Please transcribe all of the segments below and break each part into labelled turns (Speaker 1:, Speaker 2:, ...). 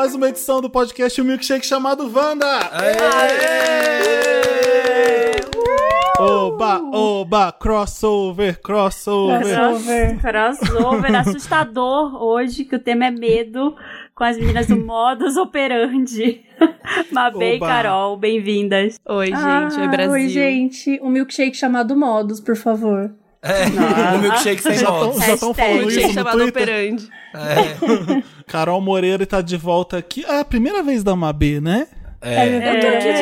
Speaker 1: Mais uma edição do podcast O Milkshake chamado Wanda! Oba, oba, crossover, crossover.
Speaker 2: Crossover. Crossover assustador hoje, que o tema é medo, com as meninas do Modus Operandi. Mabê e. Carol, bem-vindas.
Speaker 3: Oi, gente.
Speaker 4: Ah,
Speaker 3: Oi, Brasil.
Speaker 4: Oi, gente. Um milkshake chamado Modus, por favor.
Speaker 5: É, o milkshake sem modos.
Speaker 1: já estão falando
Speaker 3: Milkshake
Speaker 1: isso no
Speaker 3: chamado
Speaker 1: Twitter.
Speaker 3: Operandi.
Speaker 5: É,
Speaker 1: Carol Moreira tá de volta aqui. É a primeira vez da Mabê, né?
Speaker 5: é.
Speaker 3: Eu tô aqui
Speaker 2: É.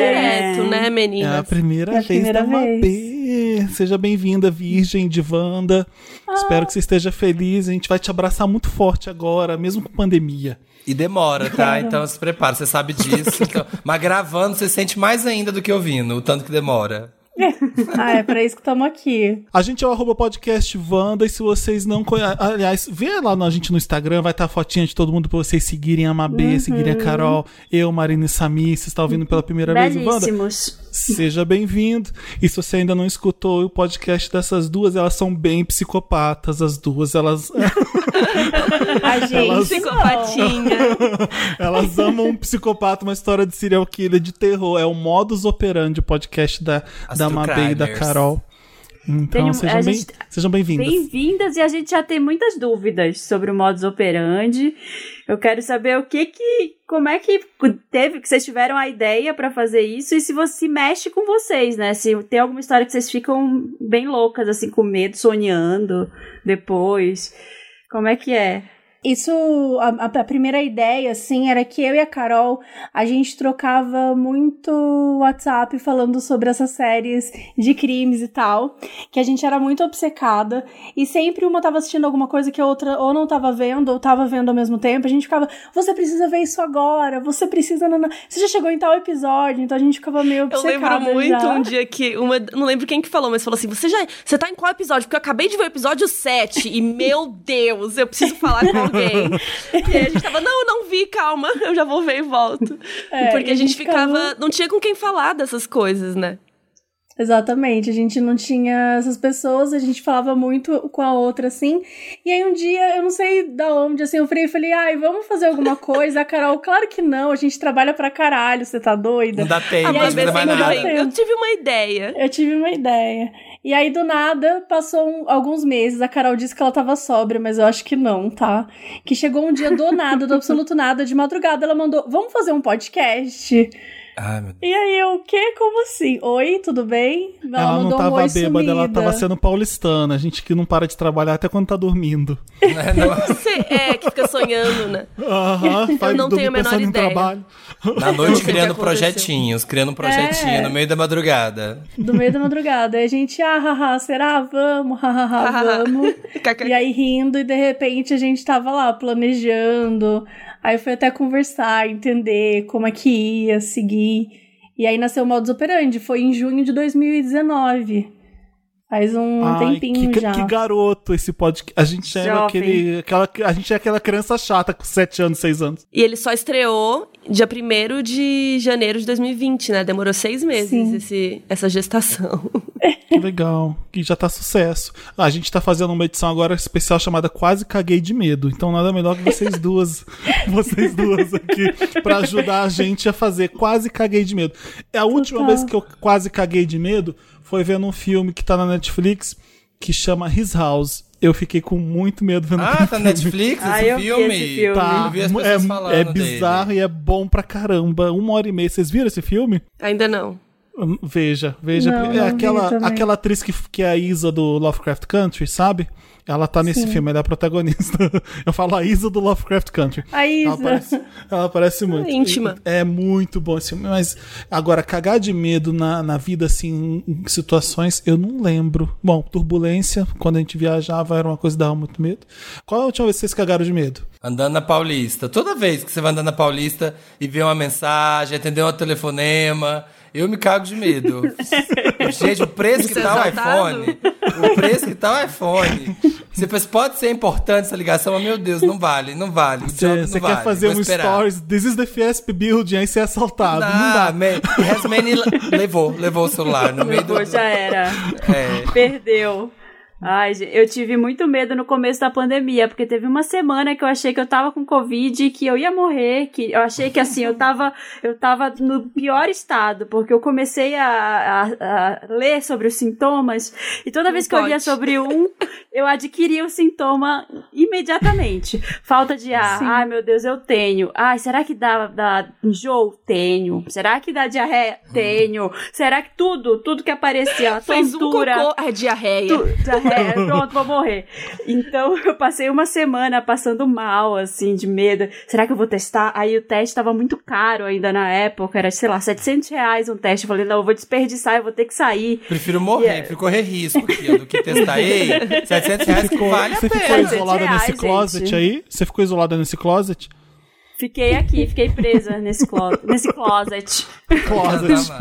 Speaker 3: direto, né,
Speaker 1: É a
Speaker 3: meninas?
Speaker 1: primeira
Speaker 4: É a
Speaker 1: vez
Speaker 4: primeira
Speaker 1: da Mabê. Seja bem-vinda, Virgem de Wanda. Espero que você esteja feliz. A gente vai te abraçar muito forte agora, mesmo com pandemia.
Speaker 5: E demora, tá? Então se prepara, você sabe disso. Então, mas gravando, você sente mais ainda do que ouvindo, o tanto que demora.
Speaker 4: Ah, é pra isso que estamos aqui.
Speaker 1: A gente é o arroba podcast Wanda e se vocês não conhecem. Aliás, vê lá na gente no Instagram, vai estar a fotinha de todo mundo pra vocês seguirem a Mabê, seguirem a Carol, eu, Marina e Sami. Se está ouvindo pela primeira vez o Wanda, seja bem-vindo. E se você ainda não escutou o podcast dessas duas, elas são bem psicopatas, as duas. Elas,
Speaker 4: A gente.
Speaker 1: Elas-
Speaker 3: Psicopatinha.
Speaker 1: elas amam um psicopata, uma história de serial killer de terror. É o modus operandi, o podcast da,
Speaker 5: As
Speaker 1: da
Speaker 5: true
Speaker 1: Mabê e da. Carol. Então,
Speaker 2: Tenho-
Speaker 1: sejam
Speaker 2: a
Speaker 1: bem-
Speaker 2: gente-
Speaker 1: sejam bem-vindas.
Speaker 2: Bem-vindas e a gente já tem muitas dúvidas sobre o modus operandi. Eu quero saber o que que, como é que teve, que vocês tiveram a ideia pra fazer isso e se você se mexe com vocês, né? Se tem alguma história que vocês ficam bem loucas, assim, com medo, sonhando depois. Como é que é?
Speaker 4: Isso, a, a primeira ideia, assim, era que eu e a Carol, a gente trocava muito WhatsApp falando sobre essas séries de crimes e tal, que a gente era muito obcecada, e sempre uma tava assistindo alguma coisa que a outra ou não tava vendo, ou tava vendo ao mesmo tempo, a gente ficava, você precisa ver isso agora, você precisa... nanã." Você já chegou em tal episódio, então a gente ficava meio
Speaker 3: Eu
Speaker 4: obcecada
Speaker 3: lembro muito
Speaker 4: já.
Speaker 3: um dia que uma. Não lembro quem que falou, mas falou assim: você já. Você tá em qual episódio? Porque eu acabei de ver o episódio 7 e, meu Deus, eu preciso falar com alguém. E aí a gente tava, não, eu não vi, calma, eu já vou ver e volto.
Speaker 4: É,
Speaker 3: Porque
Speaker 4: e
Speaker 3: a gente ficava.
Speaker 4: ficava-
Speaker 3: Não tinha com quem falar dessas coisas, né?
Speaker 4: Exatamente, a gente não tinha essas pessoas, a gente falava muito com a outra, assim. E aí um dia, eu não sei da onde, assim, eu falei, falei, ai, vamos fazer alguma coisa? A Carol, claro que não, a gente trabalha pra caralho, você tá doida?
Speaker 5: Não dá tempo,
Speaker 3: A
Speaker 4: aí,
Speaker 5: não
Speaker 4: não dá
Speaker 5: nada.
Speaker 3: vem. Eu tive uma ideia.
Speaker 4: Eu tive uma ideia. E aí, do nada, passou um- alguns meses, a Carol disse que ela tava sóbria, mas eu acho que não, tá? Que chegou um dia do nada, do absoluto nada, de madrugada, ela mandou, vamos fazer um podcast?
Speaker 5: Ai, meu Deus.
Speaker 4: E aí, eu, o quê? Como assim? Oi, tudo bem?
Speaker 1: Ela não
Speaker 4: mandou um
Speaker 1: tava
Speaker 4: oi
Speaker 1: bêbada, ela
Speaker 4: sumida.
Speaker 1: tava sendo paulistana. A gente que não para de trabalhar até quando tá dormindo.
Speaker 5: Né, não-
Speaker 3: Você é que fica sonhando, né?
Speaker 1: Aham, faz
Speaker 3: não
Speaker 1: dormir
Speaker 3: tenho a menor ideia.
Speaker 1: trabalho.
Speaker 5: Na noite criando projetinhos, criando um projetinho
Speaker 4: É.
Speaker 5: no meio da madrugada.
Speaker 4: Do meio da madrugada. Aí a gente, ah, haha, será? Vamos, hahaha, vamos. e aí rindo, e de repente a gente tava lá planejando. Aí foi até conversar, entender como é que ia seguir. E aí nasceu o Modus Operandi, foi em junho de 2019. Faz um
Speaker 1: Ai,
Speaker 4: tempinho
Speaker 1: que,
Speaker 4: já.
Speaker 1: que garoto esse podcast. A gente é
Speaker 2: Jovem.
Speaker 1: aquele, aquela, a gente é aquela criança chata com 7 anos, 6 anos.
Speaker 3: E ele só estreou dia 1 de janeiro de 2020, né? Demorou seis meses esse, essa gestação.
Speaker 1: Que legal, que já tá sucesso. Ah, a gente tá fazendo uma edição agora especial chamada Quase Caguei de Medo. Então nada melhor que vocês duas, vocês duas aqui pra ajudar a gente a fazer Quase Caguei de Medo. A última
Speaker 4: Total.
Speaker 1: vez que eu quase caguei de medo foi vendo um filme que tá na Netflix que chama His House. Eu fiquei com muito medo vendo
Speaker 5: Ah, tá
Speaker 1: filme.
Speaker 5: na Netflix
Speaker 2: Ah,
Speaker 5: esse
Speaker 2: eu vi
Speaker 5: filme?
Speaker 2: esse filme.
Speaker 1: Tá,
Speaker 5: Eu vi as pessoas
Speaker 1: é,
Speaker 5: falando
Speaker 1: é
Speaker 5: dele.
Speaker 1: bizarro e é bom pra caramba. Uma hora e meia. Vocês viram esse filme?
Speaker 3: Ainda não.
Speaker 1: Hum, Veja, veja.
Speaker 4: Não,
Speaker 1: é aquela, aquela atriz que, que é a Isa do Lovecraft Country, sabe? Ela tá nesse
Speaker 4: Sim.
Speaker 1: filme, ela é a protagonista. Eu falo a Isa do Lovecraft Country.
Speaker 4: A Isa.
Speaker 1: Ela aparece, ela aparece muito.
Speaker 3: É íntima.
Speaker 1: É muito bom esse filme. Mas agora, cagar de medo na, na vida, assim, em situações, eu não lembro. Bom, turbulência, quando a gente viajava, era uma coisa que dava muito medo. Qual é a última vez que vocês cagaram de medo?
Speaker 5: Andando na Paulista. Toda vez que você vai andando na Paulista e vê uma mensagem, atender um telefonema, eu me cago de medo. Gente, o preço que
Speaker 3: Ser
Speaker 5: tá o iPhone. O preço que tá o iPhone. Você pensa, pode ser importante essa ligação, mas meu Deus, não vale, não vale. Não
Speaker 1: Você
Speaker 5: vale.
Speaker 1: quer fazer
Speaker 5: Vou
Speaker 1: um
Speaker 5: esperar.
Speaker 1: stories, this is the Fiesp Building, aí você é assaltado. não
Speaker 5: Ah,
Speaker 1: dá.
Speaker 5: man, Hasmani levou, levou o celular no meio do.
Speaker 2: Levou, já era.
Speaker 5: É.
Speaker 2: Perdeu. Ai, eu tive muito medo no começo da pandemia, porque teve uma semana que eu achei que eu tava com Covid, que eu ia morrer, que eu achei que assim, eu tava, eu tava no pior estado, porque eu comecei a, a, a ler sobre os sintomas, e toda vez que eu lia sobre um, eu adquiria o sintoma imediatamente. Falta de ar,
Speaker 4: Sim.
Speaker 2: ai meu Deus, eu tenho. Ai, será que dá, dá enjoo? Tenho. Será que dá diarreia? Tenho. Será que tudo, tudo que aparecia,
Speaker 3: Fez um
Speaker 2: tontura,
Speaker 3: cocô, é diarreia.
Speaker 2: Tu- diarreia, pronto, vou morrer. Então eu passei uma semana passando mal, assim, de medo. Será que eu vou testar? Aí o teste tava muito caro ainda na época, era, sei lá, 700 reais um teste. Eu falei, não, eu vou desperdiçar, eu vou ter que sair.
Speaker 5: Prefiro morrer,
Speaker 2: Yeah.
Speaker 5: prefiro correr risco aqui, ó, do que testar. Ei, 700 reais que
Speaker 1: Ficou-
Speaker 5: vale a
Speaker 1: você ficou isolada
Speaker 2: Reais,
Speaker 1: nesse closet
Speaker 2: gente.
Speaker 1: aí? Você ficou isolada nesse closet?
Speaker 2: Fiquei aqui, fiquei presa nesse closet. Nesse closet.
Speaker 1: Closet.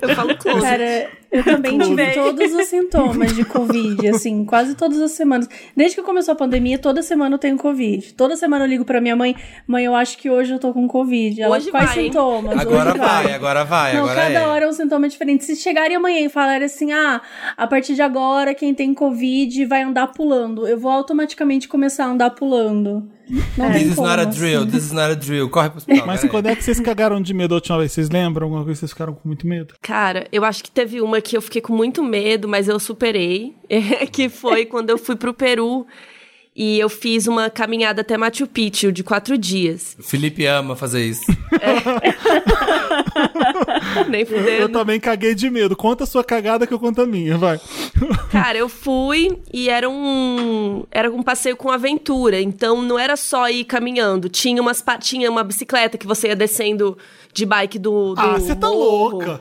Speaker 3: Eu falo close.
Speaker 4: Cara, eu também tive todos os sintomas de Covid, assim, quase todas as semanas. Desde que começou a pandemia, toda semana eu tenho Covid. Toda semana eu ligo pra minha mãe, mãe, eu acho que hoje eu tô com Covid. Ela,
Speaker 3: Hoje
Speaker 4: quais
Speaker 3: vai,
Speaker 4: sintomas?
Speaker 5: Agora
Speaker 4: Hoje
Speaker 5: vai, agora vai,
Speaker 4: Não,
Speaker 5: agora
Speaker 4: cada
Speaker 5: é.
Speaker 4: hora é um sintoma diferente. Se chegarem amanhã e falarem assim, ah, a partir de agora quem tem Covid vai andar pulando, eu vou automaticamente começar a andar pulando. Não
Speaker 5: This is
Speaker 4: como,
Speaker 5: not a
Speaker 4: assim.
Speaker 5: drill, this is not a drill. Corre pro hospital.
Speaker 1: Mas quando é que vocês cagaram de medo a última vez? Vocês lembram alguma coisa que vocês ficaram com muito medo?
Speaker 3: Cara, eu acho que teve uma que eu fiquei com muito medo, mas eu superei. que foi quando eu fui pro Peru e eu fiz uma caminhada até Machu Picchu de quatro dias.
Speaker 5: O Felipe ama fazer isso.
Speaker 3: Nem
Speaker 1: Eu
Speaker 3: fudendo.
Speaker 1: também caguei de medo. Conta a sua cagada que eu conto a minha, vai.
Speaker 3: Cara, eu fui e era um era um passeio com aventura, então não era só ir caminhando, tinha umas tinha uma bicicleta que você ia descendo de bike do, do
Speaker 1: Ah, você tá louca.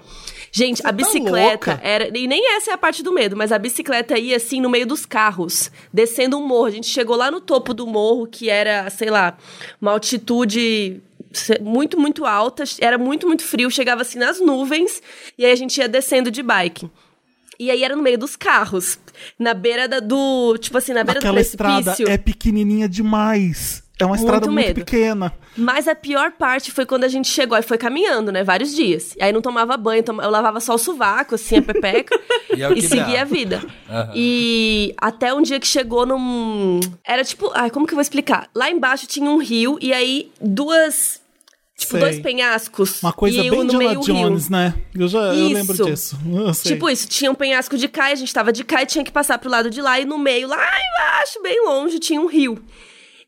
Speaker 3: Gente,
Speaker 1: Você
Speaker 3: a
Speaker 1: tá
Speaker 3: bicicleta
Speaker 1: louca.
Speaker 3: era. E nem essa é a parte do medo, mas a bicicleta ia assim no meio dos carros, descendo um morro. A gente chegou lá no topo do morro, que era, sei lá, uma altitude muito, muito alta. Era muito, muito frio, chegava assim nas nuvens. E aí a gente ia descendo de bike. E aí era no meio dos carros. Na beira da- do. Tipo assim, na beira
Speaker 1: Aquela
Speaker 3: do precipício.
Speaker 1: estrada é pequenininha demais. É uma estrada
Speaker 3: Muito
Speaker 1: pequena.
Speaker 3: Mas a pior parte foi quando a gente chegou e foi caminhando, né? Vários dias. E aí não tomava banho, eu lavava só o sovaco, assim, a pepeca.
Speaker 5: E é
Speaker 3: e seguia
Speaker 5: dá.
Speaker 3: a vida.
Speaker 5: Aham.
Speaker 3: E até um dia que chegou num. Era tipo. Ai, como que eu vou explicar? Lá embaixo tinha um rio e aí duas. Tipo,
Speaker 1: Sei.
Speaker 3: dois penhascos.
Speaker 1: Uma coisa
Speaker 3: e
Speaker 1: bem
Speaker 3: eu no meio o rio.
Speaker 1: Jones, né? Eu já eu lembro
Speaker 3: Isso.
Speaker 1: disso. Eu.
Speaker 3: Tipo isso, tinha um penhasco de cá, e a gente tava de cá e tinha que passar pro lado de lá, e no meio, lá embaixo, bem longe, tinha um rio.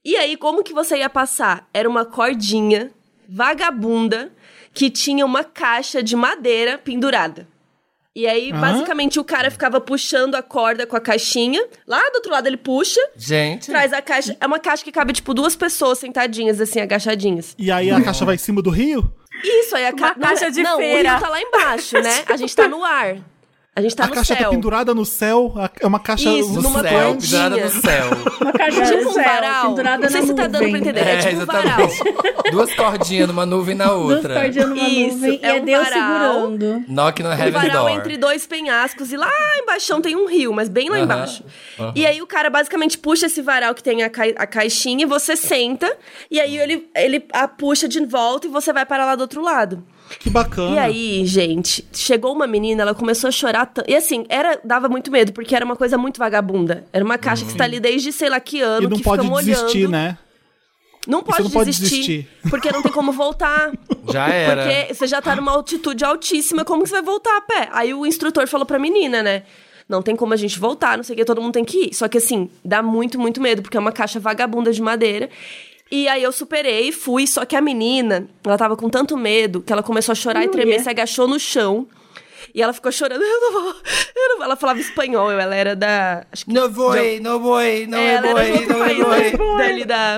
Speaker 3: E aí, como que você ia passar? Era uma cordinha vagabunda que tinha uma caixa de madeira pendurada. E aí, basicamente, o cara ficava puxando a corda com a caixinha. Lá do outro lado ele puxa,
Speaker 5: Gente,
Speaker 3: traz a caixa. É uma caixa que cabe, tipo, duas pessoas sentadinhas, assim, agachadinhas.
Speaker 1: E aí a caixa vai em cima do rio?
Speaker 3: Isso, aí a ca...
Speaker 2: Uma caixa
Speaker 3: não,
Speaker 2: de
Speaker 3: não,
Speaker 2: feira.
Speaker 3: o rio tá lá embaixo, né? A gente tá no ar. A gente tá
Speaker 1: a
Speaker 3: no
Speaker 1: caixa
Speaker 3: céu.
Speaker 1: tá pendurada no céu. É uma caixa.
Speaker 3: Isso,
Speaker 1: um
Speaker 5: no
Speaker 3: numa
Speaker 5: céu,
Speaker 3: cordinha.
Speaker 5: pendurada no céu.
Speaker 4: Uma caixa
Speaker 3: Tipo
Speaker 4: de
Speaker 3: um
Speaker 4: céu,
Speaker 3: varal.
Speaker 4: pendurada
Speaker 3: Não sei se tá dando pra
Speaker 4: nuvem.
Speaker 3: entender. É, tipo um varal.
Speaker 5: Duas cordinhas numa nuvem na
Speaker 4: Duas
Speaker 5: outra.
Speaker 4: cordinhas numa
Speaker 3: Isso,
Speaker 4: nuvem
Speaker 3: é
Speaker 4: e é
Speaker 3: um
Speaker 4: Deus
Speaker 3: varal.
Speaker 4: segurando.
Speaker 5: Knock no
Speaker 3: Um
Speaker 5: Heaven's
Speaker 3: varal
Speaker 5: Door.
Speaker 3: entre dois penhascos e lá embaixo tem um rio, mas bem lá
Speaker 5: Aham,
Speaker 3: embaixo.
Speaker 5: aham.
Speaker 3: E aí o cara basicamente puxa esse varal que tem a, cai- a caixinha e você senta. E aí ele, ele a puxa de volta e você vai para lá do outro lado.
Speaker 1: Que bacana.
Speaker 3: E aí, gente, chegou uma menina, ela começou a chorar. tan- E assim, era, dava muito medo, porque era uma coisa muito vagabunda. Era uma caixa que está ali desde sei lá que ano,
Speaker 1: E não
Speaker 3: que
Speaker 1: pode desistir,
Speaker 3: molhando.
Speaker 1: né?
Speaker 3: Não pode,
Speaker 1: não pode
Speaker 3: desistir,
Speaker 1: desistir.
Speaker 3: Porque não tem como voltar.
Speaker 5: Já era.
Speaker 3: Porque você já tá numa altitude altíssima, como que você vai voltar a pé? Aí o instrutor falou pra menina, né? Não tem como a gente voltar, não sei o que, todo mundo tem que ir. Só que assim, dá muito, muito medo, porque é uma caixa vagabunda de madeira. E aí eu superei, fui, só que a menina, ela tava com tanto medo que ela começou a chorar e tremer, se agachou no chão. E ela ficou chorando, eu não vou, eu não vou. Ela falava espanhol, ela era da. Acho que
Speaker 5: Não vou, não vou, não
Speaker 3: é, de
Speaker 5: boi, não
Speaker 3: né? dali da,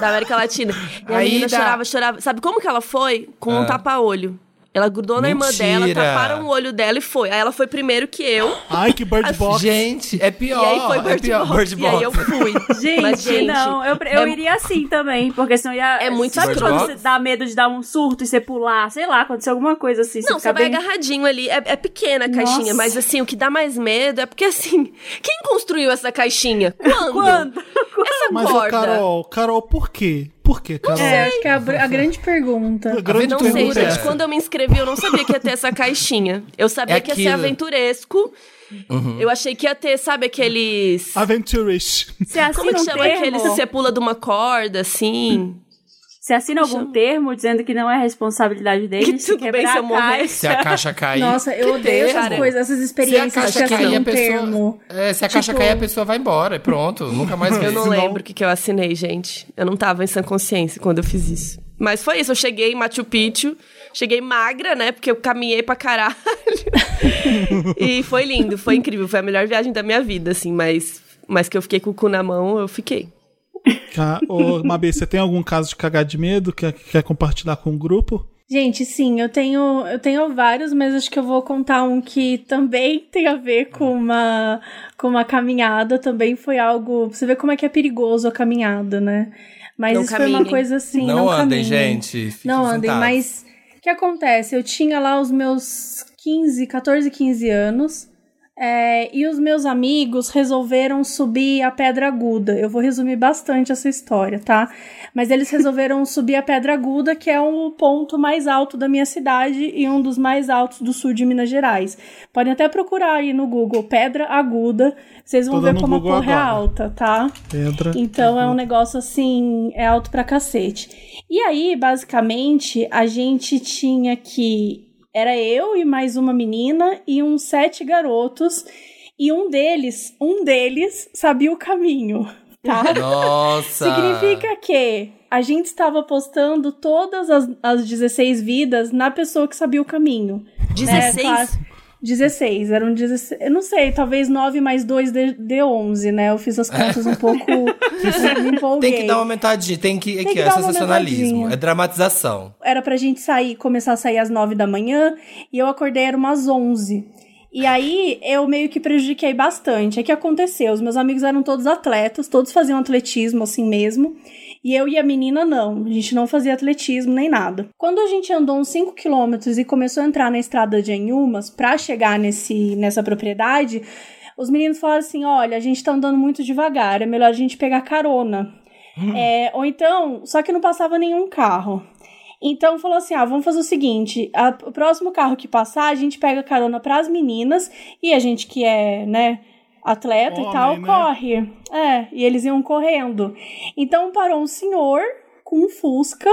Speaker 3: da América Latina. E a
Speaker 5: Aí
Speaker 3: menina
Speaker 5: dá.
Speaker 3: chorava, chorava. Sabe como que ela foi? Com um
Speaker 5: Ah.
Speaker 3: tapa-olho. Ela grudou na irmã dela,
Speaker 5: Mentira.
Speaker 3: taparam o olho dela e foi. Aí ela foi primeiro que eu.
Speaker 1: Ai, que bird box.
Speaker 5: Gente, é pior.
Speaker 3: e aí foi
Speaker 5: é
Speaker 3: Bird
Speaker 5: pior.
Speaker 3: Box.
Speaker 5: Bird
Speaker 3: E aí eu
Speaker 5: Box.
Speaker 3: fui.
Speaker 2: Gente,
Speaker 3: Mas, gente,
Speaker 2: não, eu, eu
Speaker 3: é-
Speaker 2: iria assim também, porque senão ia.
Speaker 3: É muito
Speaker 2: Sabe quando você dá medo de dar um surto e você pular? Sei lá, acontecer alguma coisa assim.
Speaker 3: Não, você
Speaker 2: fica
Speaker 3: vai
Speaker 2: bem...
Speaker 3: agarradinho ali. É, é pequena a caixinha,
Speaker 4: Nossa.
Speaker 3: mas assim, o que dá mais medo é porque assim. Quem construiu essa caixinha? Quando?
Speaker 2: Quando?
Speaker 3: Essa
Speaker 1: Mas,
Speaker 3: corda.
Speaker 1: Carol, Carol, por quê? Por quê, Carol?
Speaker 4: É, acho que é a, a grande pergunta.
Speaker 1: A grande
Speaker 3: não sei,
Speaker 1: pergunta é
Speaker 3: gente. Quando eu me inscrevi, eu não sabia que ia ter essa caixinha. Eu sabia
Speaker 5: É
Speaker 3: que ia ser aventuresco. Eu achei que ia ter, sabe, aqueles.
Speaker 1: Aventurish.
Speaker 2: Você
Speaker 3: Como que chama
Speaker 2: termo?
Speaker 3: aqueles que você pula de uma corda, assim?
Speaker 2: Você assina algum termo dizendo que não é responsabilidade deles se
Speaker 3: Tudo bem
Speaker 2: quebrar
Speaker 3: se eu
Speaker 2: a
Speaker 3: morrer.
Speaker 2: caixa?
Speaker 5: Se a caixa cair.
Speaker 4: Nossa, eu
Speaker 5: que
Speaker 4: odeio essas coisas, essas
Speaker 5: Se a
Speaker 4: experiências
Speaker 5: caixa
Speaker 4: que
Speaker 5: cair, a
Speaker 4: um
Speaker 5: pessoa.
Speaker 4: termo.
Speaker 5: É, se a caixa
Speaker 4: Tipo-
Speaker 5: cair, a pessoa vai embora e pronto. Nunca mais vê.
Speaker 3: Eu não lembro o que, que eu assinei, gente. Eu não tava em sã consciência quando eu fiz isso. Mas foi isso, eu cheguei em Machu Picchu, cheguei magra, né? Porque eu caminhei pra caralho. e foi lindo, foi incrível. Foi a melhor viagem da minha vida, assim, mas, mas que eu fiquei com o cu na mão, eu fiquei.
Speaker 1: Ca- Ô, Mabê, você tem algum caso de cagar de medo que que quer compartilhar com o grupo?
Speaker 4: Gente, sim, eu tenho, eu tenho vários, mas acho que eu vou contar um que também tem a ver com uma, com uma caminhada, também foi algo. Você vê como é que é perigoso a caminhada, né? Mas
Speaker 3: Não
Speaker 4: isso foi uma coisa assim.
Speaker 5: não,
Speaker 4: Não,
Speaker 5: andem,
Speaker 4: caminhem.
Speaker 5: gente.
Speaker 4: Não andem,
Speaker 5: sentados.
Speaker 4: mas o que acontece? Eu tinha lá os meus 15, 14, 15 anos. É, e os meus amigos resolveram subir a Pedra Aguda. Eu vou resumir bastante essa história, tá? Mas eles resolveram subir a Pedra Aguda, que é o ponto mais alto da minha cidade e um dos mais altos do sul de Minas Gerais. Podem até procurar aí no Google Pedra Aguda, vocês vão
Speaker 1: Tô
Speaker 4: ver como a
Speaker 1: Google
Speaker 4: porra é alta, tá?
Speaker 1: Pedra.
Speaker 4: Então é um negócio assim, é alto pra cacete. E aí, basicamente, a gente tinha que. Era eu e mais uma menina e uns sete garotos. E um deles, um deles sabia o caminho, tá?
Speaker 5: Nossa!
Speaker 4: Significa que a gente estava postando todas as, as 16 vidas na pessoa que sabia o caminho.
Speaker 3: 16?
Speaker 4: É, claro. 16, eram 16. Eu não sei, talvez 9 mais 2 dê, dê 11, né? Eu fiz as contas um pouco. me empolguei.
Speaker 5: Tem que dar uma aumentadinha, tem que. Aqui,
Speaker 4: que
Speaker 5: é
Speaker 4: dar uma
Speaker 5: sensacionalismo, é dramatização.
Speaker 4: Era pra gente sair, começar a sair às 9 da manhã, e eu acordei era umas 11. E aí eu meio que prejudiquei bastante. É que aconteceu, os meus amigos eram todos atletas, todos faziam atletismo assim mesmo. E eu e a menina não, a gente não fazia atletismo nem nada. Quando a gente andou uns 5 quilômetros e começou a entrar na estrada de Anhumas pra chegar nesse, nessa propriedade, os meninos falaram assim: olha, a gente tá andando muito devagar, é melhor a gente pegar carona. É, ou então, só que não passava nenhum carro. Então falou assim: ah, vamos fazer o seguinte: a- o próximo carro que passar, a gente pega carona pras meninas e a gente que é, né, atleta
Speaker 1: Homem,
Speaker 4: e tal,
Speaker 1: né?
Speaker 4: corre. É, e eles iam correndo. Então parou um senhor com um Fusca.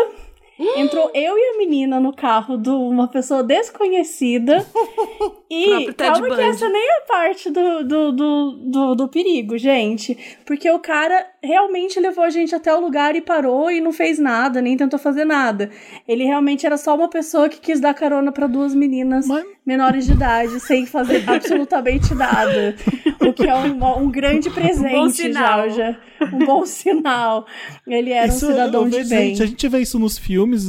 Speaker 4: Entrou eu e a menina no carro de uma pessoa desconhecida. e calma que essa nem é parte do, do, do, do, do perigo, gente. Porque o cara realmente levou a gente até o lugar e parou e não fez nada, nem tentou fazer nada. Ele realmente era só uma pessoa que quis dar carona para duas meninas
Speaker 1: Mas-
Speaker 4: menores de idade, sem fazer absolutamente nada. O que é um, um grande presente,
Speaker 2: sinal.
Speaker 4: Georgia. Um bom sinal. Ele era
Speaker 1: Isso,
Speaker 4: um cidadão de bem.
Speaker 1: gente, a gente vê isso nos filmes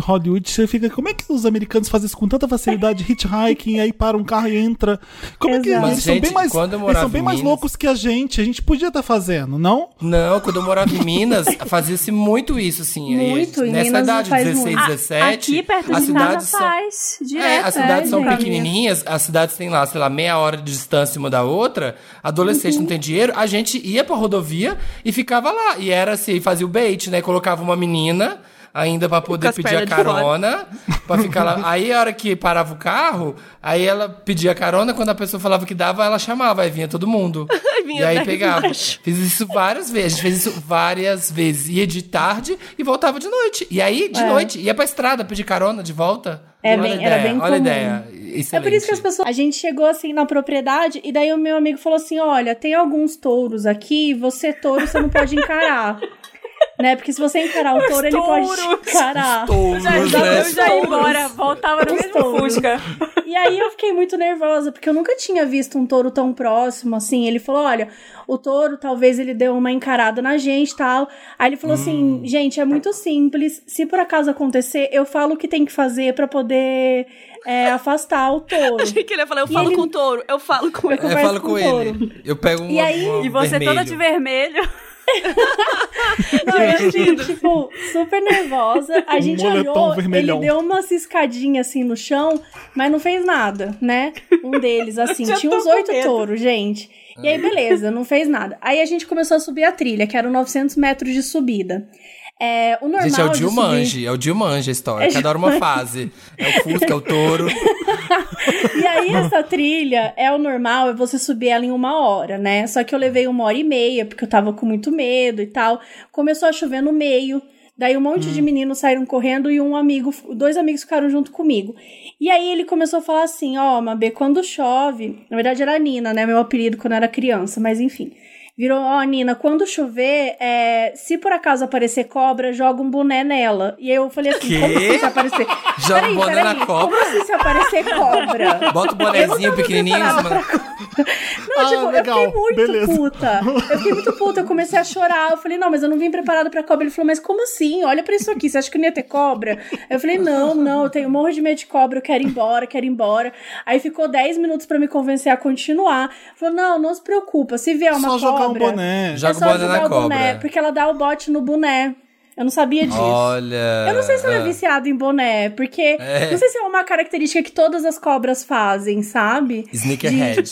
Speaker 1: Hollywood, você fica, como é que os americanos fazem isso com tanta facilidade, hitchhiking, aí para um carro e entra. Como é que
Speaker 4: Exato.
Speaker 1: eles
Speaker 5: Mas,
Speaker 1: são
Speaker 5: gente,
Speaker 1: bem mais, eles são bem
Speaker 5: em
Speaker 1: mais
Speaker 5: Minas-
Speaker 1: loucos que a gente, a gente podia estar fazendo, não?
Speaker 5: Não, quando eu morava em Minas, fazia-se muito isso, assim. Aí,
Speaker 4: Muito, em
Speaker 5: Nessa
Speaker 4: Minas
Speaker 5: idade,
Speaker 4: faz
Speaker 5: 16,
Speaker 4: muito.
Speaker 5: 17.
Speaker 2: Aqui perto de casa
Speaker 5: são-
Speaker 2: faz, direto.
Speaker 5: É, as cidades
Speaker 4: é,
Speaker 5: são
Speaker 4: gente.
Speaker 5: Pequenininhas, as cidades têm lá, sei lá, meia hora de distância uma da outra, adolescente
Speaker 4: Uhum.
Speaker 5: não tem dinheiro, a gente ia pra rodovia e ficava lá. E era assim, fazia o bait, né? Colocava uma menina ainda pra poder pedir a carona, pra ficar lá. Aí a hora que parava o carro, aí ela pedia carona, quando a pessoa falava que dava, ela chamava, aí vinha todo mundo.
Speaker 3: vinha
Speaker 5: e aí pegava.
Speaker 3: embaixo.
Speaker 5: Fiz isso várias vezes, fez isso várias vezes. Ia de tarde e voltava de noite. E aí, de
Speaker 4: É.
Speaker 5: noite, ia pra estrada pedir carona de volta.
Speaker 4: É bem-
Speaker 5: a
Speaker 4: era
Speaker 5: ideia,
Speaker 4: bem
Speaker 5: olha a
Speaker 4: comum.
Speaker 5: ideia.
Speaker 4: É
Speaker 5: Excelente.
Speaker 4: por isso que as pessoas. A gente chegou assim na propriedade e daí o meu amigo falou assim: olha, tem alguns touros aqui, você touro, você não pode encarar. né? Porque se você encarar o touro, ele pode te
Speaker 2: touros.
Speaker 4: encarar.
Speaker 5: Touros,
Speaker 2: Já,
Speaker 5: né?
Speaker 2: já, eu já ia embora, voltava no mesmo. Fusca.
Speaker 4: E aí eu fiquei muito nervosa, porque eu nunca tinha visto um touro tão próximo, assim. Ele falou, olha, o touro talvez ele deu uma encarada na gente e tal. Aí ele falou
Speaker 5: Hum.
Speaker 4: assim, gente, é muito simples. Se por acaso acontecer, eu falo o que tem que fazer pra poder é, afastar o touro.
Speaker 3: Achei que ele ia falar, eu
Speaker 4: E
Speaker 3: falo
Speaker 4: ele-
Speaker 3: com o touro, eu falo com ele.
Speaker 5: Eu
Speaker 4: converso
Speaker 5: falo
Speaker 4: com
Speaker 5: com, ele.
Speaker 4: touro.
Speaker 5: Eu pego um
Speaker 4: E aí-
Speaker 2: E você toda de vermelho.
Speaker 4: Não, eu fiquei, tipo, super nervosa. A
Speaker 1: Um
Speaker 4: gente
Speaker 1: moletom
Speaker 4: olhou,
Speaker 1: vermelhão.
Speaker 4: ele deu uma ciscadinha assim no chão, mas não fez nada, né? Um deles, assim, tinha uns oito touros, gente. E aí, beleza, não fez nada. Aí a gente começou a subir a trilha, que eram 900 metros de subida. É, o normal
Speaker 5: Gente, é o
Speaker 4: de subir-
Speaker 5: é o Dilmange a história. Cada hora uma fase. É o Fusca, é o touro.
Speaker 4: E aí, essa trilha é o normal, é você subir ela em uma hora, né? Só que eu levei uma hora e meia, porque eu tava com muito medo e tal. Começou a chover no meio. Daí um monte de meninos saíram correndo e um amigo, dois amigos ficaram junto comigo. E aí ele começou a falar assim: Ó, Mabê, quando chove. Na verdade era Nina, né? Meu apelido quando eu era criança, mas enfim. Virou, ó, Nina, quando chover, é, se por acaso aparecer cobra, joga um boné nela. E aí eu falei assim:
Speaker 5: Quê?
Speaker 4: como assim se aparecer?
Speaker 5: Joga
Speaker 4: Peraí,
Speaker 5: um boné
Speaker 4: peraí,
Speaker 5: na cobra?
Speaker 4: Como assim se aparecer cobra?
Speaker 5: Bota o
Speaker 4: tava
Speaker 5: pequenininho
Speaker 4: preparada Não,
Speaker 1: Ah,
Speaker 4: tipo,
Speaker 1: legal,
Speaker 4: eu fiquei muito
Speaker 1: beleza.
Speaker 4: puta. Eu fiquei muito puta, eu comecei a chorar. Eu falei, não, mas eu não vim preparada pra cobra. Ele falou, mas como assim? Olha pra isso aqui, você acha que não ia ter cobra? Eu falei, não, não, eu tenho morro de medo de cobra, eu quero ir embora, quero ir embora. Aí ficou 10 minutos pra me convencer a continuar. Falou, não, não se preocupa, se vier uma
Speaker 1: Só
Speaker 4: cobra...
Speaker 1: jogar um boné.
Speaker 5: Joga
Speaker 4: é
Speaker 5: o boné na
Speaker 4: o boné,
Speaker 5: cobra.
Speaker 4: porque ela dá o bote no boné. Eu não sabia disso.
Speaker 5: Olha.
Speaker 4: Eu não sei se ela é
Speaker 5: ah.
Speaker 4: viciada em boné, porque
Speaker 5: É.
Speaker 4: não sei se é uma característica que todas as cobras fazem, sabe?
Speaker 5: Sneakerhead.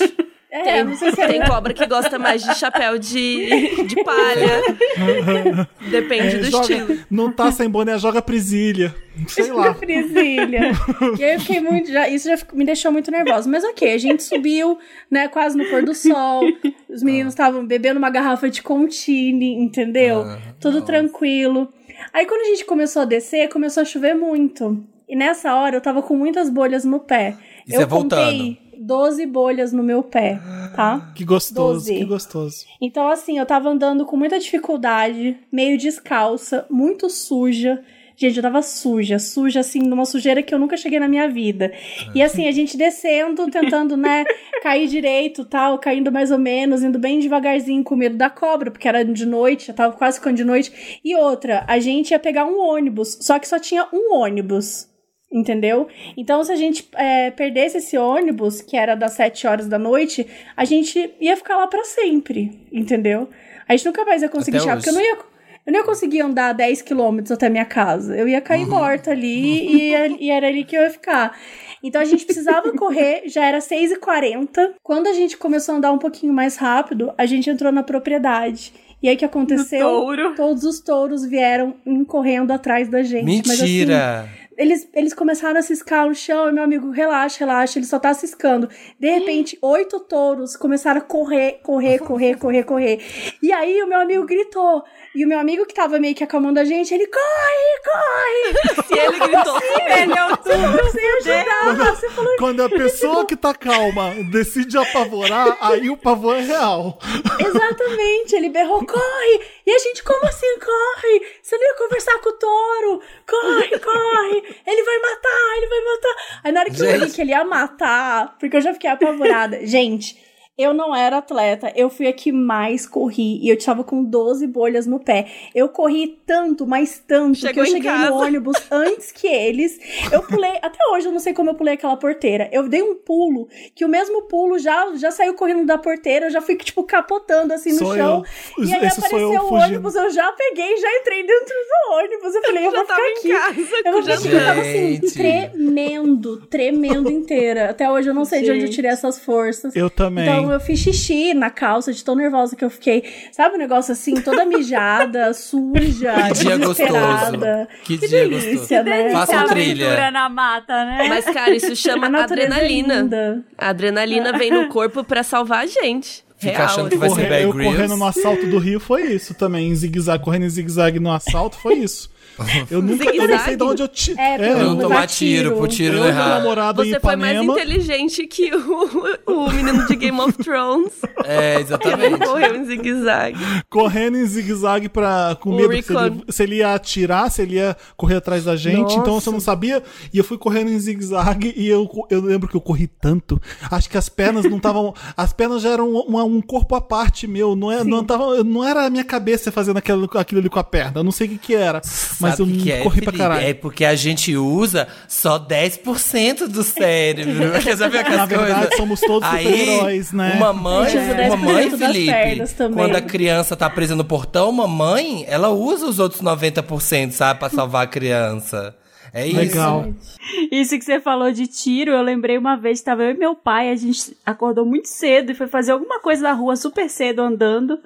Speaker 4: É,
Speaker 3: Tem,
Speaker 4: não sei se é
Speaker 3: tem cobra que gosta mais de chapéu de, de palha. Depende
Speaker 1: É,
Speaker 3: do
Speaker 1: joga-
Speaker 3: estilo.
Speaker 1: Não tá sem boné, joga prisilha. Sei lá.
Speaker 4: Frisilha. e aí eu fiquei muito. Já, isso já me deixou muito nervosa. Mas ok, a gente subiu, né? Quase no pôr do sol. Os meninos estavam bebendo uma garrafa de Contini, entendeu?
Speaker 5: Ah,
Speaker 4: Tudo
Speaker 5: nossa.
Speaker 4: tranquilo. Aí quando a gente começou a descer, começou a chover muito. E nessa hora eu tava com muitas bolhas no pé.
Speaker 5: Isso
Speaker 4: eu
Speaker 5: é voltando.
Speaker 4: Contei 12 bolhas no meu pé, tá?
Speaker 1: Que gostoso,
Speaker 4: Doze.
Speaker 1: que gostoso.
Speaker 4: Então, assim, eu tava andando com muita dificuldade, meio descalça, muito suja. Gente, eu tava suja, suja, assim, numa sujeira que eu nunca cheguei na minha vida. E assim, a gente descendo, tentando, né, cair direito tal, caindo mais ou menos, indo bem devagarzinho com medo da cobra, porque era de noite, já tava quase ficando de noite. E outra, a gente ia pegar um ônibus, só que só tinha um ônibus. Entendeu? Então, se a gente é, perdesse esse ônibus, que era das 7 horas da noite, a gente ia ficar lá pra sempre. Entendeu? A gente nunca mais ia conseguir
Speaker 5: Até
Speaker 4: chegar,
Speaker 5: hoje.
Speaker 4: porque eu não ia. Eu não ia conseguir andar 10 quilômetros até minha casa. Eu ia cair morta ali e, e era ali que eu ia ficar. Então a gente precisava correr, já era 6h40. Quando a gente começou a andar um pouquinho mais rápido, a gente entrou na propriedade. E aí o que aconteceu? Todos os touros vieram correndo atrás da gente. Mas, assim,
Speaker 5: Mentira!
Speaker 4: Eles, eles começaram a ciscar no chão e meu amigo, relaxa, relaxa, ele só tá ciscando. De repente, oito touros começaram a correr, correr, correr, correr, correr. E aí o meu amigo gritou. E o meu amigo que tava meio que acalmando a gente, ele corre, corre!
Speaker 3: Se ele gritou,
Speaker 2: Ele é o tudo.
Speaker 4: Você ajudava, você falou
Speaker 1: Quando a pessoa que tá calma decide apavorar, aí o pavor é real.
Speaker 4: Exatamente, ele berrou, corre! E a gente, como assim, corre? Você não ia conversar com o touro? Corre, corre! Ele vai matar, ele vai matar! Aí na hora que eu
Speaker 5: Gente.
Speaker 4: vi que ele ia matar, porque eu já fiquei apavorada. gente, eu não era atleta, eu fui a que mais corri e eu estava com 12 bolhas no pé. Eu corri tanto, mas tanto,
Speaker 3: Chegou
Speaker 4: que eu cheguei
Speaker 3: casa.
Speaker 4: no ônibus antes que eles. Eu pulei, até hoje eu não sei como eu pulei aquela porteira. Eu dei um pulo, que o mesmo pulo já, já saiu correndo da porteira, eu já fui, tipo, capotando assim no
Speaker 1: Sou
Speaker 4: chão.
Speaker 1: eu.
Speaker 4: E aí
Speaker 1: Esse eu
Speaker 4: apareceu o ônibus, eu já peguei, já entrei dentro do ônibus. Eu falei, eu
Speaker 3: já
Speaker 4: vou ficar
Speaker 3: tava em
Speaker 4: aqui.
Speaker 3: casa
Speaker 4: Eu
Speaker 3: com
Speaker 4: vou ficar aqui, eu tava assim,
Speaker 5: Gente.
Speaker 4: tremendo, tremendo inteira. Até hoje eu não sei de onde eu
Speaker 2: Gente.
Speaker 4: tirei essas forças.
Speaker 1: Eu também.
Speaker 4: Então eu fiz xixi na calça, de tão nervosa que eu fiquei. Sabe um negócio assim, toda mijada, suja,
Speaker 5: Que dia
Speaker 4: desesperada.
Speaker 5: gostoso. Que dia
Speaker 4: delícia,
Speaker 5: gostoso.
Speaker 4: né?
Speaker 5: Façam
Speaker 2: Essa
Speaker 5: trilha.
Speaker 2: aventura na mata, né?
Speaker 3: Mas, cara, isso chama
Speaker 4: é
Speaker 3: adrenalina.
Speaker 4: linda.
Speaker 3: A adrenalina vem no corpo pra salvar a gente.
Speaker 5: Fica
Speaker 3: Real.
Speaker 5: achando que vai ser Bear
Speaker 1: eu
Speaker 5: Grylls.
Speaker 1: correndo no assalto do Rio foi isso também, em zigue-zague, correndo em zigue-zague no assalto foi isso. Eu nunca eu não sei de onde eu ti...
Speaker 4: É,
Speaker 1: é,
Speaker 5: Eu não tomar tiro,
Speaker 4: tiro.
Speaker 5: pro tiro
Speaker 1: eu
Speaker 5: errado.
Speaker 1: namorado em
Speaker 3: Você foi mais inteligente que o, o menino de Game of Thrones.
Speaker 5: É,
Speaker 3: Ele
Speaker 5: exatamente.
Speaker 3: correu em zigue-zague.
Speaker 1: correndo em zigue-zague pra, com medo se ele, se ele ia atirar, se ele ia correr atrás da gente. Então
Speaker 3: Nossa.
Speaker 1: você não sabia. E eu fui correndo em zigue-zague e eu, eu lembro que eu corri tanto. Acho que as pernas não estavam. As pernas já eram um, um corpo à parte meu. Não, é, não, tava, não era a minha cabeça fazendo aquilo, aquilo ali com a perna. Eu não sei o que, que era. Mas
Speaker 5: Sabe
Speaker 1: eu
Speaker 5: o que é,
Speaker 1: corri pra caralho.
Speaker 5: É porque a gente usa só 10% do cérebro. Quer saber aquelas
Speaker 1: Na verdade,
Speaker 5: coisas?
Speaker 1: somos todos
Speaker 5: Aí,
Speaker 1: super-heróis, né?
Speaker 5: Uma mãe,
Speaker 4: É.
Speaker 5: uma mãe,
Speaker 4: 10% das
Speaker 5: Felipe, quando a criança tá presa no portão, uma mãe, ela usa os outros 90%, sabe, pra salvar a criança. É isso.
Speaker 1: Legal.
Speaker 2: Isso que você falou de tiro, eu lembrei uma vez, estava eu e meu pai, a gente acordou muito cedo e foi fazer alguma coisa na rua super cedo andando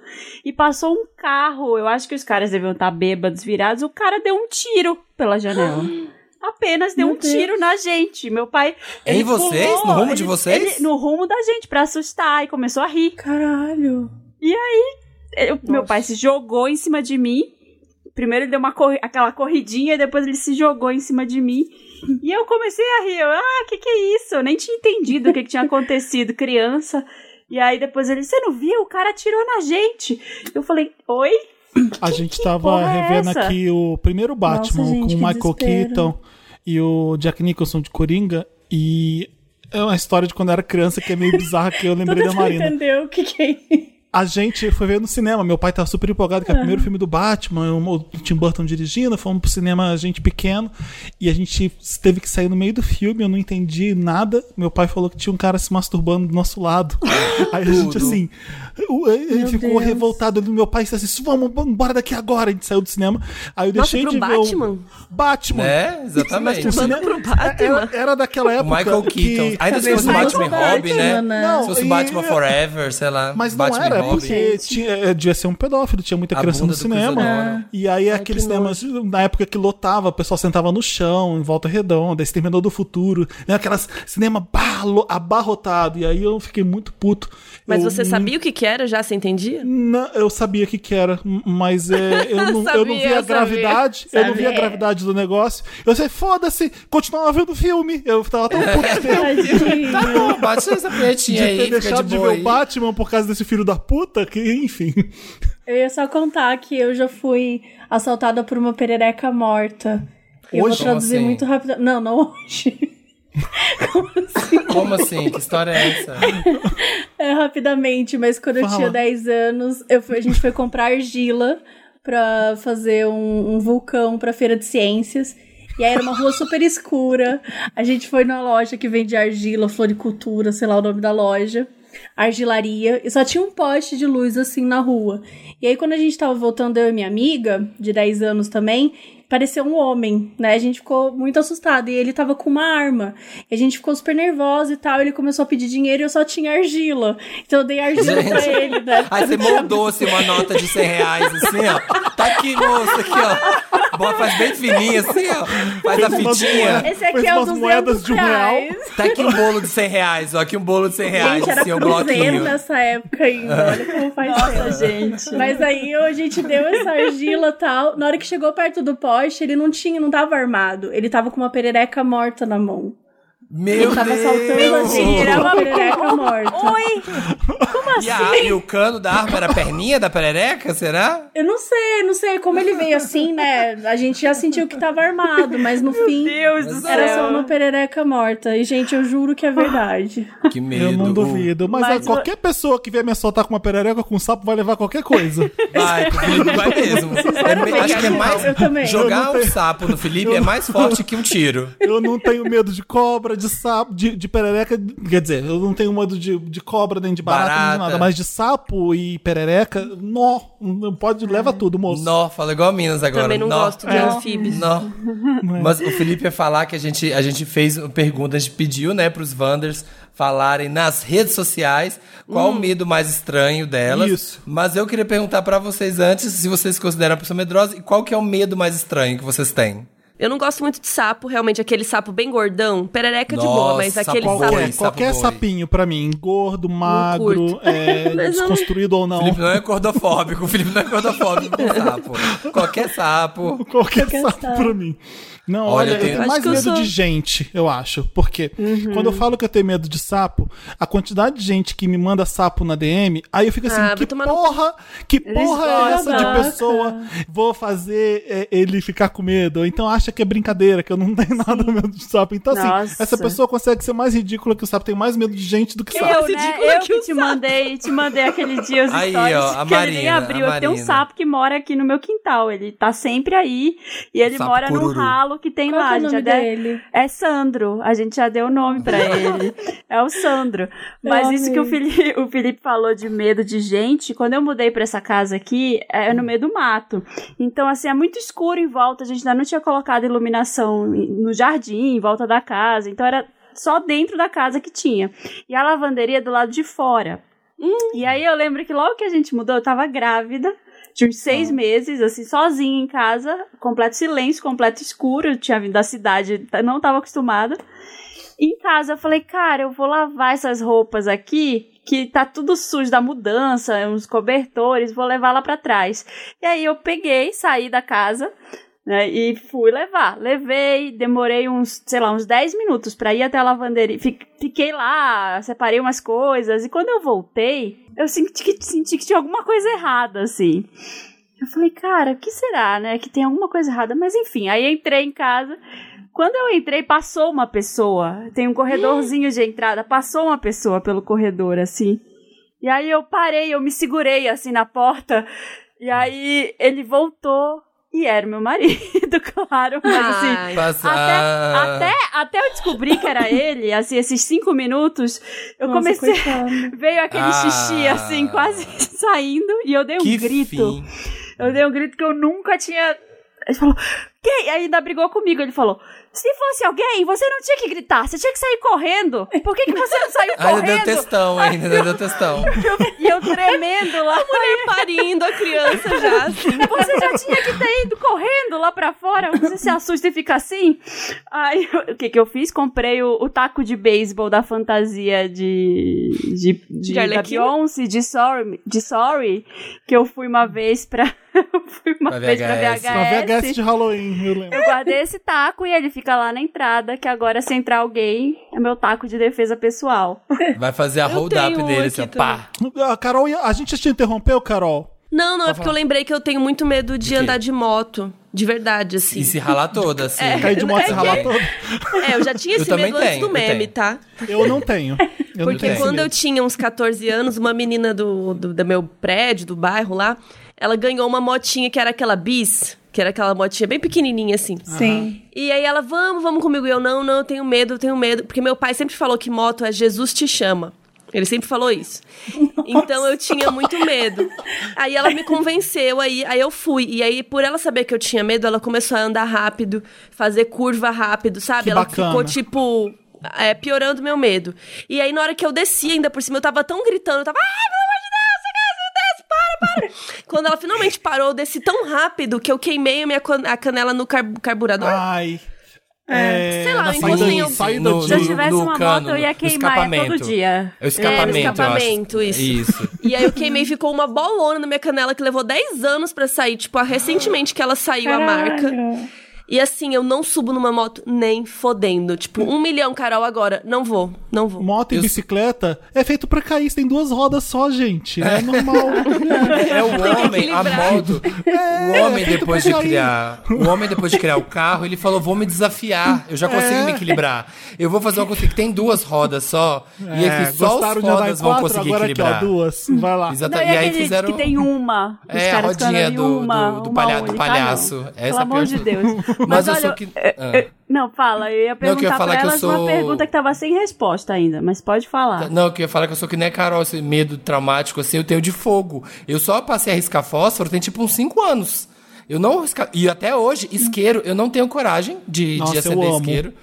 Speaker 2: e passou um carro. Eu acho que os caras deviam estar bêbados, virados. O cara deu um tiro pela janela. Apenas deu
Speaker 4: Meu
Speaker 2: um tiro na gente. Meu pai.
Speaker 5: Em
Speaker 2: ele
Speaker 5: vocês?
Speaker 2: pulou,
Speaker 5: No rumo de
Speaker 2: ele-
Speaker 5: vocês?
Speaker 2: ele- no rumo da gente, pra assustar, e começou a rir.
Speaker 4: Caralho.
Speaker 2: Eu- meu pai se jogou em cima de mim. Primeiro ele deu uma corri- aquela corridinha e depois ele se jogou em cima de mim. E eu comecei a rir. Eu, ah, que que é isso? Eu nem tinha entendido o que, que tinha acontecido, criança. E aí depois ele, você não viu? O cara atirou na gente. Eu falei, oi?
Speaker 1: A gente tava
Speaker 2: porra é
Speaker 1: revendo
Speaker 2: essa?
Speaker 1: aqui o primeiro Batman
Speaker 4: gente,
Speaker 1: com o
Speaker 4: que
Speaker 1: Michael
Speaker 4: desespero.
Speaker 1: Keaton e o Jack Nicholson de Coringa. E é uma história de quando eu era criança que é meio bizarra que eu lembrei da Marina.
Speaker 4: entender o que que é isso.
Speaker 1: A gente foi ver no cinema. Meu pai tava super empolgado que é o primeiro filme do Batman, o Tim Burton dirigindo. Fomos pro cinema, a gente pequeno. E a gente teve que sair no meio do filme. Eu não entendi nada. Meu pai falou que tinha um cara se masturbando do nosso lado. Aí a gente,
Speaker 5: Tudo.
Speaker 1: assim, o- ele ficou
Speaker 4: Deus.
Speaker 1: revoltado. Ele- Meu pai disse assim: vamos, vamos embora daqui agora. A gente saiu do cinema. Aí eu
Speaker 3: Nossa,
Speaker 1: deixei
Speaker 3: pro
Speaker 1: de ver
Speaker 3: Batman?
Speaker 1: o Batman.
Speaker 5: Né? Exatamente.
Speaker 1: O cinema-
Speaker 3: pro Batman.
Speaker 1: Era, era daquela
Speaker 5: O
Speaker 1: época.
Speaker 5: Michael
Speaker 1: que...
Speaker 5: Keaton. Ainda se fosse Batman e
Speaker 4: Batman,
Speaker 5: Robin, né?
Speaker 4: né?
Speaker 5: Se fosse
Speaker 1: e-
Speaker 5: Batman Forever, sei lá.
Speaker 1: Mas não
Speaker 5: Batman
Speaker 1: era. Porque tinha, é, devia ser um pedófilo, tinha muita
Speaker 5: A
Speaker 1: criança no cinema.
Speaker 5: Cruzeiro.
Speaker 1: E aí aqueles
Speaker 3: que
Speaker 1: cinemas, na época que lotava, o pessoal sentava no chão, em volta redonda, Exterminador do Futuro, né? aquelas cinema abarrotado. E aí eu fiquei muito puto.
Speaker 3: Mas
Speaker 1: Eu
Speaker 3: você
Speaker 1: não-
Speaker 3: sabia o que que era já? Você entendia?
Speaker 1: Não, eu sabia o que, que era, mas é, eu, não, eu não
Speaker 3: Sabia,
Speaker 1: vi a
Speaker 3: sabia.
Speaker 1: gravidade. Eu não vi a
Speaker 4: Sabia.
Speaker 1: gravidade do negócio. Eu sei, foda-se, continuava vendo o filme. Eu tava tão puto de ter,
Speaker 5: Tá bom, bate essa
Speaker 1: de ter
Speaker 5: aí, fica
Speaker 1: deixado
Speaker 5: de
Speaker 1: de ver
Speaker 5: aí.
Speaker 1: o Batman por causa desse filho da puta, que enfim.
Speaker 4: Eu ia só contar que eu já fui assaltada por uma perereca morta. Eu
Speaker 1: Hoje?
Speaker 4: vou traduzir
Speaker 5: assim?
Speaker 4: muito rápido. Não, não hoje.
Speaker 5: Como assim? Que história é essa?
Speaker 4: É, rapidamente, mas quando eu
Speaker 1: Fala.
Speaker 4: tinha 10 anos, eu a gente foi comprar argila pra fazer um, um vulcão pra feira de ciências. E aí era uma rua super escura. A gente foi na loja que vende argila, floricultura, sei lá o nome da loja. Argilaria. E só tinha um poste de luz assim na rua. E aí, quando a gente tava voltando, eu e minha amiga, de 10 anos também, pareceu um homem, né? A gente ficou muito assustado. E ele tava com uma arma. E a gente ficou super nervosa e tal. Ele começou a pedir dinheiro e eu só tinha argila. Então eu dei argila
Speaker 5: Gente.
Speaker 4: pra ele, né?
Speaker 5: Aí você moldou assim, uma nota de 100 reais, assim, ó. Tá aqui, moço, aqui, ó. Bota, faz bem fininho, assim, ó. Faz a fitinha.
Speaker 4: Esse aqui é o
Speaker 1: umas
Speaker 4: 200
Speaker 1: moedas de um real.
Speaker 4: reais.
Speaker 5: Tá aqui um bolo de 100 reais, ó. Aqui um bolo de 100 reais,
Speaker 4: Gente, era
Speaker 5: assim, um
Speaker 4: cruzeiro
Speaker 5: bloquinho.
Speaker 4: nessa época ainda. Olha como faz
Speaker 2: Nossa,
Speaker 4: tempo.
Speaker 2: gente.
Speaker 4: Mas aí a gente deu essa argila e tal. Na hora que chegou perto do ele não tinha, não tava armado. Ele tava com uma perereca morta na mão.
Speaker 5: Meu
Speaker 4: Ele tava saltando a
Speaker 5: Deus!
Speaker 4: gente
Speaker 2: Mentira,
Speaker 4: com uma
Speaker 2: mas
Speaker 4: perereca morta.
Speaker 2: Oi!
Speaker 5: E, a- e o cano da arma era a perninha da perereca, será?
Speaker 4: Eu não sei, não sei como ele veio assim, né? A gente já sentiu que tava armado, mas no fim
Speaker 2: Deus do
Speaker 4: era
Speaker 2: céu.
Speaker 4: só uma perereca morta. E, gente, eu juro que é verdade.
Speaker 5: Que medo.
Speaker 1: Eu não duvido. Mas,
Speaker 2: Mas
Speaker 1: é, qualquer pessoa que vier me assaltar com uma perereca com um sapo vai levar qualquer coisa.
Speaker 5: Vai, Felipe vai mesmo. É acho que é mais.
Speaker 4: Eu também.
Speaker 1: Eu
Speaker 5: Jogar um
Speaker 1: tenho-
Speaker 5: sapo no Felipe é mais forte que um tiro.
Speaker 1: Eu não tenho medo de cobra, de sapo, de, de perereca. Quer dizer, eu não tenho medo de, de cobra, nem de barata, nem de
Speaker 5: Barata.
Speaker 1: nada. Mas de sapo e perereca, nó. Não pode, leva tudo, moço.
Speaker 5: Nó, fala igual Minas agora.
Speaker 3: Também não
Speaker 5: Nó.
Speaker 3: gosto de anfíbios.
Speaker 5: Nó. Mas o Felipe ia falar que a gente, a gente fez uma pergunta, a gente pediu, né, pros Wanders falarem nas redes sociais qual o medo mais estranho delas.
Speaker 1: Isso.
Speaker 5: Mas eu queria perguntar pra vocês antes se vocês consideram uma pessoa medrosa e qual que é o medo mais estranho que vocês têm.
Speaker 3: Eu não gosto muito de sapo, realmente, aquele sapo bem gordão. Perereca de boa, mas
Speaker 5: Nossa,
Speaker 3: aquele
Speaker 5: sapo.
Speaker 1: Qualquer,
Speaker 5: sapo
Speaker 1: qualquer
Speaker 5: boi.
Speaker 1: sapinho pra mim, gordo, magro, é,
Speaker 3: eu não-
Speaker 1: desconstruído ou
Speaker 5: O
Speaker 1: não.
Speaker 5: Felipe não é gordofóbico, o Felipe não é gordofóbico com sapo. Qualquer sapo.
Speaker 1: Qualquer
Speaker 4: Qualquer
Speaker 1: sapo
Speaker 4: sapo.
Speaker 1: pra mim. Não,
Speaker 5: Olha,
Speaker 1: olha,
Speaker 5: eu tenho-
Speaker 1: mais medo
Speaker 3: sou-
Speaker 1: de gente, eu acho. Porque quando eu falo que eu tenho medo de sapo, a quantidade de gente que me manda sapo na DM, aí eu fico assim,
Speaker 3: Ah,
Speaker 1: que
Speaker 3: tomar no
Speaker 1: porra, que porra é essa de pessoa? Vou fazer é, ele ficar com medo. Ou Então acha que é brincadeira, que eu não tenho nada medo de sapo. Então assim,
Speaker 2: Nossa.
Speaker 1: essa pessoa consegue ser mais ridícula que o sapo. Tem mais medo de gente do que sapo.
Speaker 2: Eu,
Speaker 3: mais
Speaker 2: né?
Speaker 3: ridícula
Speaker 2: Eu
Speaker 3: que
Speaker 2: que te
Speaker 3: sapo.
Speaker 2: mandei, te mandei aquele dia os
Speaker 5: Aí,
Speaker 2: stories
Speaker 5: ó, a
Speaker 2: que ele nem
Speaker 5: Marina,
Speaker 2: abriu. Eu tenho um
Speaker 5: Marina.
Speaker 2: sapo que mora aqui no meu quintal. Ele tá sempre aí e ele
Speaker 5: Sapo
Speaker 2: mora
Speaker 5: cururu.
Speaker 2: num ralo que tem
Speaker 4: Qual
Speaker 2: lá.
Speaker 4: é o nome
Speaker 2: já deu-
Speaker 4: dele?
Speaker 2: É Sandro. A gente já deu o nome pra ele. É o Sandro. Mas
Speaker 4: Eu
Speaker 2: isso que o. Felipe, o Felipe falou de medo de gente, quando eu mudei pra essa casa aqui, é no meio do mato. Então, assim, é muito escuro em volta. A gente ainda não tinha colocado iluminação no jardim, em volta da casa. Então era só dentro da casa que tinha. E a lavanderia do lado de fora. E aí eu lembro que logo que a gente mudou, eu tava grávida. Uns seis meses, assim, sozinha em casa, completo silêncio, completo escuro. Eu tinha vindo da cidade, não tava acostumada. Em casa, eu falei, cara, eu vou lavar essas roupas aqui, que tá tudo sujo da mudança, uns cobertores, vou levar lá pra trás. E aí eu peguei, saí da casa, né, e fui levar. Levei, demorei uns, sei lá, uns 10 minutos pra ir até a lavanderia. Fi- Fiquei lá, separei umas coisas, e quando eu voltei, eu senti que, senti que tinha alguma coisa errada, assim. Eu falei, cara, o que será, né? Que tem alguma coisa errada. Mas enfim, aí entrei em casa. Quando eu entrei, passou uma pessoa. Tem um corredorzinho de entrada. Passou uma pessoa pelo corredor, assim. E aí eu parei, eu me segurei, assim, na porta. E aí ele voltou. E era meu marido, claro. Mas assim, até, até, até eu descobrir que era ele, assim, esses cinco minutos, eu
Speaker 4: Nossa,
Speaker 2: comecei.
Speaker 4: coitado.
Speaker 2: Veio aquele
Speaker 5: Ah.
Speaker 2: xixi, assim, quase saindo. E eu dei um
Speaker 5: que
Speaker 2: grito.
Speaker 5: fim.
Speaker 2: Eu dei um grito que eu nunca tinha. Ele falou, quem? Ainda brigou comigo. Ele falou: se fosse alguém, você não tinha que gritar, você tinha que sair correndo. Por que, que você não saiu
Speaker 5: Ainda deu
Speaker 2: correndo?
Speaker 5: textão ainda, ainda deu textão.
Speaker 2: E eu tremendo lá.
Speaker 3: mulher parindo a criança já, assim.
Speaker 2: Você já tinha que ter ido correndo lá pra fora. Você se assusta e fica assim. Aí, o que que eu fiz? Comprei o, o taco de beisebol da fantasia de. de, de,
Speaker 3: De
Speaker 2: da? Beyoncé, de Sorry, de Sorry. Que eu fui uma vez pra. Eu fui uma
Speaker 5: Pra
Speaker 2: vez pra
Speaker 5: VHS.
Speaker 1: Pra VHS de Halloween, eu lembro.
Speaker 2: Eu guardei esse taco e ele fica lá na entrada, que agora se entrar alguém, é meu taco de defesa pessoal.
Speaker 5: Vai fazer a
Speaker 3: Eu
Speaker 5: hold up
Speaker 3: tenho um
Speaker 5: dele, assim, pá.
Speaker 1: A Carol, ia- a gente te interrompeu, Carol?
Speaker 3: Não, não, é porque eu lembrei que eu tenho muito medo de
Speaker 5: quê?
Speaker 3: andar de moto. De verdade, assim.
Speaker 5: E se ralar toda, assim.
Speaker 1: Cair de moto e se ralar todo.
Speaker 3: É, eu já tinha
Speaker 5: Eu
Speaker 3: esse
Speaker 5: também
Speaker 3: medo antes
Speaker 5: tenho,
Speaker 3: do
Speaker 5: eu
Speaker 3: meme,
Speaker 5: tenho.
Speaker 3: tá?
Speaker 1: Eu não tenho. Eu não
Speaker 3: Porque
Speaker 1: tenho esse
Speaker 3: quando eu tinha uns 14 anos, uma menina do, do, do meu prédio, do bairro lá, ela ganhou uma motinha que era aquela bis, que era aquela motinha bem pequenininha assim.
Speaker 4: Sim.
Speaker 3: E aí ela, vamos, vamos comigo. E eu, não, não, eu tenho medo, eu tenho medo. Porque meu pai sempre falou que moto é Jesus te chama. Ele sempre falou isso. Então eu tinha muito medo. Aí ela me convenceu, aí, aí eu fui. E aí, por ela saber que eu tinha medo, ela começou a andar rápido, fazer curva rápido, sabe?
Speaker 1: Que
Speaker 3: ela
Speaker 1: bacana.
Speaker 3: ficou, tipo, é, piorando meu medo. E aí, na hora que eu desci, ainda por cima, eu tava tão gritando, eu tava, ai, pelo amor de Deus, você quer, você desce, para, para. Quando ela finalmente parou, eu desci tão rápido que eu queimei a minha can- a canela no car- carburador.
Speaker 1: Ai. É,
Speaker 3: Sei lá, eu
Speaker 1: saída,
Speaker 3: encostei em-
Speaker 1: saída
Speaker 5: no-
Speaker 1: de...
Speaker 2: Se eu tivesse
Speaker 5: no
Speaker 2: uma
Speaker 5: cano,
Speaker 2: moto, eu ia queimar
Speaker 5: escapamento.
Speaker 2: todo dia.
Speaker 5: É o escapamento,
Speaker 3: É, no
Speaker 5: eu
Speaker 3: escapamento,
Speaker 5: acho.
Speaker 3: isso.
Speaker 5: Isso.
Speaker 3: E aí eu queimei e ficou uma bolona na minha canela que levou 10 anos pra sair. Tipo, recentemente que ela saiu a marca. E assim, eu não subo numa moto nem fodendo. Tipo, um milhão, Carol, agora. Não vou, não vou.
Speaker 1: Moto e
Speaker 5: Eu-
Speaker 1: bicicleta é feito pra cair, você tem duas rodas só, gente. É normal.
Speaker 5: É o homem, a moto. o homem, depois de criar. O homem, depois de criar o carro, ele falou: vou me desafiar. Eu já consigo
Speaker 1: É.
Speaker 5: me equilibrar. Eu vou fazer uma coisa que tem duas rodas só. e
Speaker 1: É,
Speaker 5: aqui só os rodas vão
Speaker 1: quatro,
Speaker 5: conseguir
Speaker 1: agora
Speaker 5: equilibrar.
Speaker 1: aqui, ó, duas. Vai lá.
Speaker 2: Não,
Speaker 5: Exatamente.
Speaker 2: e
Speaker 5: E aí
Speaker 2: aquele
Speaker 5: fizeram.
Speaker 2: que tem uma. Os
Speaker 5: É, a rodinha do-
Speaker 2: uma,
Speaker 5: do- do
Speaker 2: uma
Speaker 5: palha- do palhaço.
Speaker 2: Ah, não.
Speaker 5: Essa
Speaker 2: Pelo
Speaker 5: é a
Speaker 2: amor de- Deus.
Speaker 5: Mas eu
Speaker 2: olha,
Speaker 5: sou que.
Speaker 2: é-
Speaker 5: Ah.
Speaker 2: é- não, fala. Eu ia
Speaker 5: Não, que eu ia
Speaker 2: perguntar
Speaker 5: falar
Speaker 2: pra
Speaker 5: que eu
Speaker 2: elas
Speaker 5: sou-
Speaker 2: uma pergunta que tava sem resposta ainda, mas pode falar.
Speaker 5: Não, eu queria falar que eu sou que nem a Carol, esse medo traumático, assim, eu tenho de fogo. Eu só passei a riscar fósforo tem tipo uns 5 anos. Eu não risca... E até hoje, isqueiro, eu não tenho coragem de,
Speaker 1: Nossa,
Speaker 5: de
Speaker 1: eu
Speaker 5: acender
Speaker 1: amo.
Speaker 5: isqueiro.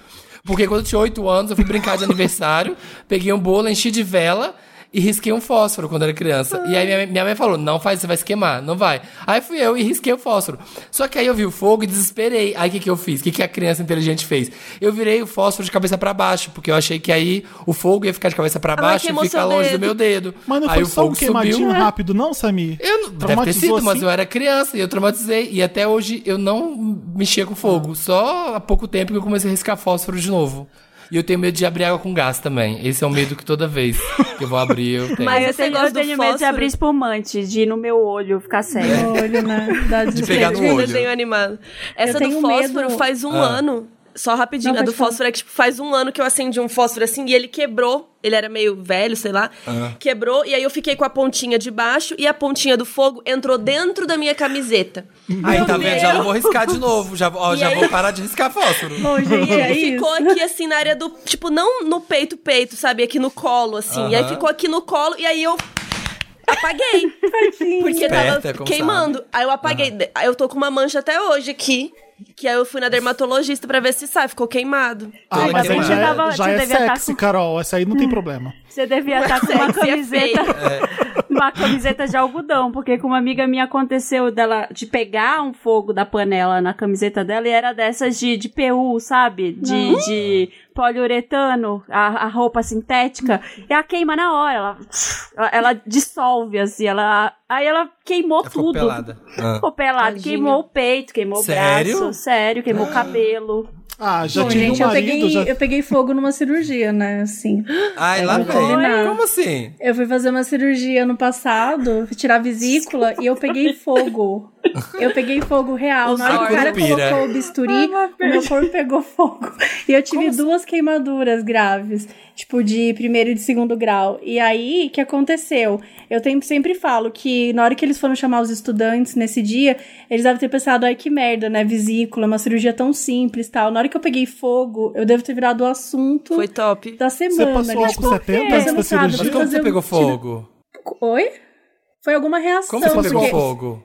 Speaker 5: Porque quando eu tinha 8 anos, eu fui brincar de aniversário, peguei um bolo, enchi de vela e risquei um fósforo quando era criança. E aí minha, minha mãe falou: não faz, você vai se queimar, não vai. Aí fui eu e risquei o fósforo. Só que aí eu vi o fogo e desesperei. Aí o que, que eu fiz? O que, que a criança inteligente fez? Eu virei o fósforo de cabeça pra baixo, porque eu achei que aí o fogo ia ficar de cabeça pra baixo e ficar longe
Speaker 3: dedo.
Speaker 5: do meu dedo.
Speaker 1: Mas não
Speaker 5: aí
Speaker 1: foi
Speaker 5: o
Speaker 1: só um
Speaker 5: fogo
Speaker 1: queimadinho
Speaker 5: subiu.
Speaker 1: rápido, não, Samir?
Speaker 5: Eu não, deve ter sido, mas
Speaker 1: assim?
Speaker 5: eu era criança e eu traumatizei. E até hoje eu não mexia com fogo. Só há pouco tempo que eu comecei a riscar fósforo de novo. E eu tenho medo de abrir água com gás também. Esse é um medo que toda vez que eu vou abrir, eu tenho.
Speaker 3: Mas
Speaker 2: eu
Speaker 3: esse
Speaker 2: tenho,
Speaker 3: negócio
Speaker 2: eu
Speaker 3: do
Speaker 2: tenho medo de abrir espumante, de ir no meu olho ficar cego.
Speaker 4: No olho, né? Dá
Speaker 5: De pegar no olho.
Speaker 3: Desenho animado. Essa do
Speaker 4: tenho
Speaker 3: fósforo
Speaker 4: medo-
Speaker 3: faz um
Speaker 5: Ah.
Speaker 3: ano. Só rapidinho.
Speaker 4: Não,
Speaker 3: a do
Speaker 4: falar.
Speaker 3: fósforo é que tipo, faz um ano que eu acendi um fósforo assim e ele quebrou. Ele era meio velho, sei lá. Quebrou e aí eu fiquei com a pontinha de baixo e a pontinha do fogo entrou dentro da minha camiseta.
Speaker 5: Aí tá vendo? Já não vou riscar de novo. Já, ó, já
Speaker 3: aí?
Speaker 5: vou parar de riscar fósforo.
Speaker 4: Ô, gente,
Speaker 3: E
Speaker 4: é
Speaker 3: ficou aqui assim na área do. Tipo, não no peito, peito, sabe? Aqui no colo, assim. E aí ficou aqui no colo e aí eu. Apaguei. Porque
Speaker 5: Esperta,
Speaker 3: tava queimando. Aí eu apaguei. Aí eu tô com uma mancha até hoje aqui. Que aí eu fui na dermatologista pra ver se sai, ficou queimado.
Speaker 1: Ah, mas aí já, é-
Speaker 2: Tava-
Speaker 1: já é
Speaker 2: tá
Speaker 1: sexy,
Speaker 2: com-
Speaker 1: Carol. Essa aí não tem problema.
Speaker 2: Você devia estar com uma
Speaker 3: é
Speaker 2: camiseta.
Speaker 3: feio.
Speaker 2: Uma camiseta de algodão, porque com uma amiga minha aconteceu dela de pegar um fogo da panela na camiseta dela e era dessas de, de PU, sabe? De, de poliuretano, a, a roupa sintética. E ela queima na hora, ela, ela, ela dissolve assim, ela. Aí ela queimou
Speaker 5: Ela ficou
Speaker 2: tudo.
Speaker 5: pelada. Ah.
Speaker 2: Ficou pelado,
Speaker 3: Tadinha.
Speaker 2: queimou o peito, queimou
Speaker 5: Sério?
Speaker 2: o braço, sério, queimou o cabelo.
Speaker 1: Ah, já
Speaker 4: Bom,
Speaker 1: tive
Speaker 4: gente,
Speaker 1: um
Speaker 4: eu
Speaker 1: marido,
Speaker 4: peguei,
Speaker 1: já...
Speaker 4: eu peguei fogo numa cirurgia, né? Assim.
Speaker 5: Ai, lá vem. Como assim?
Speaker 4: Eu fui fazer uma cirurgia no passado, fui tirar a vesícula e eu peguei fogo. Eu peguei fogo real. Na hora que o cara
Speaker 5: Curupira.
Speaker 4: colocou o bisturi, o meu corpo pegou fogo. E eu tive duas queimaduras graves, tipo de primeiro e de segundo grau. E aí, o que aconteceu? Eu sempre falo que na hora que eles foram chamar os estudantes nesse dia, eles devem ter pensado, ai que merda, né? Vesícula, uma cirurgia tão simples tal. Na hora que eu peguei fogo, eu devo ter virado o assunto
Speaker 3: Foi top.
Speaker 4: da
Speaker 1: Você
Speaker 4: semana.
Speaker 1: passou
Speaker 4: ali,
Speaker 1: álcool 70
Speaker 4: Mas
Speaker 1: antes
Speaker 4: você sabe,
Speaker 5: Mas como você
Speaker 4: um
Speaker 5: pegou fogo?
Speaker 4: Oi? Foi alguma reação.
Speaker 5: Como você pegou
Speaker 4: porque-
Speaker 5: fogo?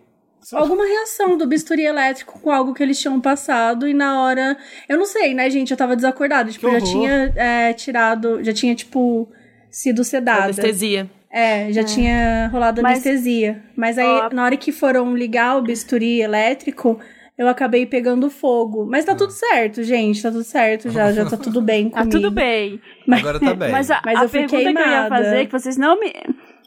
Speaker 4: Alguma reação do bisturi elétrico com algo que eles tinham passado e na hora. Eu não sei, né, gente? Eu tava desacordada. Tipo, eu já tinha é, tirado. Já tinha, tipo, sido sedada.
Speaker 3: Anestesia.
Speaker 4: É, já tinha rolado
Speaker 2: Mas-
Speaker 4: anestesia. Mas aí,
Speaker 2: Ó.
Speaker 4: na hora que foram ligar o bisturi elétrico, eu acabei pegando fogo. Mas tá tudo certo, gente. Tá tudo certo já. Já tá tudo bem
Speaker 2: Tá
Speaker 4: comigo.
Speaker 2: tudo bem.
Speaker 5: Agora tá bem.
Speaker 2: Mas a,
Speaker 4: Mas
Speaker 2: a
Speaker 4: eu
Speaker 2: pergunta que eu ia fazer é que vocês não me.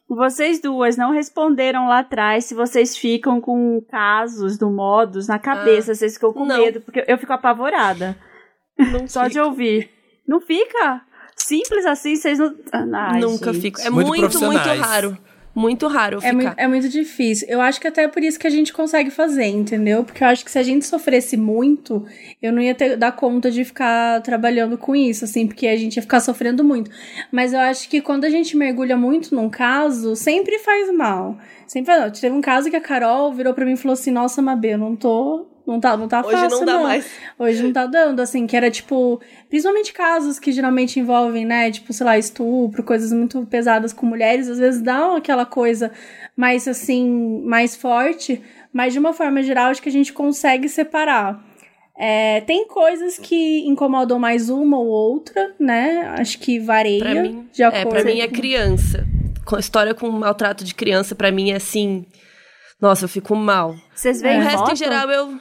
Speaker 2: Vocês duas não responderam lá atrás se vocês ficam com casos do modus na cabeça, vocês ficam com
Speaker 3: não.
Speaker 2: medo, porque eu fico apavorada.
Speaker 3: Não
Speaker 2: Só de
Speaker 3: fico.
Speaker 2: ouvir. Não fica? Simples assim, vocês não. Ai,
Speaker 3: Nunca
Speaker 2: gente.
Speaker 3: fico. É
Speaker 5: Muito
Speaker 3: muito, muito, raro. Muito raro
Speaker 4: É
Speaker 3: ficar.
Speaker 4: muito, é muito difícil. Eu acho que até é por isso que a gente consegue fazer, entendeu? Porque eu acho que se a gente sofresse muito, eu não ia ter, dar conta de ficar trabalhando com isso, assim, porque a gente ia ficar sofrendo muito. Mas eu acho que quando a gente mergulha muito num caso, sempre faz mal. Sempre faz mal. Teve um caso que a Carol virou pra mim e falou assim: Nossa, Mabê, eu não tô. Não tá, não tá
Speaker 3: Hoje
Speaker 4: fácil,
Speaker 3: não dá mais.
Speaker 4: Hoje não tá dando, assim, que era tipo, principalmente casos que geralmente envolvem, né, tipo, sei lá, estupro, coisas muito pesadas com mulheres, às vezes dá aquela coisa mais assim, mais forte, mas de uma forma geral acho que a gente consegue separar. É, tem coisas que incomodam mais uma ou outra, né? Acho que varia
Speaker 3: Pra mim,
Speaker 4: de
Speaker 3: é,
Speaker 4: acordo.
Speaker 3: pra mim é criança. Com história com maltrato de criança, pra mim é assim. Nossa, eu fico mal.
Speaker 2: Vocês
Speaker 3: O
Speaker 2: veem
Speaker 3: resto,
Speaker 2: foto?
Speaker 3: em geral, eu.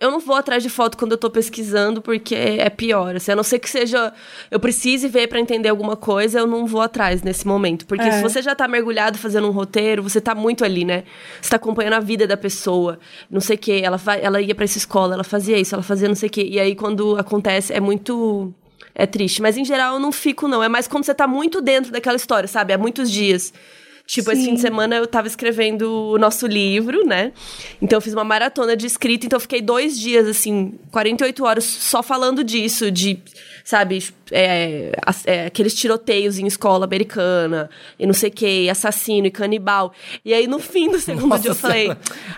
Speaker 3: Eu não vou atrás de foto quando eu tô pesquisando, porque é pior. Assim, a não ser que seja. Eu precise ver pra entender alguma coisa, eu não vou atrás nesse momento. Porque
Speaker 4: É.
Speaker 3: se você já tá mergulhado fazendo um roteiro, você tá muito ali, né? Você tá acompanhando a vida da pessoa. Não sei o quê. Ela, vai, ela ia pra essa escola, ela fazia isso, ela fazia não sei o quê. E aí, quando acontece, é muito. É triste. Mas em geral eu não fico, não. É mais quando você tá muito dentro daquela história, sabe? Há muitos dias. Tipo, esse
Speaker 4: Sim.
Speaker 3: fim de semana eu tava escrevendo o nosso livro, né? Então eu fiz uma maratona de escrita, então eu fiquei dois dias, assim, 48 horas só falando disso, de, sabe, é, é, aqueles tiroteios em escola americana, e não sei o que, assassino e canibal. E aí no fim do segundo
Speaker 5: Nossa
Speaker 3: dia eu falei,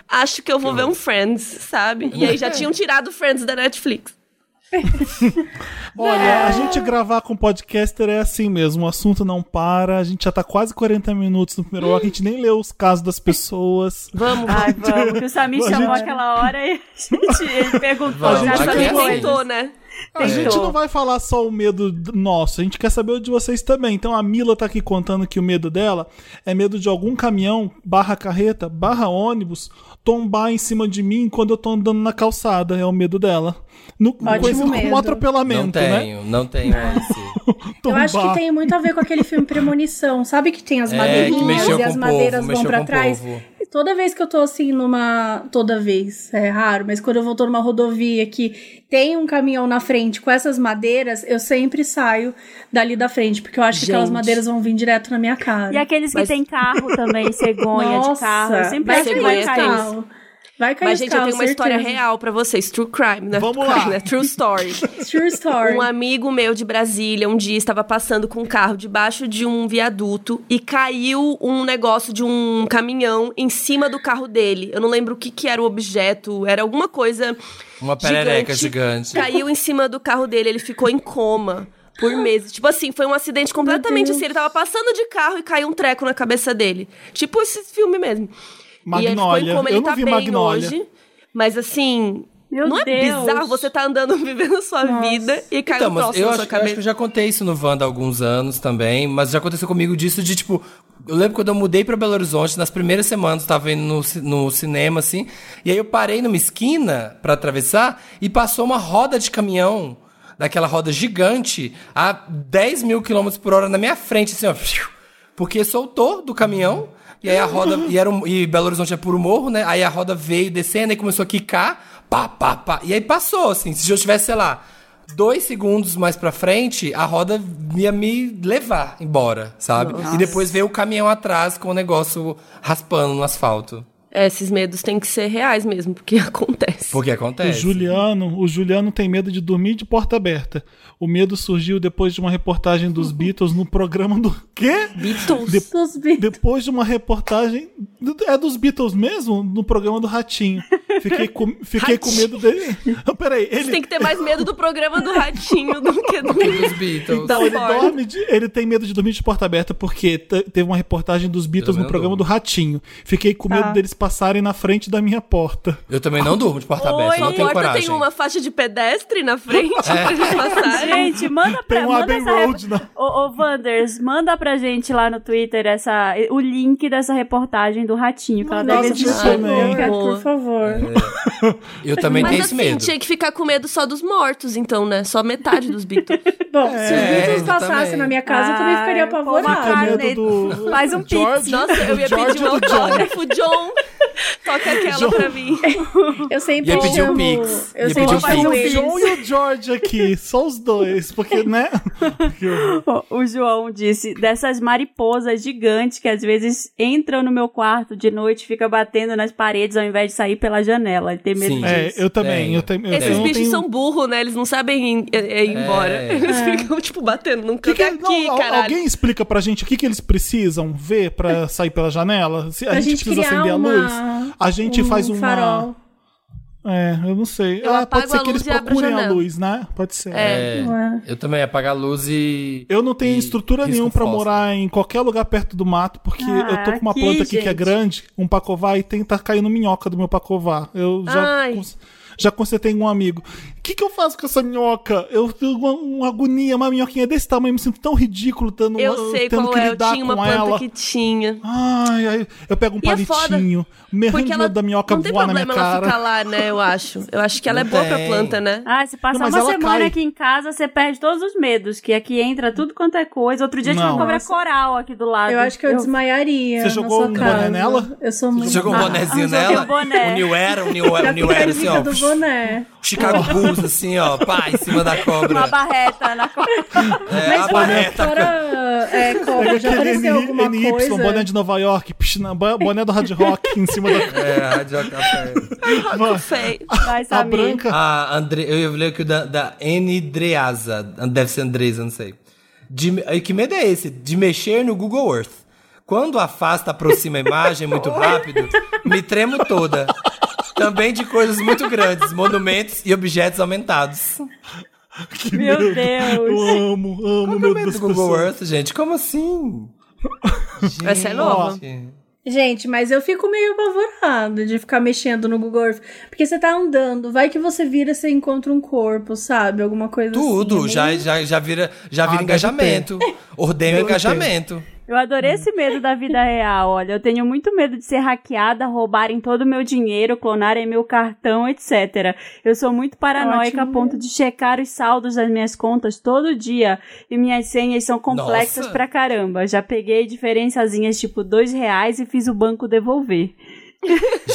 Speaker 3: acho que eu vou ver um Friends, sabe? E aí já tinham tirado Friends da Netflix.
Speaker 1: Olha, a gente gravar com podcaster é assim mesmo, o assunto não para, a gente já tá quase 40 minutos no primeiro bloco, a gente nem leu os casos das pessoas.
Speaker 3: Vamos,
Speaker 2: Ai, vamos, que o Samir chamou
Speaker 1: gente-
Speaker 2: aquela hora e a gente, ele perguntou
Speaker 5: Vamos,
Speaker 2: já
Speaker 5: aqui
Speaker 2: sobre
Speaker 5: é
Speaker 3: tentou, né?
Speaker 1: A gente não vai falar só o medo nosso, a gente quer saber o de vocês também. Então a Mila tá aqui contando que o medo dela é medo de algum caminhão, barra carreta, barra ônibus, tombar em cima de mim quando eu tô andando na calçada. É o medo dela. No, conhecido como
Speaker 4: medo.
Speaker 1: um atropelamento,
Speaker 5: Não
Speaker 1: né?
Speaker 5: tenho, não tenho esse.
Speaker 4: Eu acho que tem muito a ver com aquele filme Premonição. Sabe que tem as
Speaker 5: É,
Speaker 4: madeirinhas
Speaker 5: mexeu
Speaker 4: e as madeiras
Speaker 5: povo,
Speaker 4: vão
Speaker 5: o
Speaker 4: trás?
Speaker 5: povo.
Speaker 4: Toda vez que eu tô assim numa. Toda vez, é raro, mas quando eu vou tô numa rodovia que tem um caminhão na frente com essas madeiras, eu sempre saio dali da frente, porque eu acho que aquelas
Speaker 3: Gente.
Speaker 4: madeiras vão vir direto na minha cara.
Speaker 2: E aqueles que
Speaker 3: Mas-
Speaker 2: tem carro também, cegonha de
Speaker 4: Nossa,
Speaker 2: carro. Eu sempre acho que
Speaker 4: cair
Speaker 2: vai
Speaker 3: cegonha tem.
Speaker 4: carro. Vai cair
Speaker 3: Mas, gente, eu tenho uma história real pra vocês. True crime, né?
Speaker 1: Vamos
Speaker 3: True
Speaker 1: lá.
Speaker 3: né? True story.
Speaker 4: True story.
Speaker 3: Um amigo meu de Brasília um dia estava passando com um carro debaixo de um viaduto e caiu um negócio de um caminhão em cima do carro dele. Eu não lembro o que, que era o objeto, era alguma coisa.
Speaker 5: Uma perereca gigante.
Speaker 3: Caiu em cima do carro dele, ele ficou em coma. Por meses. Tipo assim, foi um acidente completamente assim. Ele tava passando de carro e caiu um treco na cabeça dele. Tipo esse filme mesmo. E ele ele
Speaker 1: Eu não
Speaker 3: tá
Speaker 1: vi
Speaker 3: bem
Speaker 1: Magnolia.
Speaker 3: hoje. Mas assim,
Speaker 2: Meu
Speaker 3: Não é
Speaker 2: Deus.
Speaker 3: bizarro você tá andando, vivendo sua
Speaker 4: Nossa.
Speaker 3: vida e cai
Speaker 5: Então,
Speaker 3: um troço
Speaker 5: eu
Speaker 3: na
Speaker 5: acho,
Speaker 3: sua
Speaker 5: eu acho que
Speaker 3: cabeça.
Speaker 5: eu já contei isso no Wanda há alguns anos também, mas já aconteceu comigo disso de tipo. Eu lembro quando eu mudei pra Belo Horizonte, nas primeiras semanas, eu tava indo no, no cinema, assim, e aí eu parei numa esquina pra atravessar e passou uma roda de caminhão, daquela roda gigante, a 10 mil quilômetros por hora na minha frente, assim, ó. Porque soltou do caminhão, e aí a roda. E, era um- e Belo Horizonte é puro morro, né? Aí a roda veio descendo e começou a quicar, pá, pá, pá. E aí passou, assim. Se eu tivesse, sei lá, dois segundos mais pra frente, a roda ia me levar embora, sabe? E depois veio o caminhão atrás com o negócio raspando no asfalto.
Speaker 3: Esses medos têm que ser reais mesmo, porque acontece.
Speaker 5: Porque
Speaker 1: O
Speaker 5: acontece.
Speaker 1: Juliano, o Juliano tem medo de dormir de porta aberta. O medo surgiu depois de uma reportagem dos Beatles no programa do quê?
Speaker 3: Beatles.
Speaker 1: De-
Speaker 4: Dos Beatles.
Speaker 1: depois de uma reportagem é dos Beatles mesmo no programa do Ratinho. Fiquei com, fiquei com medo dele. Peraí,
Speaker 3: Você
Speaker 1: ele
Speaker 3: tem que ter mais medo do programa do Ratinho do que do...
Speaker 5: Dos Beatles.
Speaker 1: Então, ele dorme de- ele tem medo de dormir de porta aberta porque te- teve uma reportagem dos Beatles no programa do Ratinho. Fiquei com medo
Speaker 4: Tá.
Speaker 1: deles passarem na frente da minha porta.
Speaker 5: Eu também não durmo de porta
Speaker 3: Oi,
Speaker 5: aberta, não
Speaker 3: a
Speaker 5: tenho
Speaker 3: porta
Speaker 5: coragem.
Speaker 3: tem uma faixa de pedestre na frente pra gente passar.
Speaker 2: Gente, manda pra
Speaker 1: Tem um
Speaker 2: manda essa
Speaker 1: Road na-
Speaker 2: Ô, ô, Wanders, manda pra gente lá no Twitter essa, o link dessa reportagem do Ratinho, que ela
Speaker 1: Nossa,
Speaker 2: deve
Speaker 1: por favor.
Speaker 3: Boa.
Speaker 4: por favor.
Speaker 5: Eu também
Speaker 3: Mas
Speaker 5: tenho esse
Speaker 3: assim,
Speaker 5: medo.
Speaker 3: tinha que ficar com medo só dos mortos, então, né? Só metade dos Beatles.
Speaker 4: Bom, se os
Speaker 5: É,
Speaker 4: Beatles passassem na minha casa, eu também ficaria.
Speaker 1: Com
Speaker 2: Cara,
Speaker 1: medo do
Speaker 2: Faz um pix.
Speaker 1: George,
Speaker 3: Nossa, eu ia
Speaker 1: George
Speaker 3: pedir
Speaker 1: John.
Speaker 3: autógrafo, John. Toca aquela
Speaker 1: John.
Speaker 3: pra mim.
Speaker 4: Eu sempre
Speaker 5: Ia pedir o
Speaker 4: chamo...
Speaker 5: Pix.
Speaker 4: Eu
Speaker 5: Ia
Speaker 4: sempre
Speaker 5: pedir o
Speaker 4: chamo
Speaker 1: o
Speaker 5: Pix.
Speaker 1: John e o George aqui, só os dois, porque, né?
Speaker 2: O João disse, dessas mariposas gigantes que às vezes entram no meu quarto de noite e fica batendo nas paredes ao invés de sair pela janela. Ele tem medo
Speaker 5: Sim.
Speaker 1: É,
Speaker 2: disso.
Speaker 1: eu também.
Speaker 5: Tenho.
Speaker 1: Eu tenho, eu
Speaker 3: Esses bichos
Speaker 1: tenho-
Speaker 3: são burros, né? Eles não sabem ir, ir- ir embora.
Speaker 5: É.
Speaker 3: Eles ficam, tipo, batendo num
Speaker 1: Que
Speaker 3: canto
Speaker 1: que-
Speaker 3: aqui,
Speaker 1: não, al-
Speaker 3: caralho.
Speaker 1: alguém explica pra gente o que, que eles precisam ver pra sair pela janela? Se a
Speaker 4: Pra
Speaker 1: gente,
Speaker 4: gente
Speaker 1: precisa acender
Speaker 4: uma-
Speaker 1: a luz? A gente
Speaker 4: um
Speaker 1: faz uma.
Speaker 4: farol.
Speaker 1: É, eu não sei.
Speaker 3: Eu
Speaker 1: ah, pode ser que eles
Speaker 3: a
Speaker 1: procurem a luz, né? Pode ser.
Speaker 3: É.
Speaker 5: É, eu também apagar a luz e.
Speaker 1: Eu não tenho
Speaker 5: e
Speaker 1: estrutura nenhuma pra
Speaker 5: fósforo.
Speaker 1: morar em qualquer lugar perto do mato, porque
Speaker 2: Ah,
Speaker 1: eu tô com uma
Speaker 2: aqui,
Speaker 1: planta aqui que é
Speaker 2: gente.
Speaker 1: grande, um pacová, e tem tá caindo minhoca do meu pacová. Eu já,
Speaker 3: Ai.
Speaker 1: já consertei com um amigo. O que, que eu faço com essa minhoca? Eu tenho uma, uma agonia, uma minhoquinha desse tamanho, me sinto tão ridículo tendo,
Speaker 3: Eu sei
Speaker 1: tendo
Speaker 3: qual
Speaker 1: que
Speaker 3: é. Eu
Speaker 1: lidar
Speaker 3: tinha uma
Speaker 1: com
Speaker 3: planta
Speaker 1: ela.
Speaker 3: que tinha.
Speaker 1: Ai, ai, eu pego um
Speaker 3: E é
Speaker 1: palitinho, me
Speaker 3: Porque
Speaker 1: arranco
Speaker 3: ela
Speaker 1: da minhoca
Speaker 3: não tem
Speaker 1: voar na minha
Speaker 3: problema ela
Speaker 1: cara.
Speaker 3: ficar lá, né? Eu acho. Eu acho que ela
Speaker 5: Não
Speaker 3: é boa pra
Speaker 5: tem.
Speaker 3: planta, né?
Speaker 2: Ah, se passar
Speaker 1: Não,
Speaker 2: uma semana
Speaker 1: cai.
Speaker 2: aqui em casa, você perde todos os medos, que aqui entra tudo quanto é coisa. Outro dia tinha
Speaker 1: Não.
Speaker 2: uma cobra coral aqui do lado.
Speaker 4: Eu acho que eu, desmaiaria.
Speaker 1: Você jogou um
Speaker 4: casa.
Speaker 1: boné nela?
Speaker 4: Eu sou muito.
Speaker 5: Você jogou um
Speaker 2: Ah, eu joguei
Speaker 5: nela?
Speaker 2: o boné.
Speaker 5: O New Era, o New, o
Speaker 4: Já
Speaker 5: New Era, assim, ó.
Speaker 4: do boné.
Speaker 5: Chicago Bulls, assim, ó. Pá, em cima da
Speaker 2: Uma
Speaker 5: cobra.
Speaker 2: barreta na cobra.
Speaker 5: É,
Speaker 4: Mas
Speaker 5: a barreta.
Speaker 4: fora é, cobra, já apareceu alguma
Speaker 1: NY,
Speaker 4: coisa?
Speaker 1: boné de Nova York, piscina, bo- boné do Hard Rock em cima da.
Speaker 5: É, Rádio Café.
Speaker 1: Vai.
Speaker 3: Feio.
Speaker 2: Vai,
Speaker 1: A branca.
Speaker 5: A Andre... Eu ia ler aqui o da, da Andreasa. Deve ser Andresa, não sei. De... aí, Que medo é esse? De mexer no Google Earth. Quando afasta, aproxima a imagem muito rápido, me tremo toda. Também de coisas muito grandes, monumentos e objetos aumentados.
Speaker 1: Que
Speaker 2: Meu
Speaker 1: medo.
Speaker 2: Deus.
Speaker 1: Eu amo, amo
Speaker 5: Qual é o
Speaker 1: medo
Speaker 5: medo
Speaker 1: das
Speaker 5: do Google
Speaker 1: pessoas.
Speaker 5: Earth, gente? Como assim?
Speaker 3: Essa é nova.
Speaker 5: Gente.
Speaker 4: Mas eu fico meio apavorada de ficar mexendo no Google Earth. Porque você tá andando, vai que você vira, você encontra um corpo, sabe? Alguma coisa
Speaker 5: Tudo,
Speaker 4: assim.
Speaker 5: já, já, já vira, já vira
Speaker 1: Ah,
Speaker 5: engajamento. Ordena engajamento.
Speaker 2: Eu adorei esse medo da vida real. Olha, eu tenho muito medo de ser hackeada, roubarem todo o meu dinheiro, clonarem meu cartão, etc. Eu sou muito paranoica a
Speaker 4: Ótimo
Speaker 2: ponto de checar os saldos das minhas contas todo dia e minhas senhas são complexas
Speaker 5: Nossa.
Speaker 2: pra caramba. Já peguei diferençazinhas tipo dois reais e fiz o banco devolver.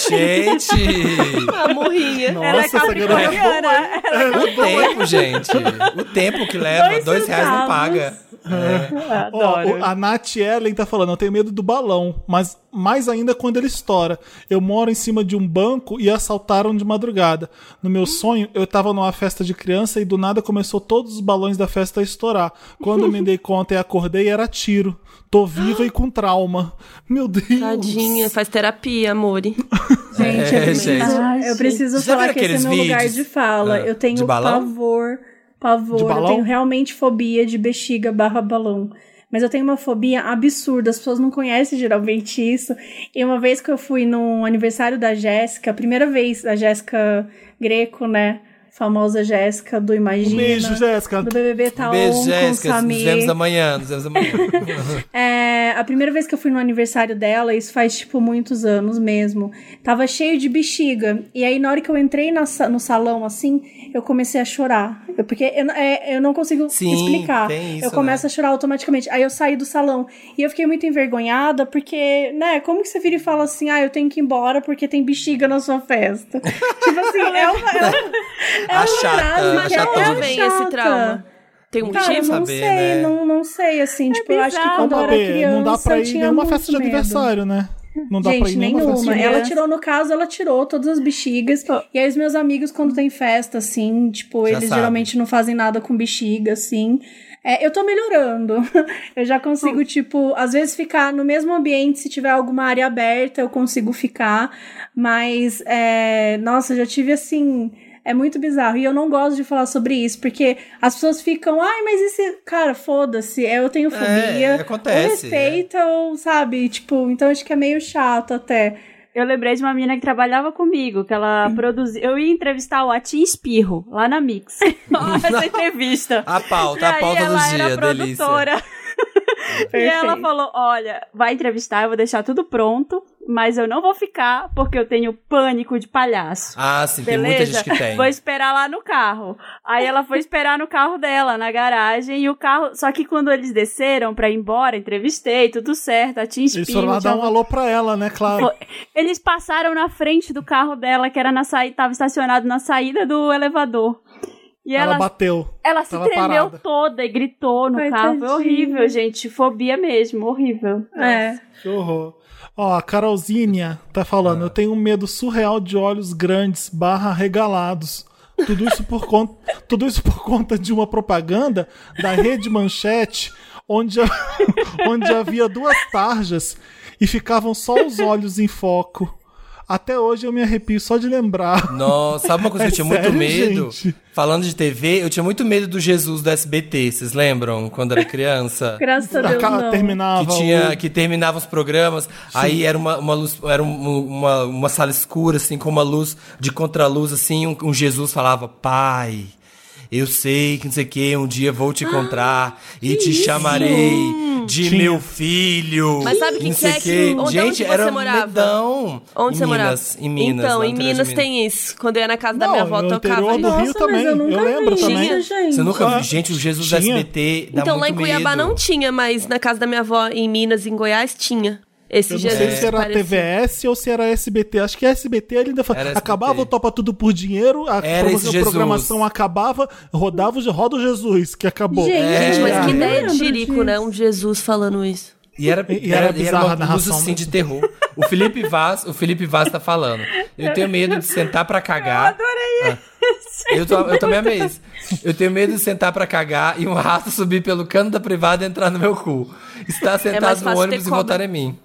Speaker 5: Gente!
Speaker 3: A morrinha.
Speaker 2: Ela é
Speaker 1: Nossa, essa garota é boa,
Speaker 2: capricorniana.
Speaker 5: O tempo, gente. O tempo que leva,
Speaker 2: Dois
Speaker 5: dois, reais não paga. É.
Speaker 1: Ó,
Speaker 2: Adoro.
Speaker 1: o- a Nath Ellen tá falando, eu tenho medo do balão, mas mais ainda quando ele estoura. Eu moro em cima de um banco e assaltaram de madrugada. No meu sonho, eu tava numa festa de criança e do nada começou todos os balões da festa a estourar. Quando eu me dei conta e acordei, era tiro. Tô viva e com trauma. Meu Deus.
Speaker 3: Tadinha, faz terapia, amore.
Speaker 4: Gente,
Speaker 5: É,
Speaker 4: eu preciso,
Speaker 5: gente.
Speaker 2: Ai,
Speaker 4: eu preciso
Speaker 5: Já
Speaker 4: falar que esse é meu lugar
Speaker 5: vídeos?
Speaker 4: de fala.
Speaker 5: Ah,
Speaker 4: eu tenho pavor, pavor.
Speaker 1: De
Speaker 4: Eu tenho realmente fobia de bexiga barra balão. Mas eu tenho uma fobia absurda, as pessoas não conhecem geralmente isso. E uma vez que eu fui no aniversário da Jéssica, a primeira vez da Jéssica Greco, né? Famosa Jéssica do Imagina.
Speaker 1: Um beijo, Jéssica.
Speaker 4: Do BBB Taon
Speaker 5: Beijo,
Speaker 4: com o
Speaker 5: Jéssica. Nos vemos amanhã. Nos vemos amanhã.
Speaker 4: É, a primeira vez que eu fui no aniversário dela, isso faz, tipo, muitos anos mesmo, tava cheio de bexiga. E aí, na hora que eu entrei na no salão, assim, eu comecei a chorar. Eu- porque eu, não- é, eu não consigo
Speaker 5: Sim,
Speaker 4: explicar.
Speaker 5: tem isso,
Speaker 4: eu começo
Speaker 5: né?
Speaker 4: a chorar automaticamente. Aí eu saí do salão. E eu fiquei muito envergonhada, porque, né, como que você vira e fala assim, ah, eu tenho que ir embora porque tem bexiga na sua festa? tipo assim, é uma, é uma, é
Speaker 5: chata,
Speaker 4: que é.
Speaker 3: Onde
Speaker 4: tão
Speaker 3: vem esse trauma? Tem um
Speaker 4: Cara, eu
Speaker 3: motivo?
Speaker 4: não
Speaker 5: saber,
Speaker 4: sei,
Speaker 5: né?
Speaker 4: não, não sei, assim, tipo, eu acho que
Speaker 2: bizarro.
Speaker 4: quando eu era criança,
Speaker 1: não dá pra
Speaker 4: eu
Speaker 1: ir em
Speaker 4: tinha
Speaker 1: nenhuma festa de
Speaker 4: medo.
Speaker 1: aniversário, né? Não dá pra ir
Speaker 4: Gente,
Speaker 1: nenhuma,
Speaker 4: nenhuma. Ela tirou, no caso, ela tirou todas as bexigas. E aí, os meus amigos, quando tem festa, assim, tipo,
Speaker 5: Já
Speaker 4: eles
Speaker 5: sabe.
Speaker 4: geralmente não fazem nada com bexiga, assim. É, eu tô melhorando. eu já consigo, tipo, às vezes ficar no mesmo ambiente, se tiver alguma área aberta, eu consigo ficar. Mas, é, nossa, eu já tive assim. É muito bizarro. E eu não gosto de falar sobre isso, porque as pessoas ficam, ai, mas esse. Cara, foda-se, eu tenho fobia.
Speaker 5: acontece,
Speaker 4: Ou respeita, ou, sabe? Tipo, então acho que é meio chato até.
Speaker 2: Eu lembrei de uma menina que trabalhava comigo, que ela produzia. Eu ia entrevistar o Atim Espirro, lá na Mix. Essa entrevista.
Speaker 5: A pauta, a pauta do
Speaker 2: ela
Speaker 5: dia,
Speaker 2: era
Speaker 5: delícia.
Speaker 2: produtora. e ela falou: Olha, vai entrevistar, eu vou deixar tudo pronto, mas eu não vou ficar porque eu tenho pânico de palhaço.
Speaker 5: Ah, sim, tem muita
Speaker 2: Beleza?
Speaker 5: gente que tem.
Speaker 2: Vou esperar lá no carro. Aí ela foi esperar no carro dela, na garagem, e o carro. Só que quando eles desceram pra ir embora, entrevistei, tudo certo, a Tim
Speaker 1: Eles foram lá dar um alô pra ela, né, claro.
Speaker 2: Eles passaram na frente do carro dela, que era na saída, tava estacionado na saída do elevador. E
Speaker 1: Ela
Speaker 2: ela,
Speaker 1: bateu.
Speaker 2: ela se tremeu
Speaker 1: parada.
Speaker 2: toda e gritou no
Speaker 4: Ai,
Speaker 2: carro. Foi horrível, gente. Fobia mesmo, horrível.
Speaker 4: É.
Speaker 1: Que horror. Ó, a Carolzinha tá falando, eu tenho um medo surreal de olhos grandes barra regalados. Tudo isso por conta, tudo isso por conta de uma propaganda da Rede Manchete, onde, onde havia duas tarjas e ficavam só os olhos em foco. Até hoje eu me arrepio só de lembrar.
Speaker 5: Nossa, sabe uma coisa
Speaker 1: É
Speaker 5: que eu tinha
Speaker 1: sério,
Speaker 5: muito medo?
Speaker 1: gente?
Speaker 5: Falando de TV, eu tinha muito medo do Jesus do SBT, vocês lembram? Quando era criança?
Speaker 4: Graças a Deus. Não.
Speaker 1: terminava
Speaker 5: que tinha
Speaker 1: o-
Speaker 5: que terminava os programas aí era uma, uma luz era um- uma, uma sala escura assim com uma luz de contraluz assim um, um Jesus falava pai eu sei que não sei o que um dia vou te encontrar e te chamarei de
Speaker 1: Tinha.
Speaker 5: meu filho
Speaker 3: Mas sabe o que que é que- onde-
Speaker 5: gente
Speaker 3: onde você
Speaker 5: era um
Speaker 3: morava?
Speaker 5: medão
Speaker 3: Onde
Speaker 5: em
Speaker 3: você morava?
Speaker 5: Minas, em Minas
Speaker 3: Então, em
Speaker 5: no
Speaker 3: Minas tem isso. Quando eu ia na casa da
Speaker 1: Não,
Speaker 3: minha avó,
Speaker 1: no
Speaker 3: tocava
Speaker 1: interior do
Speaker 3: isso.
Speaker 1: Rio
Speaker 4: Nossa,
Speaker 1: também.
Speaker 4: mas eu nunca
Speaker 1: lembro
Speaker 4: vi
Speaker 1: também.
Speaker 4: isso, gente.
Speaker 5: você nunca
Speaker 1: Ah,
Speaker 5: viu gente o Jesus do
Speaker 1: tinha?
Speaker 5: SBT dá
Speaker 3: Então, lá em Cuiabá
Speaker 5: medo.
Speaker 3: não tinha, mas na casa da minha avó, em Minas, em Goiás, tinha. Esse
Speaker 1: Eu não sei se era
Speaker 3: parecia.
Speaker 1: TVS ou se era SBT. Acho que SBT ele ainda fa-
Speaker 5: Era SBT.
Speaker 1: acabava o Topa Tudo por Dinheiro, a,
Speaker 5: Era
Speaker 1: a programação acabava, rodava o Roda o Jesus, que acabou.
Speaker 4: Gente,
Speaker 3: Gente, mas
Speaker 5: É.
Speaker 3: que ideia de jirico,
Speaker 4: disso.
Speaker 3: né? Um Jesus falando isso.
Speaker 5: E era,
Speaker 1: E- e
Speaker 5: era,
Speaker 1: era
Speaker 5: e era
Speaker 1: bizarra a
Speaker 5: uma luz
Speaker 1: narração,
Speaker 5: assim
Speaker 1: né?
Speaker 5: de terror. O Felipe Vaz, o Felipe Vaz tá falando. Eu tenho medo de sentar pra cagar. Eu adorei eu, tô- eu também amei isso. Eu tenho medo de sentar pra cagar e um rato subir pelo cano da privada e entrar no meu cu. Estar
Speaker 3: É
Speaker 5: sentado no
Speaker 3: fácil ter
Speaker 5: ônibus e
Speaker 3: cobra.
Speaker 5: voltar em mim.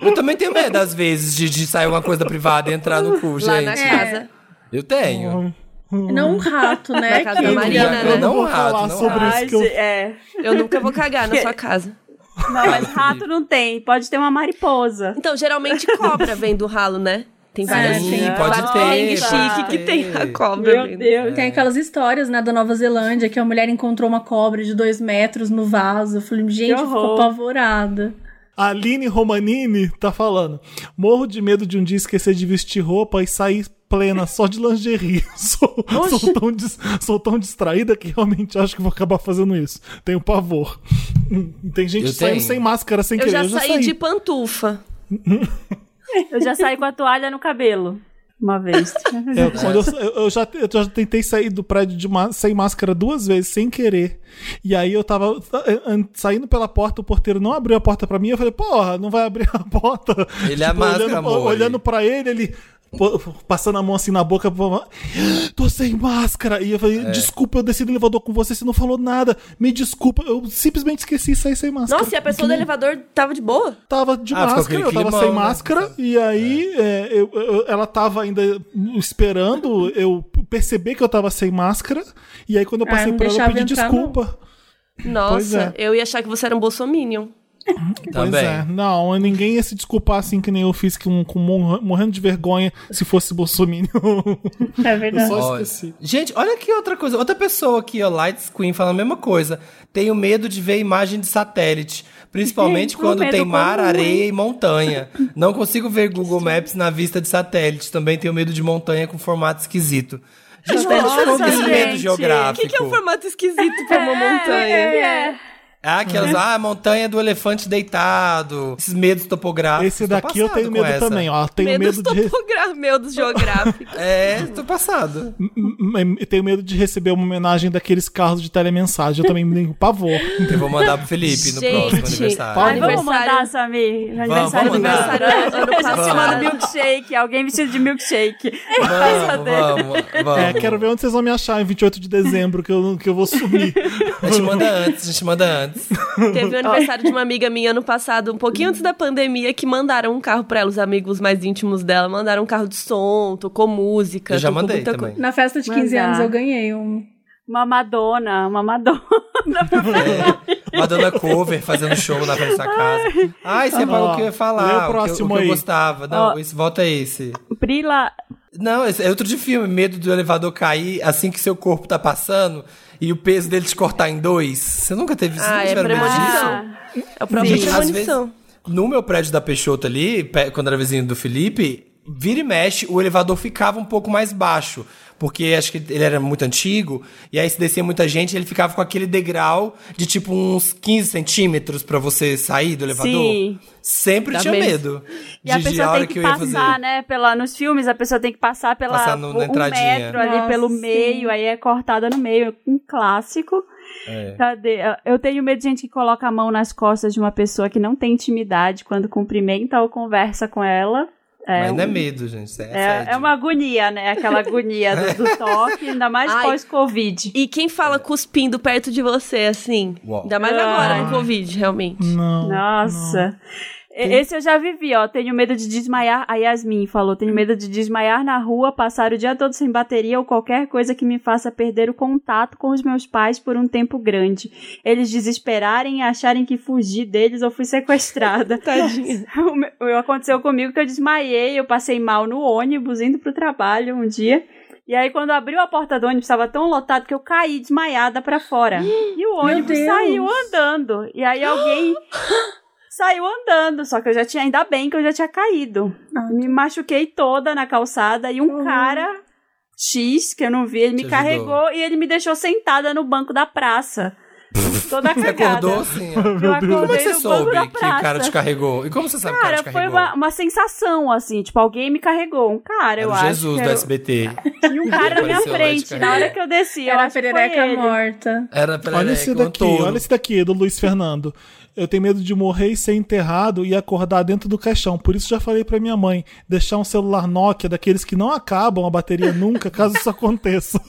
Speaker 5: Eu também tenho medo, às vezes, de, de sair alguma coisa da privada e entrar no cu,
Speaker 3: Lá na
Speaker 5: gente.
Speaker 3: casa.
Speaker 5: Eu tenho.
Speaker 4: Não um rato, né?
Speaker 3: Na casa da Marina,
Speaker 1: eu
Speaker 3: né?
Speaker 1: não
Speaker 5: Não
Speaker 1: vou
Speaker 5: rato,
Speaker 1: falar
Speaker 5: não
Speaker 1: sobre isso que eu...
Speaker 2: é.
Speaker 3: Eu nunca vou cagar na sua casa.
Speaker 2: Não, mas rato não tem. Pode ter uma mariposa.
Speaker 3: Então, geralmente cobra vem do ralo, né? Tem várias
Speaker 4: Sim,
Speaker 3: tem
Speaker 5: pode
Speaker 3: vários
Speaker 5: ter,
Speaker 3: chique que tem a cobra.
Speaker 2: Meu. Deus.
Speaker 4: Tem aquelas histórias, né, da Nova Zelândia, que a mulher encontrou uma cobra de dois metros no vaso. Eu falei, gente, ficou apavorada.
Speaker 1: A Aline Romanini tá falando. Morro de medo de um dia esquecer de vestir roupa e sair plena só de lingerie. Sou, sou tão, sou tão distraída que realmente acho que vou acabar fazendo isso. Tenho pavor. Hum, Tem gente
Speaker 5: Eu
Speaker 1: saindo
Speaker 5: tenho.
Speaker 1: sem máscara, sem
Speaker 3: Eu
Speaker 1: querer.
Speaker 3: já saí de pantufa.
Speaker 2: Eu já saí com a toalha no cabelo. Uma vez.
Speaker 1: É, quando eu, eu- já, eu já tentei sair do prédio de má- sem máscara duas vezes, sem querer. E aí eu tava saindo pela porta, o porteiro não abriu a porta pra mim. Eu falei, porra, não vai abrir a porta.
Speaker 5: Ele é a máscara,
Speaker 1: olhando,
Speaker 5: amor.
Speaker 1: olhando pra ele, ele passando a mão assim na boca. Tô sem máscara. E eu falei,
Speaker 5: É.
Speaker 1: desculpa, eu desci do elevador com você, você não falou nada. Me desculpa, eu simplesmente esqueci de sair sem máscara.
Speaker 3: Nossa, e a pessoa do elevador tava de boa?
Speaker 1: Tava de
Speaker 5: Ah,
Speaker 1: máscara, eu tava sem
Speaker 5: né?
Speaker 1: máscara, e aí é, eu- eu- ela tava ainda esperando eu perceber que eu tava sem máscara, e aí quando eu
Speaker 4: Ah,
Speaker 1: passei
Speaker 4: não
Speaker 1: por ela, eu pedi
Speaker 4: entrar,
Speaker 1: desculpa.
Speaker 3: Nossa,
Speaker 1: é.
Speaker 3: eu ia achar que você era um bolsominion.
Speaker 1: Pois
Speaker 5: Também.
Speaker 1: é. Não, ninguém ia se desculpar assim que nem eu fiz, com, com mor- morrendo de vergonha se fosse Bolsonaro.
Speaker 4: É verdade.
Speaker 1: Só
Speaker 5: Olha-
Speaker 1: esqueci.
Speaker 5: Gente, olha aqui outra coisa. Outra pessoa aqui, ó, Lights Queen, fala a mesma coisa. Tenho medo de ver imagem de satélite. Principalmente
Speaker 2: Um
Speaker 5: quando tem mar,
Speaker 2: comum,
Speaker 5: areia e montanha. Não consigo ver Google Maps na vista de satélite. Também tenho medo de montanha com formato esquisito. Gente,
Speaker 2: Nossa,
Speaker 5: ficou esse medo
Speaker 2: gente.
Speaker 5: geográfico?
Speaker 3: O que, que é um formato esquisito pra uma montanha?
Speaker 2: É,
Speaker 5: Ah, aquelas, ah, montanha do elefante deitado. Esses medos topográficos.
Speaker 1: Esse daqui eu tenho medo
Speaker 5: essa.
Speaker 1: também, ó. Tenho
Speaker 3: Medos
Speaker 1: medo de.
Speaker 3: topogra... Medos geográficos.
Speaker 5: É, tô passado.
Speaker 1: Eu tenho medo de receber uma homenagem daqueles carros de telemensagem. Eu também me tenho pavor.
Speaker 5: Eu vou mandar pro Felipe no próximo aniversário.
Speaker 2: Ai, vamos
Speaker 3: Aniversário-
Speaker 2: mandar, Samir. No aniversário
Speaker 5: vamos
Speaker 2: do
Speaker 5: mandar.
Speaker 2: meu
Speaker 3: Ano
Speaker 2: A
Speaker 3: passado.
Speaker 2: milkshake. Alguém vestido de milkshake.
Speaker 5: Vamos, vamos, vamos.
Speaker 1: É, quero ver onde vocês vão me achar em 28 de dezembro, que eu, que eu vou sumir.
Speaker 5: A gente manda antes, a gente manda antes.
Speaker 3: Teve o aniversário de uma amiga minha ano passado, um pouquinho antes da pandemia, que mandaram um carro pra ela, os amigos mais íntimos dela. Mandaram um carro de som, tocou música.
Speaker 5: Eu já mandei
Speaker 3: muita
Speaker 5: também.
Speaker 3: coisa.
Speaker 4: Na festa de 15
Speaker 2: Mandar.
Speaker 4: anos eu ganhei um.
Speaker 2: Uma Madonna, uma Madonna.
Speaker 5: É, Madonna Cover fazendo show na frente da casa. Ai, você falou o que eu ia falar,
Speaker 1: o
Speaker 5: o que eu-
Speaker 1: próximo
Speaker 5: o que eu, gostava. Não, esse, volta esse.
Speaker 2: Brila.
Speaker 5: Não, esse é outro de filme. Medo do elevador cair assim que seu corpo tá passando e o peso dele te cortar em dois. Você nunca teve isso?
Speaker 3: Ah, é
Speaker 5: tiveram medo disso?
Speaker 3: É o
Speaker 5: às
Speaker 3: premonição.
Speaker 5: vezes, no meu prédio da Peixoto ali, quando era vizinho do Felipe, vira e mexe, o elevador ficava um pouco mais baixo. Porque acho que ele era muito antigo, e aí se descia muita gente, ele ficava com aquele degrau de tipo uns 15 centímetros pra você sair do elevador.
Speaker 2: Sim.
Speaker 5: Sempre
Speaker 3: Dá
Speaker 5: tinha
Speaker 3: medo.
Speaker 5: medo.
Speaker 2: E a
Speaker 5: de- de
Speaker 2: pessoa
Speaker 5: hora
Speaker 2: tem que,
Speaker 5: eu ia
Speaker 2: passar,
Speaker 5: fazer.
Speaker 2: né? Pela, nos filmes, a pessoa tem que passar pela
Speaker 5: Passar no- na
Speaker 2: um
Speaker 5: entradinha.
Speaker 2: metro ali
Speaker 4: Nossa,
Speaker 2: pelo
Speaker 4: sim.
Speaker 2: meio, aí é cortada no meio. Um clássico.
Speaker 5: É.
Speaker 2: Cadê? Eu tenho medo de gente que coloca a mão nas costas de uma pessoa que não tem intimidade quando cumprimenta ou conversa com ela. É,
Speaker 5: Mas não é medo, gente. É,
Speaker 2: é, é uma agonia, né? Aquela agonia do, do toque, ainda mais
Speaker 3: Ai.
Speaker 2: pós-Covid.
Speaker 3: E quem fala cuspindo perto de você, assim?
Speaker 5: Uau.
Speaker 3: Ainda mais
Speaker 2: Ah.
Speaker 3: agora, no Covid, realmente.
Speaker 1: Não.
Speaker 2: Nossa. E- Esse eu já vivi, ó. Tenho medo de desmaiar. A Yasmin falou: tenho medo de desmaiar na rua, passar o dia todo sem bateria ou qualquer coisa que me faça perder o contato com os meus pais por um tempo grande. Eles desesperarem e acharem que fugi deles ou fui sequestrada.
Speaker 3: Tadinha.
Speaker 2: Aconteceu comigo que eu desmaiei, eu passei mal no ônibus, indo pro trabalho um dia. E aí, quando abriu a porta do ônibus, estava tão lotado que eu caí desmaiada pra fora. E o ônibus saiu andando. E aí alguém saiu andando, só que eu já tinha, ainda bem que eu já tinha caído.
Speaker 4: Ah.
Speaker 2: Me machuquei toda na calçada e um
Speaker 4: Uhum.
Speaker 2: cara X, que eu não vi, ele me
Speaker 5: Te
Speaker 2: carregou e ele me deixou sentada no banco da praça. Toda
Speaker 5: Você
Speaker 2: cagada.
Speaker 5: acordou assim, ó.
Speaker 2: Eu
Speaker 5: Como é que você soube que o cara te carregou? E como você sabe que o
Speaker 2: Cara,
Speaker 5: cara te
Speaker 2: foi
Speaker 5: carregou?
Speaker 2: uma, uma sensação, assim, tipo, alguém me carregou. Um cara, eu
Speaker 5: Era o
Speaker 2: acho.
Speaker 5: Jesus
Speaker 2: que
Speaker 5: do SBT.
Speaker 2: Tinha um cara na minha
Speaker 5: e
Speaker 2: frente. Na hora que eu desci, eu
Speaker 4: Era a
Speaker 2: foi
Speaker 4: perereca morta.
Speaker 5: Era pra
Speaker 1: Olha esse daqui, olha esse daqui, do Luiz Fernando. Eu tenho medo de morrer e ser enterrado e acordar dentro do caixão. Por isso já falei pra minha mãe, deixar um celular Nokia daqueles que não acabam a bateria nunca, caso isso aconteça.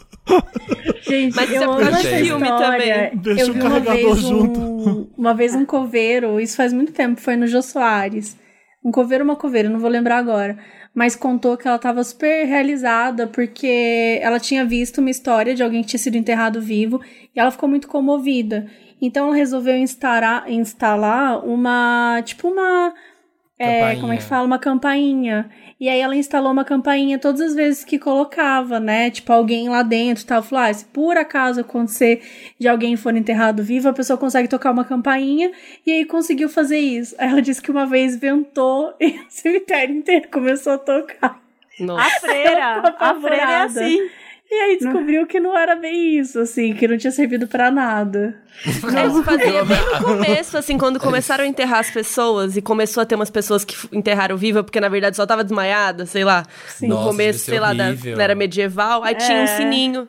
Speaker 4: Gente,
Speaker 3: Mas isso é
Speaker 4: eu
Speaker 3: por
Speaker 4: amo essa
Speaker 3: filme também.
Speaker 1: Deixa
Speaker 4: eu vi uma
Speaker 1: carregador
Speaker 4: vez
Speaker 1: junto.
Speaker 4: Um, uma vez um coveiro, isso faz muito tempo, foi no Jô Soares. Um coveiro uma coveira, não vou lembrar agora. Mas contou que ela estava super realizada porque ela tinha visto uma história de alguém que tinha sido enterrado vivo e ela ficou muito comovida. Então ela resolveu instalar, instalar uma, tipo uma, é,
Speaker 5: Campainha.
Speaker 4: como é que fala? Uma campainha. E aí ela instalou uma campainha todas as vezes que colocava, né? Tipo, alguém lá dentro e tal. Falou, ah, se por acaso acontecer de alguém for enterrado vivo, a pessoa consegue tocar uma campainha. E aí conseguiu fazer isso. Aí ela disse que uma vez ventou e o cemitério inteiro começou a tocar.
Speaker 3: Nossa.
Speaker 2: A freira. A freira é assim.
Speaker 4: E aí descobriu que não era bem isso, assim, que não tinha servido pra nada.
Speaker 3: É, Isso fazia bem no começo, assim, quando começaram a enterrar as pessoas e começou a ter umas pessoas que enterraram viva, porque na verdade só tava desmaiada, sei lá. No
Speaker 5: Nossa,
Speaker 3: começo,
Speaker 5: deve ser
Speaker 3: sei lá, da da era medieval, aí tinha um
Speaker 2: É.
Speaker 3: sininho.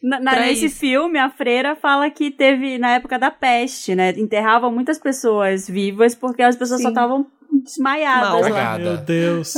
Speaker 2: Na, na- nesse
Speaker 3: isso.
Speaker 2: filme, a freira fala que teve na época da peste, né? Enterravam muitas pessoas vivas porque as pessoas só
Speaker 4: Sim.
Speaker 2: estavam desmaiadas
Speaker 3: Mal.
Speaker 2: lá.
Speaker 1: Meu Deus.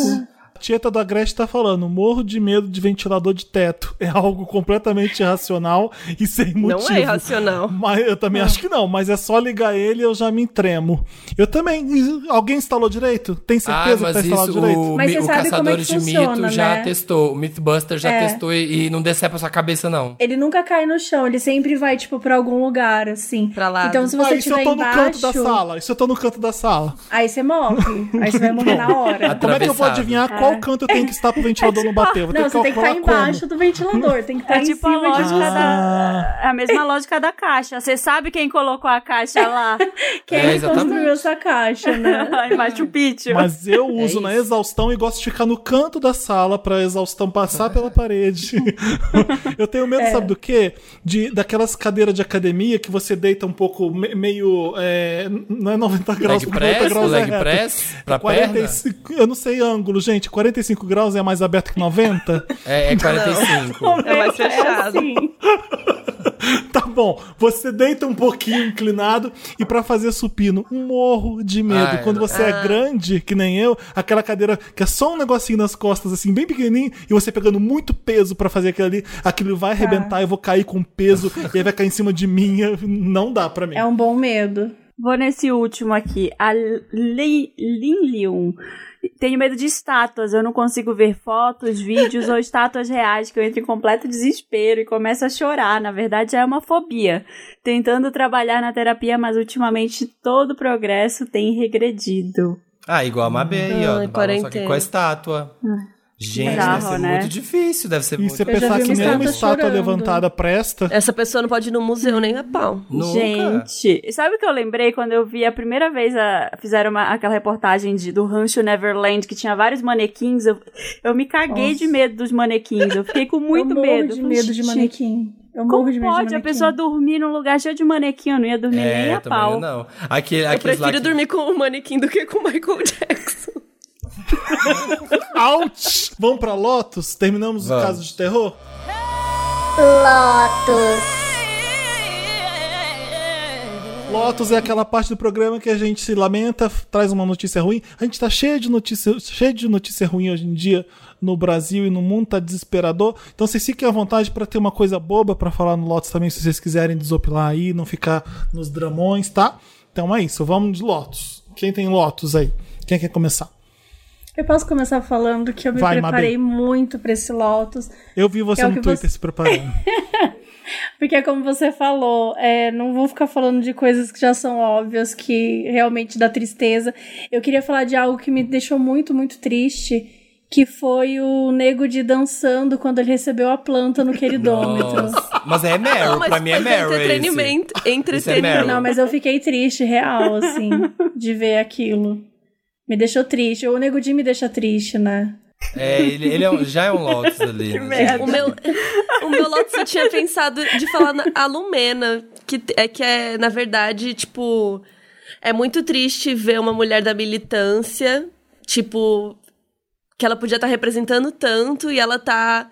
Speaker 1: Tieta do Agreste tá falando, morro de medo de ventilador de teto. É algo completamente irracional e sem motivo.
Speaker 3: Não é irracional.
Speaker 1: Mas eu também acho que não, mas é só ligar ele e eu já me tremo. Eu também. Alguém instalou direito? Tem
Speaker 5: Ah,
Speaker 1: certeza que
Speaker 5: mas
Speaker 1: tá instalado
Speaker 5: isso
Speaker 1: direito?
Speaker 5: o,
Speaker 4: Mas você
Speaker 5: o
Speaker 4: sabe como é
Speaker 5: Caçadores
Speaker 4: que
Speaker 5: de
Speaker 4: funciona,
Speaker 5: Mito já
Speaker 4: né?
Speaker 5: testou. O Mythbuster já
Speaker 4: É.
Speaker 5: testou e, e não decepa sua cabeça, não.
Speaker 4: Ele nunca cai no chão, ele sempre vai, tipo, pra algum lugar, assim.
Speaker 3: Pra lá.
Speaker 4: Então, se
Speaker 1: Ah,
Speaker 4: você
Speaker 1: e se eu tô no
Speaker 4: embaixo,
Speaker 1: canto da sala? Se eu tô no canto da sala?
Speaker 4: aí você morre. aí você vai morrer na hora.
Speaker 1: Como é que eu vou adivinhar qual canto eu tenho que estar pro ventilador não bater? Vou ter
Speaker 4: Não, você tem que estar embaixo
Speaker 1: como?
Speaker 4: do ventilador, tem que estar
Speaker 2: É
Speaker 4: em
Speaker 2: tipo a lógica
Speaker 1: Ah.
Speaker 2: da. É a mesma lógica da caixa. Você sabe quem colocou a caixa lá?
Speaker 4: Quem
Speaker 5: É,
Speaker 4: construiu essa caixa, né?
Speaker 2: em Machu Picchu.
Speaker 1: Mas eu uso na
Speaker 3: isso.
Speaker 1: exaustão e gosto de ficar no canto da sala pra exaustão passar pela parede. eu tenho medo, sabe do quê? De, daquelas cadeiras de academia que você deita um pouco me- meio. é, não é 90 graus,
Speaker 5: Leg
Speaker 1: porque 90
Speaker 5: press?
Speaker 1: graus é
Speaker 5: Leg
Speaker 1: reto.
Speaker 5: press? Pra perna?
Speaker 1: 45, eu não sei ângulo, gente. 45 graus é mais aberto que 90?
Speaker 5: É, é 45.
Speaker 3: É mais fechado.
Speaker 4: assim.
Speaker 1: Tá bom, você deita um pouquinho inclinado e pra fazer supino, um morro de medo.
Speaker 5: Ai,
Speaker 1: Quando
Speaker 5: não.
Speaker 1: você é grande, que nem eu, aquela cadeira que é só um negocinho nas costas, assim, bem pequenininho, e você pegando muito peso pra fazer aquilo ali, aquilo vai arrebentar, eu vou cair com peso, e aí vai cair em cima de mim, não dá pra mim.
Speaker 4: É um bom medo.
Speaker 2: Vou nesse último aqui. A Lin Lin Leon. Tenho medo de estátuas. Eu não consigo ver fotos, vídeos ou estátuas reais que eu entro em completo desespero e começo a chorar. Na verdade, é uma fobia. Tentando trabalhar na terapia, mas ultimamente todo o progresso tem regredido.
Speaker 5: Ah, igual a Mabê aí, ó.
Speaker 3: Ai,
Speaker 5: do balão, só que
Speaker 3: quarentena.
Speaker 5: com a estátua. Gente,
Speaker 2: Bizarro,
Speaker 5: deve ser
Speaker 2: né?
Speaker 5: muito difícil, deve ser
Speaker 1: E
Speaker 5: muito
Speaker 1: você pensar que nem uma
Speaker 4: estátua chorando.
Speaker 1: levantada presta.
Speaker 3: Essa pessoa não pode ir no museu nem a pau.
Speaker 5: Nunca.
Speaker 2: Gente, sabe o que eu lembrei quando eu vi a primeira vez a, fizeram uma- aquela reportagem de, do Rancho Neverland que tinha vários manequins? Eu, eu me caguei
Speaker 4: Nossa.
Speaker 2: de medo dos manequins. Eu fiquei com muito
Speaker 4: eu
Speaker 2: medo.
Speaker 4: de
Speaker 2: Eu
Speaker 4: medo de
Speaker 2: "Gente,
Speaker 4: manequim. Eu
Speaker 2: Como
Speaker 4: morro de medo de
Speaker 2: pode a pessoa dormir num lugar cheio de manequim? Eu não ia dormir nem
Speaker 5: É,
Speaker 2: a
Speaker 5: também
Speaker 2: pau.
Speaker 5: não. Aquele,
Speaker 3: Eu
Speaker 5: aqueles lá
Speaker 3: prefiro
Speaker 5: que-
Speaker 3: dormir com o manequim do que com o Michael Jackson.
Speaker 1: Ouch! Vamos pra Lotus? Terminamos o
Speaker 5: Vamos.
Speaker 1: caso de terror? Lotus é aquela parte do programa que a gente se lamenta, traz uma notícia ruim. A gente tá cheio de notícia, cheio de notícia ruim hoje em dia no Brasil e no mundo, tá desesperador. Então vocês fiquem à vontade pra ter uma coisa boba pra falar no Lotus também, se vocês quiserem desopilar aí, não ficar nos dramões, tá? Então é isso, vamos de Lotus. Quem tem Lotus aí? Quem quer começar?
Speaker 4: Eu posso começar falando que eu me
Speaker 1: Vai,
Speaker 4: preparei
Speaker 1: Mabê.
Speaker 4: muito pra esse Lotus.
Speaker 1: Eu vi você
Speaker 4: É
Speaker 1: no Twitter
Speaker 4: você-
Speaker 1: se preparando.
Speaker 4: Porque, como você falou, é, não vou ficar falando de coisas que já são óbvias, que realmente dá tristeza. Eu queria falar de algo que me deixou muito, muito triste, que foi o Nego de dançando quando ele recebeu a planta no queridômetro.
Speaker 5: Nossa. Mas é Meryl,
Speaker 3: Não, mas
Speaker 5: pra mim é Meryl. esse.
Speaker 3: entretenimento.
Speaker 5: Isso é
Speaker 3: Entretenimento.
Speaker 5: Meryl.
Speaker 4: Não, mas eu fiquei triste, real, assim, de ver aquilo. Me deixou triste. O Nego Di me deixa triste, né?
Speaker 5: É, ele, ele é um- já é um Lotus ali. né?
Speaker 3: O meu, o meu Lotus eu tinha pensado de falar na, a Lumena, que é que é, na verdade, tipo, é muito triste ver uma mulher da militância, tipo, que ela podia estar representando tanto e ela tá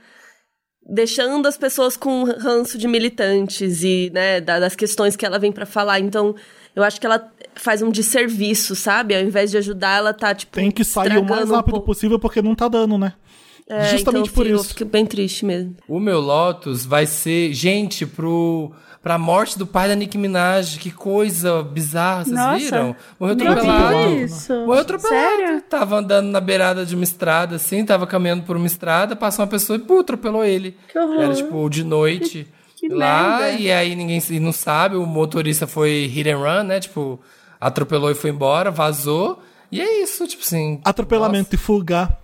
Speaker 3: deixando as pessoas com ranço de militantes e, né, da- das questões que ela vem pra falar. Então, eu acho que ela faz um desserviço, sabe? Ao invés de ajudar, ela tá, tipo,
Speaker 1: Tem que sair o mais
Speaker 3: um
Speaker 1: rápido
Speaker 3: pouco.
Speaker 1: possível porque não tá dando, né?
Speaker 3: É,
Speaker 1: Justamente
Speaker 3: então,
Speaker 1: por
Speaker 3: eu
Speaker 1: isso.
Speaker 3: fico bem triste mesmo.
Speaker 5: O meu Lotus vai ser, gente, pro, pra morte do pai da Nicki Minaj. Que coisa bizarra, vocês
Speaker 2: Nossa,
Speaker 5: viram? Morreu atropelado.
Speaker 4: vi isso.
Speaker 5: Morreu atropelado.
Speaker 2: Sério?
Speaker 5: Tava andando na beirada de uma estrada, assim, tava caminhando por uma estrada, passou uma pessoa e, pô, atropelou ele.
Speaker 4: Que horror.
Speaker 5: Era, tipo, de noite.
Speaker 2: Que
Speaker 5: lá,
Speaker 2: merda.
Speaker 5: e aí ninguém não sabe, o motorista foi hit and run, né? Tipo, atropelou e foi embora, vazou. E é isso, tipo assim.
Speaker 1: Atropelamento e fuga.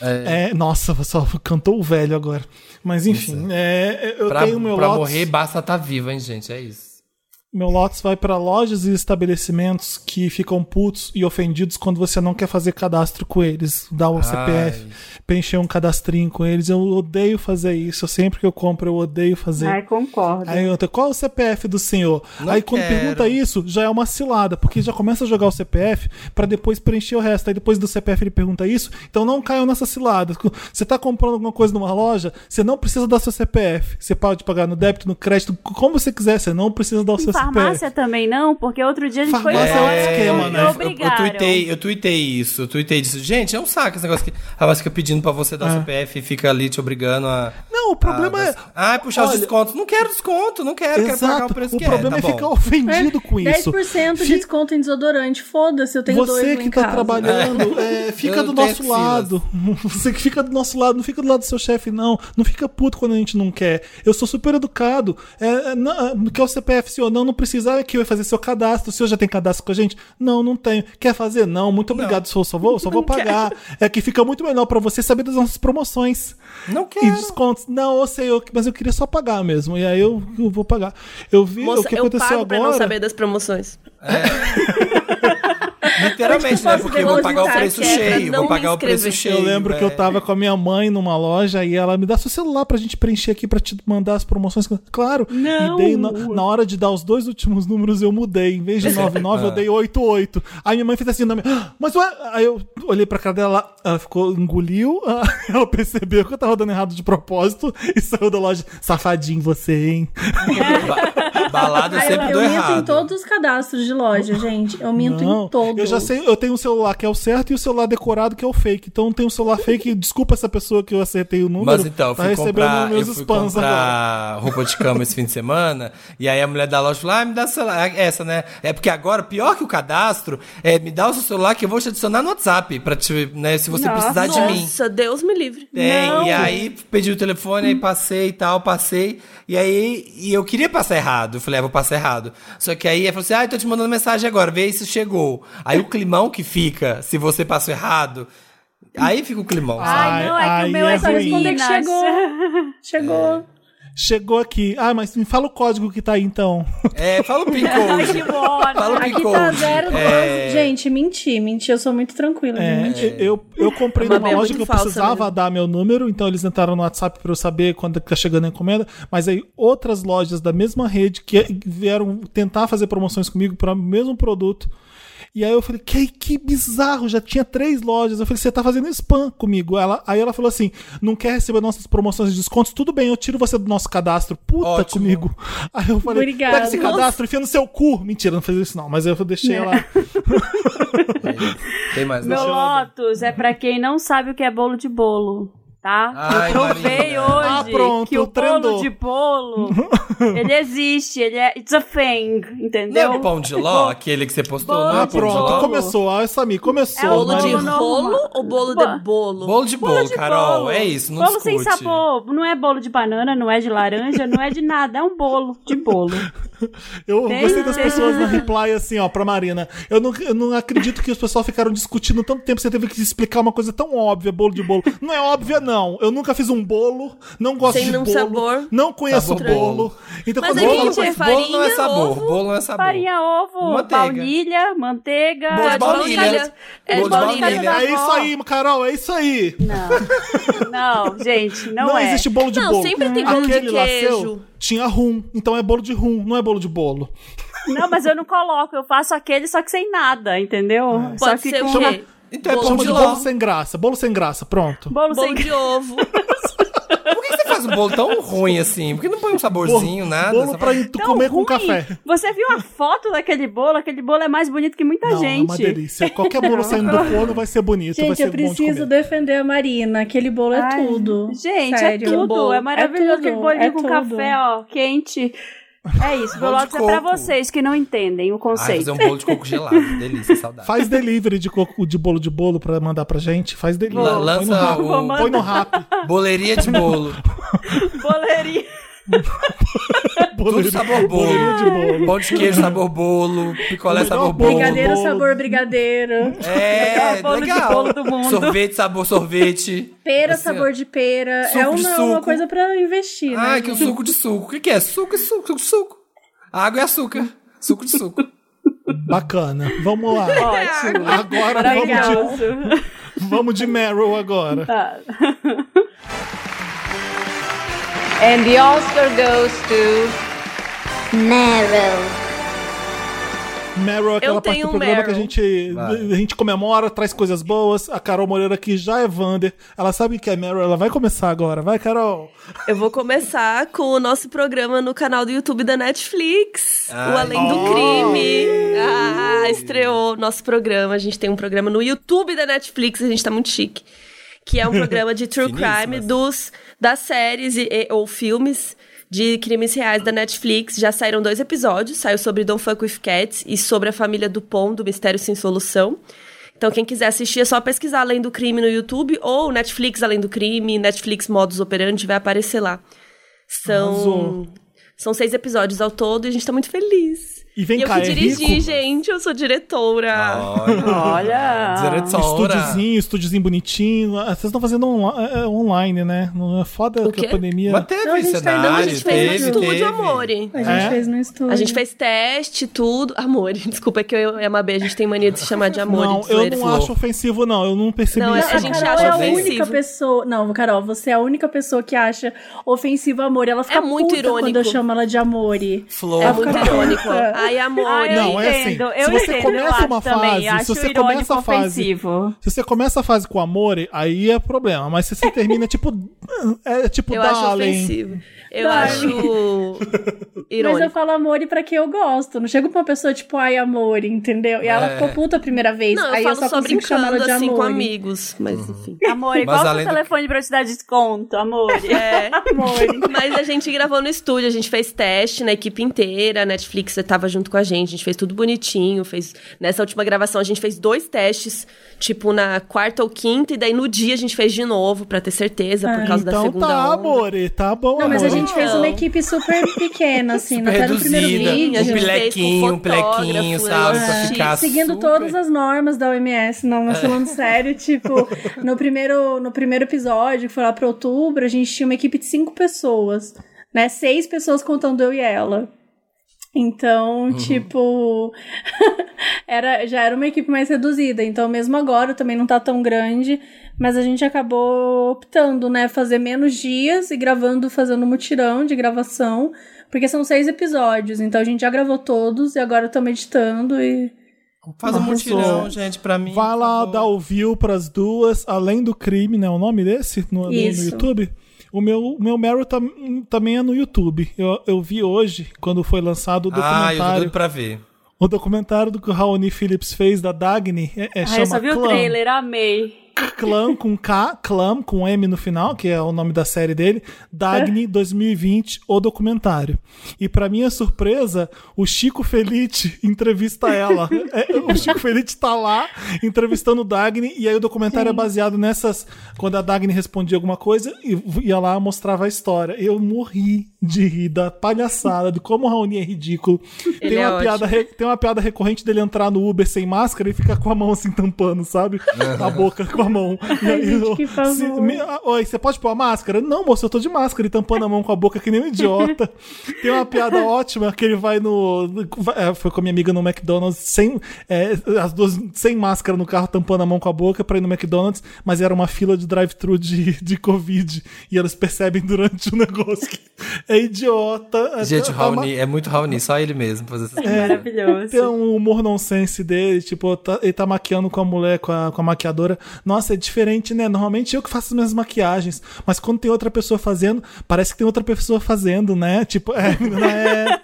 Speaker 1: É. nossa, só cantou o velho agora. Mas enfim, é, eu
Speaker 5: Pra,
Speaker 1: tenho meu
Speaker 5: pra morrer, basta estar viva, hein, gente? É isso.
Speaker 1: Meu Lotus vai para lojas e estabelecimentos que ficam putos e ofendidos quando você não quer fazer cadastro com eles. Dar o
Speaker 5: Ai.
Speaker 1: CPF, preencher um cadastrinho com eles. Eu odeio fazer isso. Sempre que eu compro, eu odeio fazer.
Speaker 2: Ai, concordo.
Speaker 1: Aí eu qual é o CPF do senhor?
Speaker 5: Não
Speaker 1: aí quando
Speaker 5: quero.
Speaker 1: pergunta isso, já é uma cilada, porque já começa a jogar o CPF pra depois preencher o resto. Aí depois do CPF ele pergunta isso, então não caiam nessa cilada. Você tá comprando alguma coisa numa loja, você não precisa dar seu CPF. Você pode pagar no débito, no crédito, como você quiser, você não precisa dar o seu
Speaker 2: farmácia também não? Porque outro dia a gente foi
Speaker 1: Farmácia é outro
Speaker 2: embora
Speaker 1: esquema,
Speaker 2: e
Speaker 1: né?
Speaker 5: Eu, eu, tuitei, eu tuitei isso, eu tuitei disso. Gente, é um saco esse negócio que a voz fica pedindo pra você dar o CPF e fica ali te obrigando a.
Speaker 1: Não, o problema
Speaker 5: a-
Speaker 1: é.
Speaker 5: Ah, puxar os
Speaker 1: Olha-
Speaker 5: descontos. Não quero desconto, não quero, quero pagar
Speaker 1: Exato.
Speaker 5: o preço
Speaker 1: O
Speaker 5: que
Speaker 1: problema
Speaker 5: é.
Speaker 1: é
Speaker 5: tá bom.
Speaker 1: ficar ofendido com isso.
Speaker 4: 10% de desconto em desodorante. Foda-se, eu tenho dois
Speaker 1: Você que
Speaker 4: em
Speaker 1: tá
Speaker 4: casa.
Speaker 1: trabalhando, é, fica
Speaker 5: Eu
Speaker 1: do nosso lado. Você que fica do nosso lado, não fica do lado do seu chefe, não. Não fica puto quando a gente não quer. Eu sou super educado. É, é, não, quer o CPF, senhor? Não, não precisa. Ah, que vai fazer seu cadastro. O senhor já tem cadastro com a gente? Não, não tenho. Quer fazer? Não, muito obrigado. Só, só vou, só vou pagar. É que fica muito melhor pra você saber das nossas promoções.
Speaker 5: Não
Speaker 1: E
Speaker 5: quero.
Speaker 1: descontos. Não, eu sei, eu- mas eu queria só pagar mesmo. E aí eu, eu vou pagar. Eu vi
Speaker 3: Moça,
Speaker 1: o que
Speaker 3: eu
Speaker 1: aconteceu
Speaker 3: pago pra
Speaker 1: agora.
Speaker 3: não saber das promoções.
Speaker 5: Literalmente, né? Porque eu vou pagar o preço
Speaker 3: é
Speaker 5: cheio. Vou pagar o preço cheio.
Speaker 1: Eu lembro que eu
Speaker 5: é.
Speaker 1: tava com a minha mãe numa loja e ela me dá seu celular pra gente preencher aqui pra te mandar as promoções. Claro.
Speaker 2: Não.
Speaker 1: E dei na, na hora de dar os dois últimos números eu mudei. Em vez de 99 eu dei 88. Aí minha mãe fez assim minha, "Ah, mas ué? Aí eu olhei pra cara dela, ela ficou engoliu, ela percebeu que eu tava dando errado de propósito e saiu da loja. Safadinho você, hein?
Speaker 5: Ba- Balada eu
Speaker 4: Ah, eu,
Speaker 5: sempre
Speaker 4: eu minto
Speaker 5: errado.
Speaker 4: em todos os cadastros de loja, gente. Eu minto
Speaker 1: Não,
Speaker 4: em todos.
Speaker 1: Eu já sei, eu tenho um celular que é o certo e o celular decorado que é o fake. Então tem um celular fake, desculpa essa pessoa que eu acertei o número.
Speaker 5: Mas então, eu
Speaker 1: tá
Speaker 5: fui
Speaker 1: recebendo
Speaker 5: comprar,
Speaker 1: meus
Speaker 5: eu fui
Speaker 1: spams agora.
Speaker 5: comprar roupa de cama esse fim de semana, e aí a mulher da loja falou, ah, me dá o celular, essa, né? É porque agora, pior que o cadastro, é me dá o seu celular que eu vou te adicionar no WhatsApp, pra te, né, se você
Speaker 2: Nossa.
Speaker 5: precisar de mim.
Speaker 3: Nossa, Deus me livre.
Speaker 5: Tem,
Speaker 2: Não.
Speaker 5: e aí pedi o telefone, aí passei e tal, passei. E aí, e eu queria passar errado. Eu falei, ah, vou passar errado. Só que aí ele falou assim: ah, eu tô te mandando mensagem agora, vê se chegou. Aí o climão que fica, se você passou errado. Aí fica o climão, sabe?
Speaker 2: Ai, não, é que o meu
Speaker 1: é
Speaker 2: é,
Speaker 1: ruim.
Speaker 2: só
Speaker 4: Responder que
Speaker 2: Minas.
Speaker 4: chegou. Chegou.
Speaker 1: Chegou aqui. Ah, mas me fala o código que tá aí então.
Speaker 5: É, fala o PIN code.
Speaker 2: que.
Speaker 5: Fala o PIN
Speaker 4: Aqui tá zero.
Speaker 5: É,
Speaker 4: Gente, menti, menti. Eu sou muito tranquila
Speaker 1: É, eu, eu comprei
Speaker 3: A Mabel
Speaker 1: numa
Speaker 3: é
Speaker 1: loja que eu
Speaker 3: falsa
Speaker 1: precisava
Speaker 3: mesmo.
Speaker 1: dar meu número, então eles entraram no WhatsApp pra eu saber quando que tá chegando a encomenda. Mas aí outras lojas da mesma rede que vieram tentar fazer promoções comigo para o mesmo produto. E aí eu falei, que, que bizarro, já tinha três lojas. Eu falei, você tá fazendo spam comigo. Ela, aí ela falou assim: não quer receber nossas promoções de descontos? Tudo bem, eu tiro você do nosso cadastro. Puta
Speaker 5: Ótimo.
Speaker 1: comigo. Aí eu falei,
Speaker 4: Obrigada.
Speaker 1: pega esse cadastro, enfia no seu cu. Mentira, não fez isso não, mas eu deixei lá.
Speaker 5: Tem mais,
Speaker 2: Meu
Speaker 5: não?
Speaker 2: Lotus é pra quem não sabe o que é bolo de bolo. Tá?
Speaker 5: Ai,
Speaker 2: eu provei
Speaker 5: Marina.
Speaker 2: hoje
Speaker 1: Ah, pronto,
Speaker 2: que o
Speaker 1: trendou.
Speaker 2: bolo de bolo ele existe, ele é it's a thing,
Speaker 5: Não
Speaker 2: entendeu?
Speaker 5: é o pão de ló, aquele que você postou?
Speaker 2: Bolo
Speaker 5: Não é
Speaker 1: Ah,
Speaker 5: de
Speaker 1: pronto, começou. Ah, Samir, começou.
Speaker 2: É o
Speaker 3: Bolo de
Speaker 2: Bolo normal.
Speaker 3: rolo ou bolo
Speaker 2: Bo-
Speaker 3: de bolo?
Speaker 5: Bolo de bolo,
Speaker 2: de
Speaker 5: Carol.
Speaker 2: bolo.
Speaker 5: É isso, não
Speaker 2: Bolo
Speaker 5: discute.
Speaker 2: sem sabor, não é bolo de banana, não é de laranja, não é de nada, é um bolo de bolo.
Speaker 1: Eu
Speaker 2: Tem-
Speaker 1: gostei das
Speaker 2: tem-
Speaker 1: pessoas na reply assim, ó, pra Marina. Eu não, eu não acredito que os pessoal ficaram discutindo tanto tempo. Você teve que explicar uma coisa tão óbvia, bolo de bolo. Não é óbvia, não. Eu nunca fiz um bolo, não gosto
Speaker 3: Sem
Speaker 1: de
Speaker 3: nenhum
Speaker 1: bolo.
Speaker 3: sabor.
Speaker 1: Não conheço
Speaker 5: Sabor
Speaker 1: bolo.
Speaker 5: bolo.
Speaker 1: Então
Speaker 3: Mas
Speaker 1: quando
Speaker 3: aí
Speaker 1: eu falo
Speaker 3: é farinha,
Speaker 5: bolo não é sabor.
Speaker 3: ovo,
Speaker 5: Bolo não é sabor.
Speaker 2: Farinha, ovo,
Speaker 5: Manteiga.
Speaker 2: baunilha, manteiga.
Speaker 5: Bolo de
Speaker 3: É de
Speaker 5: baunilha.
Speaker 3: É de
Speaker 5: Bolo de
Speaker 3: baunilha.
Speaker 1: É isso aí, Carol, é isso aí.
Speaker 2: Não, não, gente, não,
Speaker 1: Não,
Speaker 2: é.
Speaker 1: existe bolo de
Speaker 3: Não,
Speaker 1: bolo.
Speaker 3: sempre tem bolo de
Speaker 1: Aquele lá
Speaker 3: queijo.
Speaker 1: seu tinha rum, então é bolo de rum, não é bolo de bolo.
Speaker 2: Não, mas eu não coloco, eu faço aquele só que sem nada, entendeu? Só
Speaker 3: Pode
Speaker 2: que
Speaker 3: ser
Speaker 2: com
Speaker 3: o quê?
Speaker 5: Então é
Speaker 3: Bolo
Speaker 5: de
Speaker 1: bolo sem graça, bolo sem graça, pronto.
Speaker 2: bolo,
Speaker 3: Bolo
Speaker 2: sem
Speaker 3: de ovo.
Speaker 5: Faz um bolo tão ruim assim? Por que não põe um saborzinho, nada?
Speaker 1: Bolo
Speaker 5: Só
Speaker 1: pra tu comer com
Speaker 2: ruim.
Speaker 1: café.
Speaker 2: Você viu a foto daquele bolo? Aquele bolo é mais bonito que muita
Speaker 1: Não, é
Speaker 2: gente.
Speaker 1: uma delícia. Qualquer bolo saindo do forno vai ser bonito, vai
Speaker 4: Gente,
Speaker 1: ser
Speaker 4: eu
Speaker 1: bom de
Speaker 4: preciso
Speaker 1: comer.
Speaker 4: defender a Marina. Aquele bolo é
Speaker 2: Ai,
Speaker 4: tudo.
Speaker 2: Gente,
Speaker 4: Sério.
Speaker 2: é tudo.
Speaker 3: bolo.
Speaker 2: É maravilhoso
Speaker 4: É
Speaker 2: aquele
Speaker 4: tudo,
Speaker 2: bolinho
Speaker 4: é
Speaker 2: com
Speaker 4: tudo.
Speaker 2: café, ó, quente. É isso,
Speaker 5: Bolo de
Speaker 2: Lotus é pra vocês que não entendem o
Speaker 5: Ai,
Speaker 2: conceito.
Speaker 5: fazer um bolo de coco gelado. Delícia, saudade.
Speaker 1: Faz delivery de, coco, de bolo de bolo pra mandar pra gente. Faz delivery. Põe no
Speaker 5: lança
Speaker 1: rap.
Speaker 5: o-
Speaker 1: Põe no rap.
Speaker 5: Boleria de bolo.
Speaker 2: Boleirinho.
Speaker 1: Boleria-
Speaker 5: sabor bolo.
Speaker 1: de bolo.
Speaker 5: Pão de queijo sabor bolo. Picolé sabor
Speaker 1: bolo.
Speaker 4: Brigadeiro sabor brigadeiro.
Speaker 5: É,
Speaker 2: de
Speaker 5: legal.
Speaker 2: bolo do mundo.
Speaker 5: Sorvete sabor sorvete.
Speaker 4: Pera
Speaker 5: Assim,
Speaker 4: sabor de pera.
Speaker 5: Suco
Speaker 4: é
Speaker 5: de
Speaker 4: uma,
Speaker 5: suco.
Speaker 4: uma coisa pra investir, né?
Speaker 5: Ai, que o suco de suco. O que, que é? Suco e suco. Suco de suco. Água e açúcar. Suco de suco.
Speaker 1: Bacana. Vamos lá.
Speaker 2: Ótimo.
Speaker 1: Agora vamos de, vamos de Meryl agora.
Speaker 2: Tá.
Speaker 6: And the Oscar goes to
Speaker 7: Meryl.
Speaker 1: Meryl é aquela parte do programa que a
Speaker 3: Meryl.
Speaker 1: gente,
Speaker 5: Vai.
Speaker 1: a gente comemora, traz coisas boas. A Carol Moreira aqui já é Vander. Ela sabe que é Meryl, ela vai começar agora. Vai, Carol.
Speaker 3: Eu vou começar com o nosso programa no canal do YouTube da Netflix, o
Speaker 5: Ai.
Speaker 3: Além do Crime. Ah, estreou nosso programa. A gente tem um programa no YouTube da Netflix, a gente tá muito chique. Que é um programa de true crime dos, das séries e- e- ou filmes de crimes reais da Netflix. Já saíram dois episódios. Saiu sobre Don't Fuck With Cats e sobre a família Dupont, do Mistério Sem Solução. Então, quem quiser assistir é só pesquisar Além do Crime no YouTube ou Netflix Além do Crime, Netflix Modus Operandi, vai aparecer lá. São,
Speaker 1: Arrasou.
Speaker 3: são seis episódios ao todo e a gente tá muito feliz.
Speaker 1: E vem
Speaker 3: eu
Speaker 1: cá,
Speaker 3: que
Speaker 1: é
Speaker 3: dirigi,
Speaker 1: rico?
Speaker 3: gente, eu sou diretora.
Speaker 5: Olha.
Speaker 2: Olha.
Speaker 5: Diretora.
Speaker 1: Estúdiozinho, estúdiozinho bonitinho. Ah, Vocês estão fazendo onla- é, é, online, né? Não é foda que a pandemia.
Speaker 5: Mas teve
Speaker 4: Não, a gente tá
Speaker 3: Não, a gente fez
Speaker 5: teve,
Speaker 3: no estúdio,
Speaker 5: teve.
Speaker 3: amore.
Speaker 4: A gente
Speaker 1: É?
Speaker 4: fez no estúdio.
Speaker 3: A gente fez teste, tudo. Amor, desculpa, é que eu e a Mabê, a gente tem mania de se chamar de amor.
Speaker 1: não,
Speaker 3: e
Speaker 1: eu não acho ofensivo, não. Eu não percebi
Speaker 3: Não,
Speaker 1: isso.
Speaker 3: a gente
Speaker 4: Carol
Speaker 3: acha
Speaker 4: é a única pessoa. Não, Carol, você é a única pessoa que acha ofensivo amor. Ela fica
Speaker 3: É muito
Speaker 4: puta
Speaker 3: irônico.
Speaker 4: quando eu chamo ela de amore.
Speaker 5: Flor.
Speaker 3: É muito
Speaker 4: fica
Speaker 3: irônico. Ai, amor.
Speaker 2: Eu
Speaker 1: Não, é assim,
Speaker 2: entendo,
Speaker 1: se
Speaker 2: eu
Speaker 1: você
Speaker 2: entendo,
Speaker 1: começa
Speaker 2: eu
Speaker 1: uma fase, se você começa a fase-. Se você começa a fase com amor, aí é problema. Mas se você termina, tipo. É tipo
Speaker 3: Eu ofensivo. Eu acho
Speaker 4: Mas eu
Speaker 3: irônico.
Speaker 4: falo amore pra quem eu gosto. Não chego pra uma pessoa tipo, ai, amor, entendeu? E ela
Speaker 5: É.
Speaker 4: ficou puta a primeira vez.
Speaker 3: Não, eu
Speaker 4: aí
Speaker 3: falo
Speaker 4: eu só
Speaker 3: só
Speaker 4: consigo chamar ela
Speaker 3: brincando
Speaker 4: de
Speaker 3: assim
Speaker 4: amor.
Speaker 3: com amigos, mas enfim.
Speaker 2: Amor, qual é o seu
Speaker 5: do-
Speaker 2: telefone pra eu te dar desconto, amor?
Speaker 3: É.
Speaker 4: Amor.
Speaker 3: Mas a gente gravou no estúdio, a gente fez teste na equipe inteira, a Netflix tava junto com a gente, a gente fez tudo bonitinho, fez nessa última gravação a gente fez dois testes, tipo na quarta ou quinta e daí no dia a gente fez de novo pra ter certeza por causa da
Speaker 1: Então
Speaker 3: segunda
Speaker 1: tá,
Speaker 3: onda.
Speaker 1: amor. Tá bom,
Speaker 4: Não, mas a
Speaker 1: amor.
Speaker 4: Gente fez uma equipe super pequena, assim, até no primeiro
Speaker 5: reduzida,
Speaker 4: vídeo.
Speaker 5: um pilequinho, um sabe? Pra
Speaker 3: é.
Speaker 5: ficar
Speaker 4: Seguindo
Speaker 5: super...
Speaker 4: todas as normas da OMS, não, mas falando sério, tipo, no primeiro, no primeiro episódio, que foi lá pra outubro, a gente tinha uma equipe de cinco pessoas, né? Seis pessoas contando eu e ela. Então, tipo, era, já era uma equipe mais reduzida. Então, mesmo agora também não tá tão grande, mas a gente acabou optando, né, fazer menos dias e gravando, fazendo mutirão de gravação, porque são seis episódios. Então a gente já gravou todos e agora estamos editando e
Speaker 5: Faz um mutirão, gente, pra mim.
Speaker 1: Vai
Speaker 5: por
Speaker 1: lá dar o view pras duas, além do crime, né? O nome desse? No, no- no
Speaker 4: Isso.
Speaker 1: YouTube? O meu, o meu Meryl tam- também é no YouTube. Eu, eu vi hoje, quando foi lançado o
Speaker 5: Ah, eu tô
Speaker 1: documentário.
Speaker 5: pra ver.
Speaker 1: o documentário do que o Raoni Phillips fez da Dagny. É, é,
Speaker 2: Ah,
Speaker 1: chama
Speaker 2: eu só vi o
Speaker 1: Clã.
Speaker 2: trailer, amei.
Speaker 1: Clã com K, Clam com M no final, que é o nome da série dele, Dagny 2020, o documentário. E pra minha surpresa, o Chico Felite entrevista ela. É, o Chico Felite tá lá entrevistando o Dagny, e aí o documentário é baseado nessas. Quando a Dagny respondia alguma coisa, e ia lá mostrava a história. Eu morri de rir da palhaçada, de como o Raoni é ridículo.
Speaker 3: Ele
Speaker 1: Tem
Speaker 3: é
Speaker 1: uma, piada,
Speaker 3: ótimo.
Speaker 1: re- tem uma piada recorrente dele entrar no Uber sem máscara e ficar com a mão assim tampando, sabe? A boca com a mão. E aí,
Speaker 4: gente,
Speaker 1: eu-
Speaker 4: que favor.
Speaker 1: se- me- Oi, você pode pôr a máscara? Não, moço, eu tô de máscara e tampando a mão com a boca que nem um idiota. Tem uma piada ótima que ele vai no. vai- é, foi com a minha amiga no McDonald's, sem, é, as duas sem máscara no carro, tampando a mão com a boca pra ir no McDonald's, mas era uma fila de drive-thru de, de Covid. E elas percebem durante o negócio que é idiota.
Speaker 5: Gente, o
Speaker 1: É,
Speaker 5: Raoni, é muito Raoni, só ele mesmo fazer essas coisas.
Speaker 2: Maravilhoso.
Speaker 1: tem um humor nonsense dele, tipo, tá- ele tá maquiando com a mulher, com a, com a maquiadora. Nossa, é diferente, né? Normalmente eu que faço as minhas maquiagens, mas quando tem outra pessoa fazendo, parece que tem outra pessoa fazendo, né? Tipo, é, é.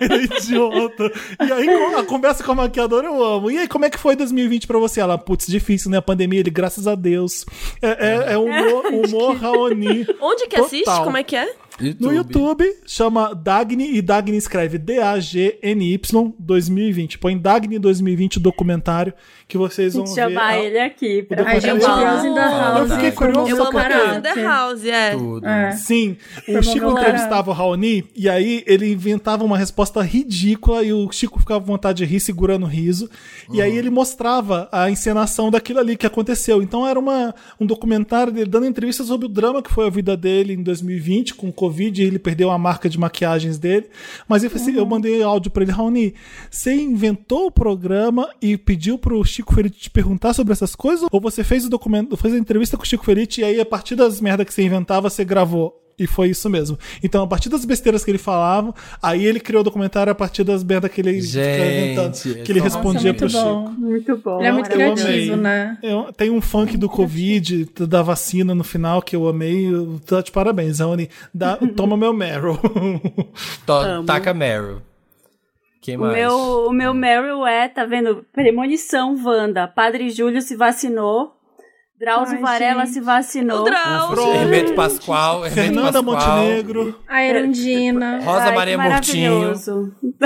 Speaker 1: ele é idiota. E aí a conversa com a maquiadora eu amo. E aí, como é que foi 2020 pra você? Ela, putz, difícil, né? A pandemia, ele, graças a Deus. É, é, é humor, humor Raoni.
Speaker 3: Onde que assiste?
Speaker 1: Total.
Speaker 3: Como é que é?
Speaker 1: No YouTube, chama Dagny e Dagny escreve D-A-G-N-Y 2020. Põe Dagny 2020 documentário que vocês vão ver.
Speaker 2: chamar
Speaker 1: a-
Speaker 2: ele aqui pra.
Speaker 4: A gente
Speaker 1: Eu
Speaker 4: Girls in the. House.
Speaker 1: Eu fiquei curioso
Speaker 3: Eu amo. The House, é.
Speaker 5: Tudo.
Speaker 4: É.
Speaker 1: Sim, o Chico entrevistava o Raoni e aí ele inventava uma resposta ridícula e o Chico ficava com vontade de rir, segurando o riso. E aí ele mostrava a encenação daquilo ali que aconteceu. Então era uma, um documentário dele dando entrevistas sobre o drama que foi a vida dele em 2020 com o Covid. E ele perdeu a marca de maquiagens dele. Mas eu, falei assim, eu mandei áudio pra ele, Raoni, você inventou o programa e pediu pro Chico Ferite te perguntar sobre essas coisas? Ou você fez o documento, fez a entrevista com o Chico Ferite e aí a partir das merdas que você inventava, você gravou? E foi isso mesmo. Então, a partir das besteiras que ele falava, aí ele criou o documentário a partir das merdas que ele
Speaker 5: Gente,
Speaker 1: que ele
Speaker 5: nossa,
Speaker 1: respondia
Speaker 4: muito
Speaker 1: pro Chico.
Speaker 4: bom.
Speaker 2: Muito bom.
Speaker 4: Ele é muito
Speaker 1: eu amei.
Speaker 4: criativo, né?
Speaker 1: Eu- tem um funk do Covid, da vacina no final, que eu amei. Eu tô de parabéns, Rony. Dá, toma meu Meryl.
Speaker 5: To- taca Meryl. Quem
Speaker 2: O
Speaker 5: mais?
Speaker 2: meu, o meu Meryl é, tá vendo? Premonição, Wanda. Padre Júlio se vacinou. Drauzio
Speaker 4: Ai,
Speaker 2: Varela
Speaker 4: gente.
Speaker 2: se vacinou.
Speaker 3: O Drauzio.
Speaker 5: Hermeto Pascoal, Hermeto
Speaker 1: Fernanda
Speaker 5: Pascoal,
Speaker 1: Montenegro.
Speaker 4: A Erundina.
Speaker 5: Rosa
Speaker 2: Ai,
Speaker 5: Maria Murtinho.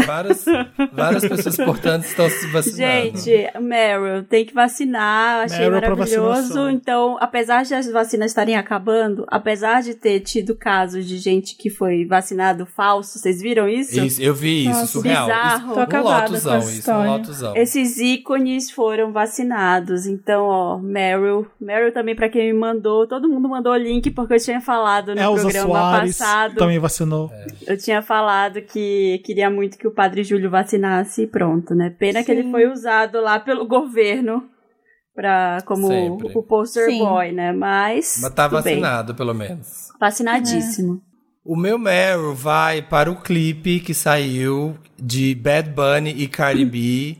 Speaker 5: Várias, várias pessoas importantes estão se vacinando.
Speaker 2: Gente, Meryl, tem que vacinar, achei
Speaker 1: Meryl
Speaker 2: maravilhoso. Então, apesar de as vacinas estarem acabando, apesar de ter tido casos de gente que foi vacinado falso, vocês viram isso?
Speaker 5: Isso, eu vi isso,
Speaker 4: Nossa,
Speaker 5: surreal.
Speaker 2: bizarro.
Speaker 5: Isso,
Speaker 4: Tô
Speaker 5: um
Speaker 4: acabada com essa
Speaker 5: isso, um lotuzão.
Speaker 2: Esses ícones foram vacinados. Então, ó, Meryl. Meryl também pra quem me mandou. Todo mundo mandou o link porque eu tinha falado no
Speaker 1: Elza
Speaker 2: programa
Speaker 1: Soares
Speaker 2: passado.
Speaker 1: também vacinou.
Speaker 2: Eu tinha falado que queria muito que o Padre Júlio vacinasse e pronto, né? Pena que ele foi usado lá pelo governo pra, como
Speaker 5: Sempre.
Speaker 2: o poster
Speaker 4: Sim.
Speaker 2: boy, né? Mas.
Speaker 5: Mas tá
Speaker 2: tudo bem.
Speaker 5: vacinado, pelo menos.
Speaker 2: Vacinadíssimo.
Speaker 5: O meu Meryl vai para o clipe que saiu de Bad Bunny e Cardi B.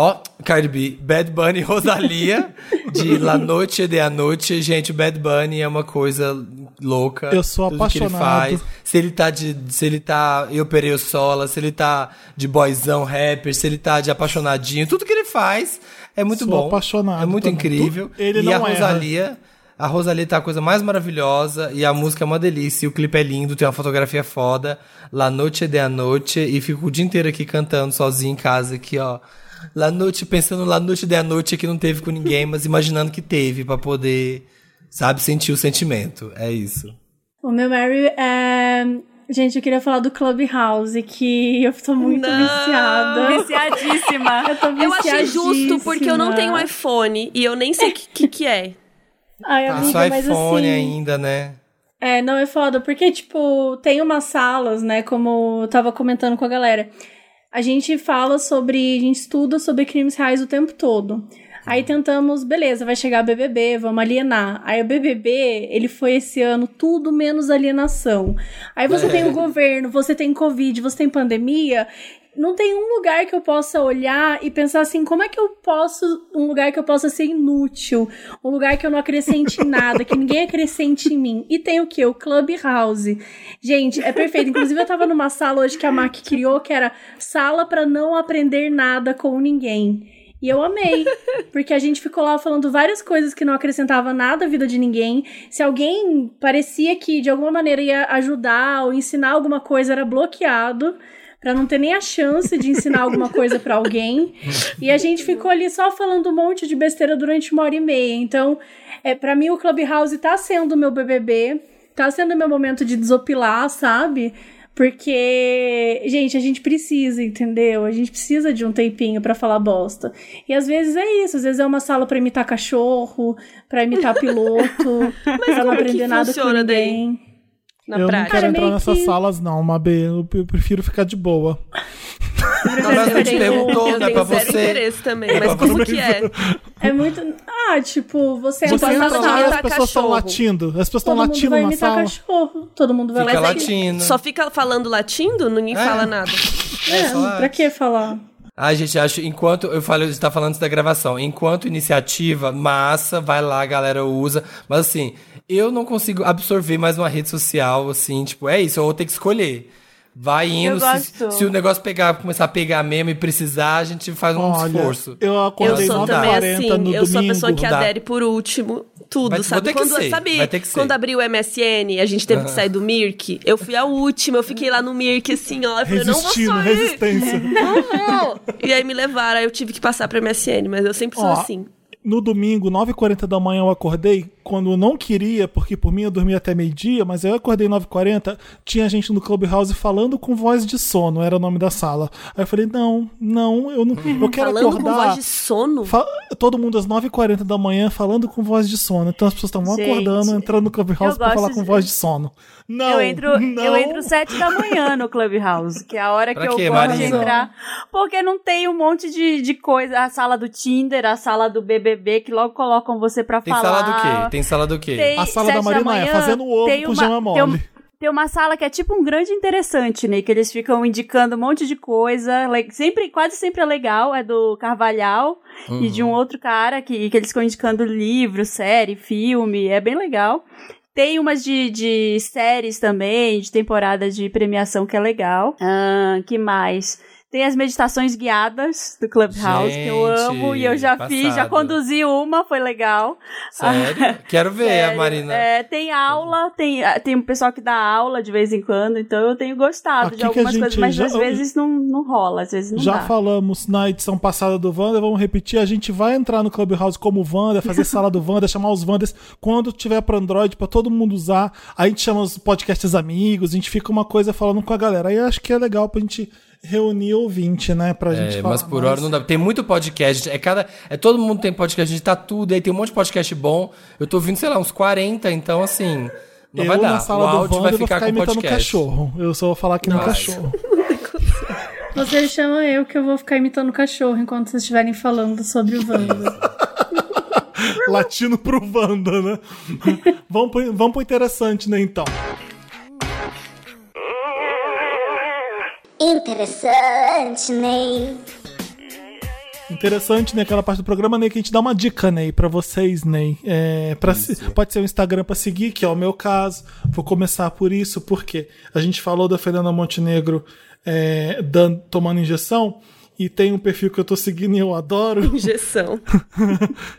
Speaker 5: Ó, Cardi B, Bad Bunny Rosalia, de La Noche de a Noche. Gente, o Bad Bunny é uma coisa louca.
Speaker 1: Eu sou
Speaker 5: Tudo que ele
Speaker 1: apaixonado.
Speaker 5: faz. Se ele tá de. Se ele tá. Eu perei o sola, se ele tá de boyzão rapper, se ele tá de apaixonadinho, tudo que ele faz é muito
Speaker 1: Sou
Speaker 5: bom.
Speaker 1: apaixonado
Speaker 5: É muito
Speaker 1: também.
Speaker 5: incrível.
Speaker 1: Ele
Speaker 5: e
Speaker 1: não
Speaker 5: a
Speaker 1: erra.
Speaker 5: Rosalia. A Rosalie tá a coisa mais maravilhosa e a música é uma delícia. E o clipe é lindo, tem uma fotografia foda. La Noche de a Noche. E fico o dia inteiro aqui cantando sozinho em casa, aqui, ó. La Noche, pensando La Noche de a Noche que não teve com ninguém, mas imaginando que teve pra poder, sabe, sentir o sentimento. É isso.
Speaker 4: O meu Mary é. Gente, eu queria falar do Clubhouse, que eu tô muito
Speaker 3: Não.
Speaker 4: viciada.
Speaker 2: Viciadíssima.
Speaker 4: Eu tô
Speaker 3: Eu achei justo, porque eu não tenho
Speaker 4: viciadíssima.
Speaker 3: iPhone e eu nem sei o que, que, que é.
Speaker 4: Ai, amiga,
Speaker 5: Passa o
Speaker 4: mas
Speaker 5: iPhone
Speaker 4: assim,
Speaker 5: ainda, né?
Speaker 4: É, não, é foda, porque, tipo, tem umas salas, né, como eu tava comentando com a galera. A gente fala sobre, a gente estuda sobre crimes reais o tempo todo. Aí tentamos, beleza, vai chegar BBB, vamos alienar. Aí o BBB, ele foi esse ano tudo menos alienação. Aí você tem o governo, você tem Covid, você tem pandemia. Não tem um lugar que eu possa olhar e pensar assim, como é que eu posso, um lugar que eu possa ser inútil, um lugar que eu não acrescente nada, que ninguém acrescente em mim. E tem o que? O Clubhouse. Gente, é perfeito. Inclusive eu tava numa sala hoje que a Mac criou, que era sala pra não aprender nada com ninguém. E eu amei, porque a gente ficou lá falando várias coisas que não acrescentava nada à vida de ninguém. Se alguém parecia que de alguma maneira ia ajudar ou ensinar alguma coisa, era bloqueado. Pra não ter nem a chance de ensinar alguma coisa pra alguém. E a gente ficou ali só falando um monte de besteira durante uma hora e meia. Então, é, para mim, o Clubhouse tá sendo o meu BBB. Tá sendo o meu momento de desopilar, sabe? Porque, gente, a gente precisa, entendeu? A gente precisa de um tempinho pra falar bosta. E às vezes é isso, às vezes é uma sala pra imitar cachorro, pra imitar piloto, pra não
Speaker 3: que
Speaker 4: aprender nada com
Speaker 3: funciona daí? Na
Speaker 1: eu não
Speaker 3: prática.
Speaker 1: quero
Speaker 4: Cara,
Speaker 1: entrar
Speaker 4: meio
Speaker 1: nessas
Speaker 4: que-
Speaker 1: salas, não, Mabê. Eu, eu prefiro ficar de boa.
Speaker 5: Não, mas eu te perguntou,
Speaker 3: eu
Speaker 5: não é pra você.
Speaker 3: interesse também,
Speaker 5: É
Speaker 3: mas como que é?
Speaker 4: É muito. Ah, tipo, você
Speaker 1: Você
Speaker 4: entra na
Speaker 3: sala
Speaker 1: e as pessoas estão latindo. As pessoas estão
Speaker 4: todo mundo
Speaker 1: latindo
Speaker 4: vai
Speaker 1: na sala.
Speaker 4: cachorro. Todo mundo vai
Speaker 5: Fica latindo.
Speaker 3: Só fica falando latindo? Ninguém
Speaker 5: É.
Speaker 3: fala nada.
Speaker 5: É,
Speaker 4: É,
Speaker 5: só
Speaker 4: pra que falar?
Speaker 5: Ai, gente, acho, enquanto eu falei, você tá falando isso da gravação, enquanto iniciativa, massa, vai lá, a galera usa, mas assim, eu não consigo absorver mais uma rede social, assim, tipo, é isso, eu vou ter que escolher. Vai indo,
Speaker 2: Eu
Speaker 5: se, se o negócio pegar, começar a pegar mesmo e precisar, a gente faz um
Speaker 1: Olha,
Speaker 5: esforço.
Speaker 1: eu
Speaker 3: Eu
Speaker 1: acordei
Speaker 3: sou
Speaker 1: 9
Speaker 3: também
Speaker 1: 40
Speaker 3: assim,
Speaker 1: no
Speaker 3: eu
Speaker 1: domingo.
Speaker 3: sou a pessoa que adere por último tudo,
Speaker 5: Vai-
Speaker 3: sabe?
Speaker 5: vai ter que
Speaker 3: Quando,
Speaker 5: ser,
Speaker 3: sabe
Speaker 5: vai ter que ser.
Speaker 3: quando abriu o MSN, a gente teve que sair do Mirk, eu fui a última, eu fiquei lá no Mirk assim, ó, eu falei, não vou sair.
Speaker 1: resistência.
Speaker 3: Não vou. E aí me levaram, aí eu tive que passar pra MSN, mas eu sempre sou
Speaker 1: Ó,
Speaker 3: assim.
Speaker 1: No domingo, 9h40 da manhã, eu acordei. Quando eu não queria, porque por mim eu dormia até meio-dia, mas eu acordei 9h40, tinha gente no Clubhouse falando com voz de sono, era o nome da sala. Aí eu falei, não, não, eu não. Eu quero
Speaker 3: Falando
Speaker 1: acordar.
Speaker 3: com voz de sono.
Speaker 1: Fa- Todo mundo às 9h40 da manhã falando com voz de sono. Então as pessoas estavam
Speaker 2: Gente,
Speaker 1: acordando, entrando no Clubhouse pra falar com
Speaker 2: de-
Speaker 1: voz de sono. Não,
Speaker 2: eu entro,
Speaker 1: não.
Speaker 2: eu entro sete da manhã no Clubhouse, que é a hora
Speaker 5: Pra
Speaker 2: que eu
Speaker 5: quê,
Speaker 2: gosto de
Speaker 5: Marisa?
Speaker 2: entrar. Porque não tem um monte de, de coisa. A sala do Tinder, a sala do BBB, que logo colocam você pra
Speaker 5: Tem
Speaker 2: falar.
Speaker 5: sala do quê? Tem sala do quê?
Speaker 2: Tem
Speaker 1: A sala da
Speaker 2: sete
Speaker 1: Marina é
Speaker 2: manhã,
Speaker 1: fazendo ovo
Speaker 2: tem
Speaker 1: com
Speaker 2: uma-
Speaker 1: gema
Speaker 2: tem um-
Speaker 1: mole.
Speaker 2: Tem uma sala que é tipo um grande interessante, né? Que eles ficam indicando um monte de coisa. Sempre, quase sempre é legal. É do Carvalhal e de um outro cara que, que eles ficam indicando livro, série, filme. É bem legal. Tem umas de, de séries também, de temporada de premiação que é legal. Ah, que mais? Tem as meditações guiadas do Clubhouse, que eu
Speaker 5: Gente,
Speaker 2: amo e eu já fiz, já
Speaker 5: passado.
Speaker 2: conduzi uma, foi legal.
Speaker 5: Sério? Quero ver a
Speaker 2: Sério.
Speaker 5: Marina.
Speaker 2: É, tem aula, tem, ah, tem um pessoal que dá aula de vez em quando, então eu tenho gostado
Speaker 1: Aqui
Speaker 2: de
Speaker 1: a
Speaker 2: algumas
Speaker 1: gente
Speaker 2: coisas, mas
Speaker 1: já-
Speaker 2: às vezes não, não rola, às vezes não
Speaker 1: Já
Speaker 2: dá.
Speaker 1: falamos na edição passada do Wanda, vamos repetir. A gente vai entrar no Clubhouse como Wanda, fazer sala do Wanda, chamar os Wandas quando tiver para Android, para todo mundo usar. A gente chama os podcasts amigos, a gente fica uma coisa falando com a galera. Aí eu acho que é legal pra gente reunir ouvinte, né? Pra gente
Speaker 5: É,
Speaker 1: falar
Speaker 5: mas por
Speaker 1: mais.
Speaker 5: hora não dá. Tem muito podcast. É cada. É todo mundo tem podcast, a gente tá tudo. Aí tem um monte de podcast bom. Eu tô ouvindo, sei lá, uns 40, então assim. Não
Speaker 1: eu
Speaker 5: vai dar.
Speaker 1: na
Speaker 5: o
Speaker 1: sala do
Speaker 5: áudio
Speaker 1: Wanda
Speaker 5: vai
Speaker 1: eu vou
Speaker 5: ficar,
Speaker 1: ficar
Speaker 5: com
Speaker 1: imitando
Speaker 5: podcast.
Speaker 1: cachorro. Eu só vou falar aqui no
Speaker 5: Nossa.
Speaker 1: cachorro.
Speaker 4: Vocês chamam eu que eu vou ficar imitando o cachorro enquanto vocês estiverem falando sobre o Wanda.
Speaker 1: Latino pro Wanda, né? vamos, pro, vamos pro interessante, né, então.
Speaker 7: Interessante, Ney.
Speaker 1: Interessante, né? Aquela parte do programa, Ney, que a gente dá uma dica, Ney, pra vocês, Ney. É, pra se- pode ser o Instagram pra seguir, que é o meu caso. Vou começar por isso, porque a gente falou da Fernanda Montenegro é, dan- tomando injeção, e tem um perfil que eu tô seguindo e eu adoro.
Speaker 3: Injeção.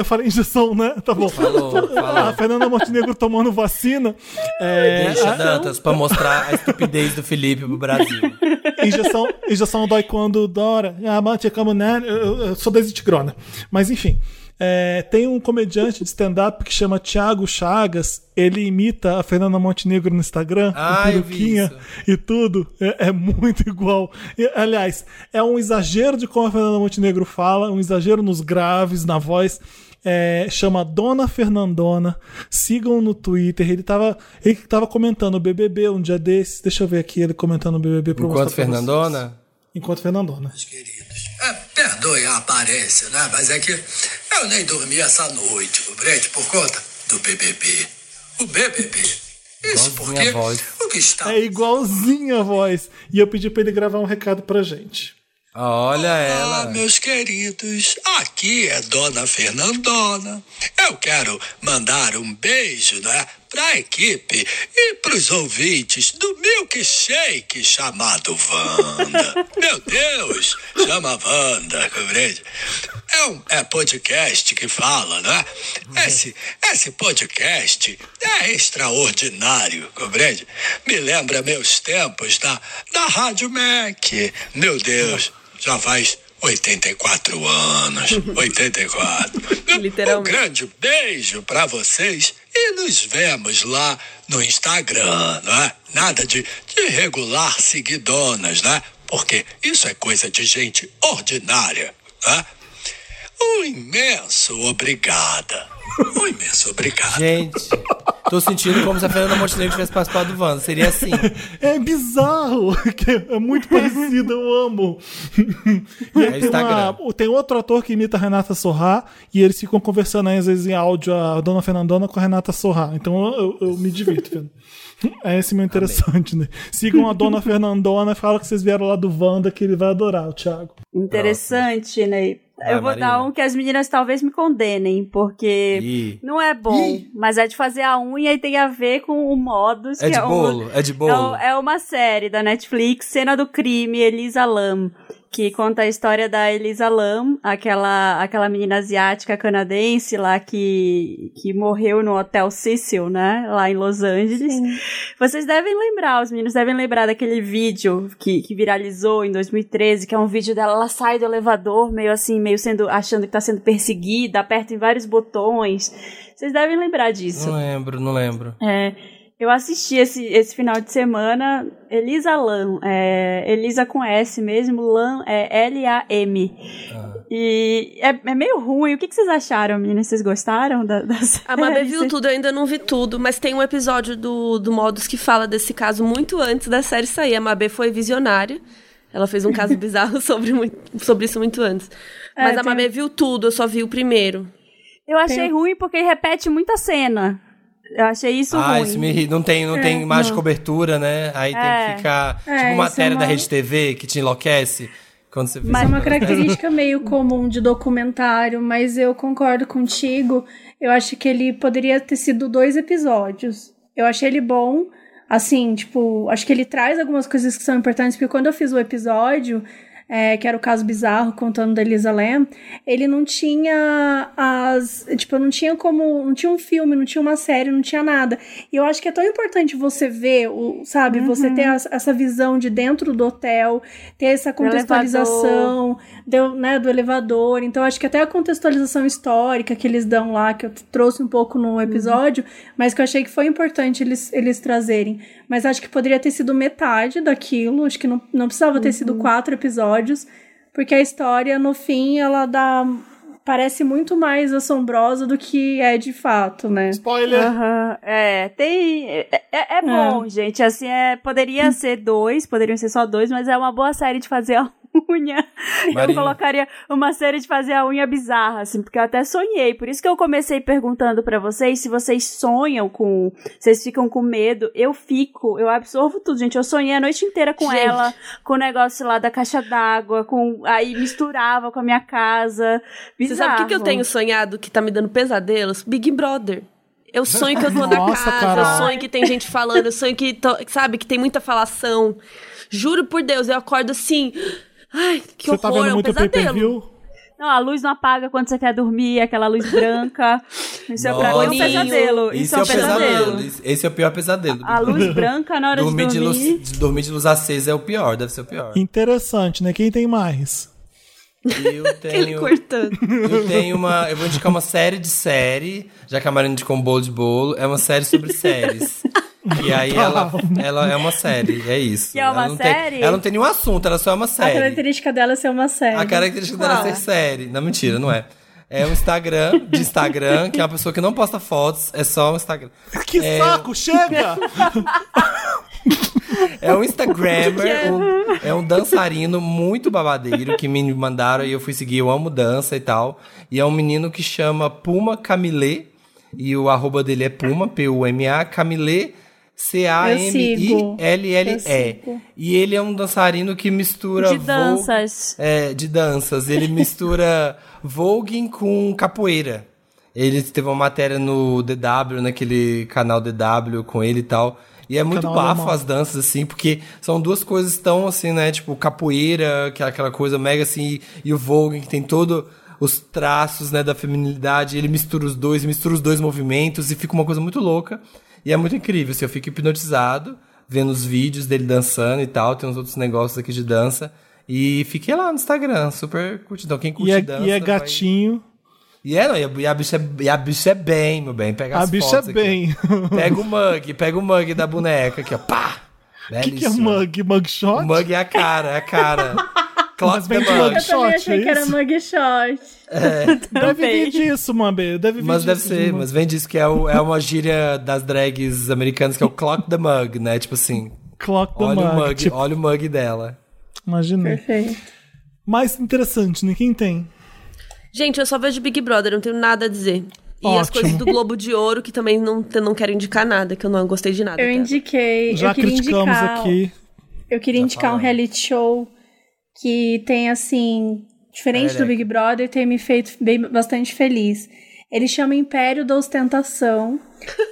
Speaker 1: Eu falei injeção, né? Tá bom.
Speaker 5: Falou,
Speaker 1: A
Speaker 5: falou.
Speaker 1: Fernanda Montenegro tomando vacina. É,
Speaker 5: Deixa, Dantas, pra mostrar a estupidez do Felipe pro Brasil.
Speaker 1: injeção, injeção dói quando dora. Ah, mas tinha como, né? Eu, sou desitigrona. Mas enfim. é, tem um comediante de stand-up que chama Thiago Chagas. Ele imita a Fernanda Montenegro no Instagram,
Speaker 5: Ah,
Speaker 1: peruquinha e tudo. É, é muito igual. E, aliás, é um exagero de como a Fernanda Montenegro fala, um exagero nos graves, na voz. É, chama Dona Fernandona. Sigam no Twitter. Ele tava, ele tava comentando o BBB um dia desses. Deixa eu ver aqui ele comentando o BBB pra
Speaker 5: Enquanto
Speaker 1: pra vocês.
Speaker 5: Fernandona.
Speaker 1: Enquanto Fernandona.
Speaker 8: queridos. É, perdoe a aparência, né? Mas é que eu nem dormi essa noite, compreende? Por conta do BBB. O BBB. Isso porque
Speaker 5: a voz.
Speaker 8: o que está...
Speaker 1: É igualzinho a voz. E eu pedi pra ele gravar um recado pra gente.
Speaker 5: Olha
Speaker 8: Ah,
Speaker 5: ela.
Speaker 8: meus queridos, aqui é Dona Fernandona. Eu quero mandar um beijo, né, pra equipe e pros ouvintes do milkshake chamado Wanda. Meu Deus, chama Wanda, compreende? É um é podcast que fala, né? Esse, esse podcast é extraordinário, compreende? Me lembra meus tempos da, da Rádio Mac. Meu Deus, já faz 84 anos. 84.
Speaker 3: Literalmente.
Speaker 8: Um grande beijo pra vocês e nos vemos lá no Instagram, não é? Nada de, de regular seguidonas, né? Porque isso é coisa de gente ordinária, né? Um imenso obrigada. Um imenso obrigado.
Speaker 5: Gente, tô sentindo como se a Fernanda Montenegro tivesse participado do Wanda. Seria assim.
Speaker 1: É bizarro, é muito parecido, eu amo. E aí
Speaker 5: É
Speaker 1: tem,
Speaker 5: Instagram.
Speaker 1: uma- tem outro ator que imita a Renata Sorrá e eles ficam conversando aí, às vezes em áudio a Dona Fernandona com a Renata Sorrá. Então eu, eu me divirto vendo. É esse meu interessante, né? Sigam a Dona Fernandona, fala que vocês vieram lá do Wanda, que ele vai adorar, o Thiago.
Speaker 2: Interessante, né?
Speaker 5: Vai,
Speaker 2: Eu vou
Speaker 5: Marina.
Speaker 2: dar um que as meninas talvez me condenem, porque
Speaker 5: Ih.
Speaker 2: não é bom, mas é de fazer a unha e tem a ver com o modus.
Speaker 5: É
Speaker 2: que
Speaker 5: de
Speaker 2: um-
Speaker 5: bolo? É de
Speaker 2: É,
Speaker 5: bolo?
Speaker 2: o- é uma série da Netflix, Cena do Crime, Elisa Lam, que conta a história da Elisa Lam, aquela, aquela menina asiática canadense lá que, que morreu no Hotel Cecil, né? Lá em Los Angeles. Vocês devem lembrar, os meninos devem lembrar daquele vídeo que, que viralizou em 2013, que é um vídeo dela, ela sai do elevador, meio assim, meio sendo, achando que tá sendo perseguida, aperta em vários botões. Vocês devem lembrar disso.
Speaker 5: Não lembro, não lembro.
Speaker 2: É, eu assisti esse, esse final de semana Elisa Lam, é, Elisa com S mesmo, Lam é L-A-M. E é, é meio ruim. O que, que vocês acharam, meninas? Vocês gostaram da, da
Speaker 3: A Mabê
Speaker 2: série?
Speaker 3: viu tudo, eu ainda não vi tudo, mas tem um episódio do, do Modus que fala desse caso muito antes da série sair. A Mabê foi visionária. Ela fez um caso bizarro sobre, muito- sobre isso muito antes.
Speaker 4: É,
Speaker 3: Mas a
Speaker 4: tem-
Speaker 3: Mabê viu tudo, eu só vi o primeiro.
Speaker 2: Eu achei
Speaker 4: Tem-
Speaker 2: ruim porque repete muita cena. Eu achei isso
Speaker 5: ah,
Speaker 2: ruim.
Speaker 5: isso me irrita. Não tem, não tem imagem de
Speaker 4: não.
Speaker 5: cobertura, né? Aí tem
Speaker 2: É.
Speaker 5: que ficar.
Speaker 4: É,
Speaker 5: tipo
Speaker 4: isso
Speaker 5: matéria
Speaker 4: é
Speaker 5: da
Speaker 4: uma-
Speaker 5: Rede TV que te enlouquece quando você
Speaker 2: Mas-
Speaker 4: É uma característica meio comum de documentário, mas eu concordo contigo. Eu acho que ele poderia ter sido dois episódios. Eu achei ele bom. Assim, tipo, acho que ele traz algumas coisas que são importantes, porque quando eu fiz o episódio, é, que era o caso bizarro contando da Elisa Lam, ele não tinha as. Tipo, não tinha como. Não tinha um filme, não tinha uma série, não tinha nada. E eu acho que é tão importante você ver, o, sabe, você ter as- essa visão de dentro do hotel, ter essa contextualização do, né, do elevador. Então, acho que até a contextualização histórica que eles dão lá, que eu trouxe um pouco no episódio, mas que eu achei que foi importante eles, eles trazerem. Mas acho que poderia ter sido metade daquilo, acho que não, não precisava ter sido quatro episódios, porque a história, no fim, ela dá. Parece muito mais assombrosa do que é de fato, né?
Speaker 1: Spoiler!
Speaker 2: Aham, É, tem. É, é- é bom, gente. Assim, é, poderia ser dois, poderiam ser só dois, mas é uma boa série de fazer a unha. Eu colocaria uma série de fazer a unha bizarra, assim, porque eu até sonhei. Por isso que eu comecei perguntando pra vocês se vocês sonham com. Vocês ficam com medo. Eu fico, eu absorvo tudo, gente. Eu sonhei a noite inteira com
Speaker 3: Gente.
Speaker 2: ela, com o negócio lá da caixa d'água, com. Aí misturava com a minha casa.
Speaker 3: Você sabe o que, que eu
Speaker 2: Bizarro.
Speaker 3: tenho sonhado que tá me dando pesadelos? Big Brother. Eu sonho que eu tô na casa, eu sonho que tem gente falando, eu sonho que, tô- sabe, que tem muita falação. Juro por Deus, eu acordo assim. Ai, que
Speaker 1: Você tá
Speaker 3: horror,
Speaker 1: vendo
Speaker 3: é um
Speaker 1: muito
Speaker 3: pesadelo.
Speaker 2: Não, a luz não apaga quando você quer dormir, aquela luz branca. Isso é pra mim um pesadelo.
Speaker 5: Isso,
Speaker 2: Isso, é um pesadelo.
Speaker 5: Esse- Esse é o pior pesadelo.
Speaker 2: A luz branca na hora
Speaker 5: dormir
Speaker 2: de
Speaker 5: de, luz,
Speaker 2: dormir.
Speaker 5: de dormir de luz acesa é o pior, deve ser o pior.
Speaker 1: Interessante, né? Quem tem mais?
Speaker 5: Eu tenho,
Speaker 3: cortando.
Speaker 5: eu tenho uma. Eu vou indicar uma série de série, já que a Marina indicou um bolo de bolo, é uma série sobre séries. E aí ela, ela é uma série, é isso.
Speaker 2: Que é uma
Speaker 5: ela não
Speaker 2: série?
Speaker 5: Tem, ela não tem nenhum assunto, ela só é uma
Speaker 4: A
Speaker 5: série.
Speaker 4: característica dela é ser uma série.
Speaker 5: A característica dela é ser série. Não, mentira, não é. É um Instagram, de Instagram, que é uma pessoa que não posta fotos, é só um Instagram.
Speaker 1: Que
Speaker 5: É.
Speaker 1: saco, chega!
Speaker 5: É um Instagrammer, um- é um dançarino muito babadeiro que me mandaram e eu fui seguir. Eu amo dança e tal. E é um menino que chama Puma Camilê. E o arroba dele é Puma, P-U-M-A, Camilê,
Speaker 4: Eu
Speaker 5: C-A-M-I-L-L-E. E ele é um dançarino que mistura.
Speaker 2: De
Speaker 5: Vogue-
Speaker 2: danças.
Speaker 5: é, de danças. Ele mistura voguing com capoeira. Ele teve uma matéria no DW, naquele canal DW com ele e tal. E é muito
Speaker 1: Canal
Speaker 5: bafo as danças, assim, porque são duas coisas tão, assim, né? Tipo, capoeira, que é aquela coisa mega, assim, e o voguing, que tem todo os traços, né, da feminilidade. Ele mistura os dois, mistura os dois movimentos e fica uma coisa muito louca. E é muito incrível, assim, eu fico hipnotizado vendo os vídeos dele dançando e tal. Tem uns outros negócios aqui de dança. E fiquei lá no Instagram, super curtindo. Então, quem curte
Speaker 1: E é,
Speaker 5: dança.
Speaker 1: e é
Speaker 5: vai-
Speaker 1: gatinho.
Speaker 5: E é, não, e a, bicha é, e a bicha é bem, meu bem. Pega
Speaker 1: A bicha é
Speaker 5: aqui.
Speaker 1: bem.
Speaker 5: Pega o mug, pega o mug da boneca aqui, ó. Pá!
Speaker 1: O que, que é mug? Mugshot?
Speaker 5: O mug é a cara, é a cara. Clock
Speaker 1: Mas
Speaker 5: the
Speaker 1: vem de
Speaker 5: mug.
Speaker 4: Eu também
Speaker 1: Shot,
Speaker 4: achei
Speaker 1: é
Speaker 4: que era mugshot.
Speaker 1: Deve vir disso, Mambe. Deve vir
Speaker 5: Mas deve
Speaker 1: disso,
Speaker 5: ser,
Speaker 1: de
Speaker 5: mas vem disso que é, o- é uma gíria das drags americanas que é o clock the mug, né? Tipo assim,
Speaker 1: Clock the
Speaker 5: olha o
Speaker 1: mug.
Speaker 5: mug,
Speaker 1: Tipo,
Speaker 5: olha o mug dela.
Speaker 1: imaginei.
Speaker 4: Perfeito.
Speaker 1: Mais interessante, né? Quem tem?
Speaker 3: Gente, eu só vejo Big Brother, não tenho nada a dizer. E as
Speaker 1: Ótimo.
Speaker 3: coisas do Globo de Ouro, que também não, não quero indicar nada, que eu não gostei de nada.
Speaker 4: Eu indiquei.
Speaker 1: Já
Speaker 4: eu
Speaker 1: criticamos
Speaker 4: indicar,
Speaker 1: aqui.
Speaker 4: Eu queria
Speaker 5: Já
Speaker 4: indicar um
Speaker 5: falamos.
Speaker 4: reality show que tem, assim, diferente do. Big Brother, tem me feito bem, bastante feliz. Ele chama Império da Ostentação.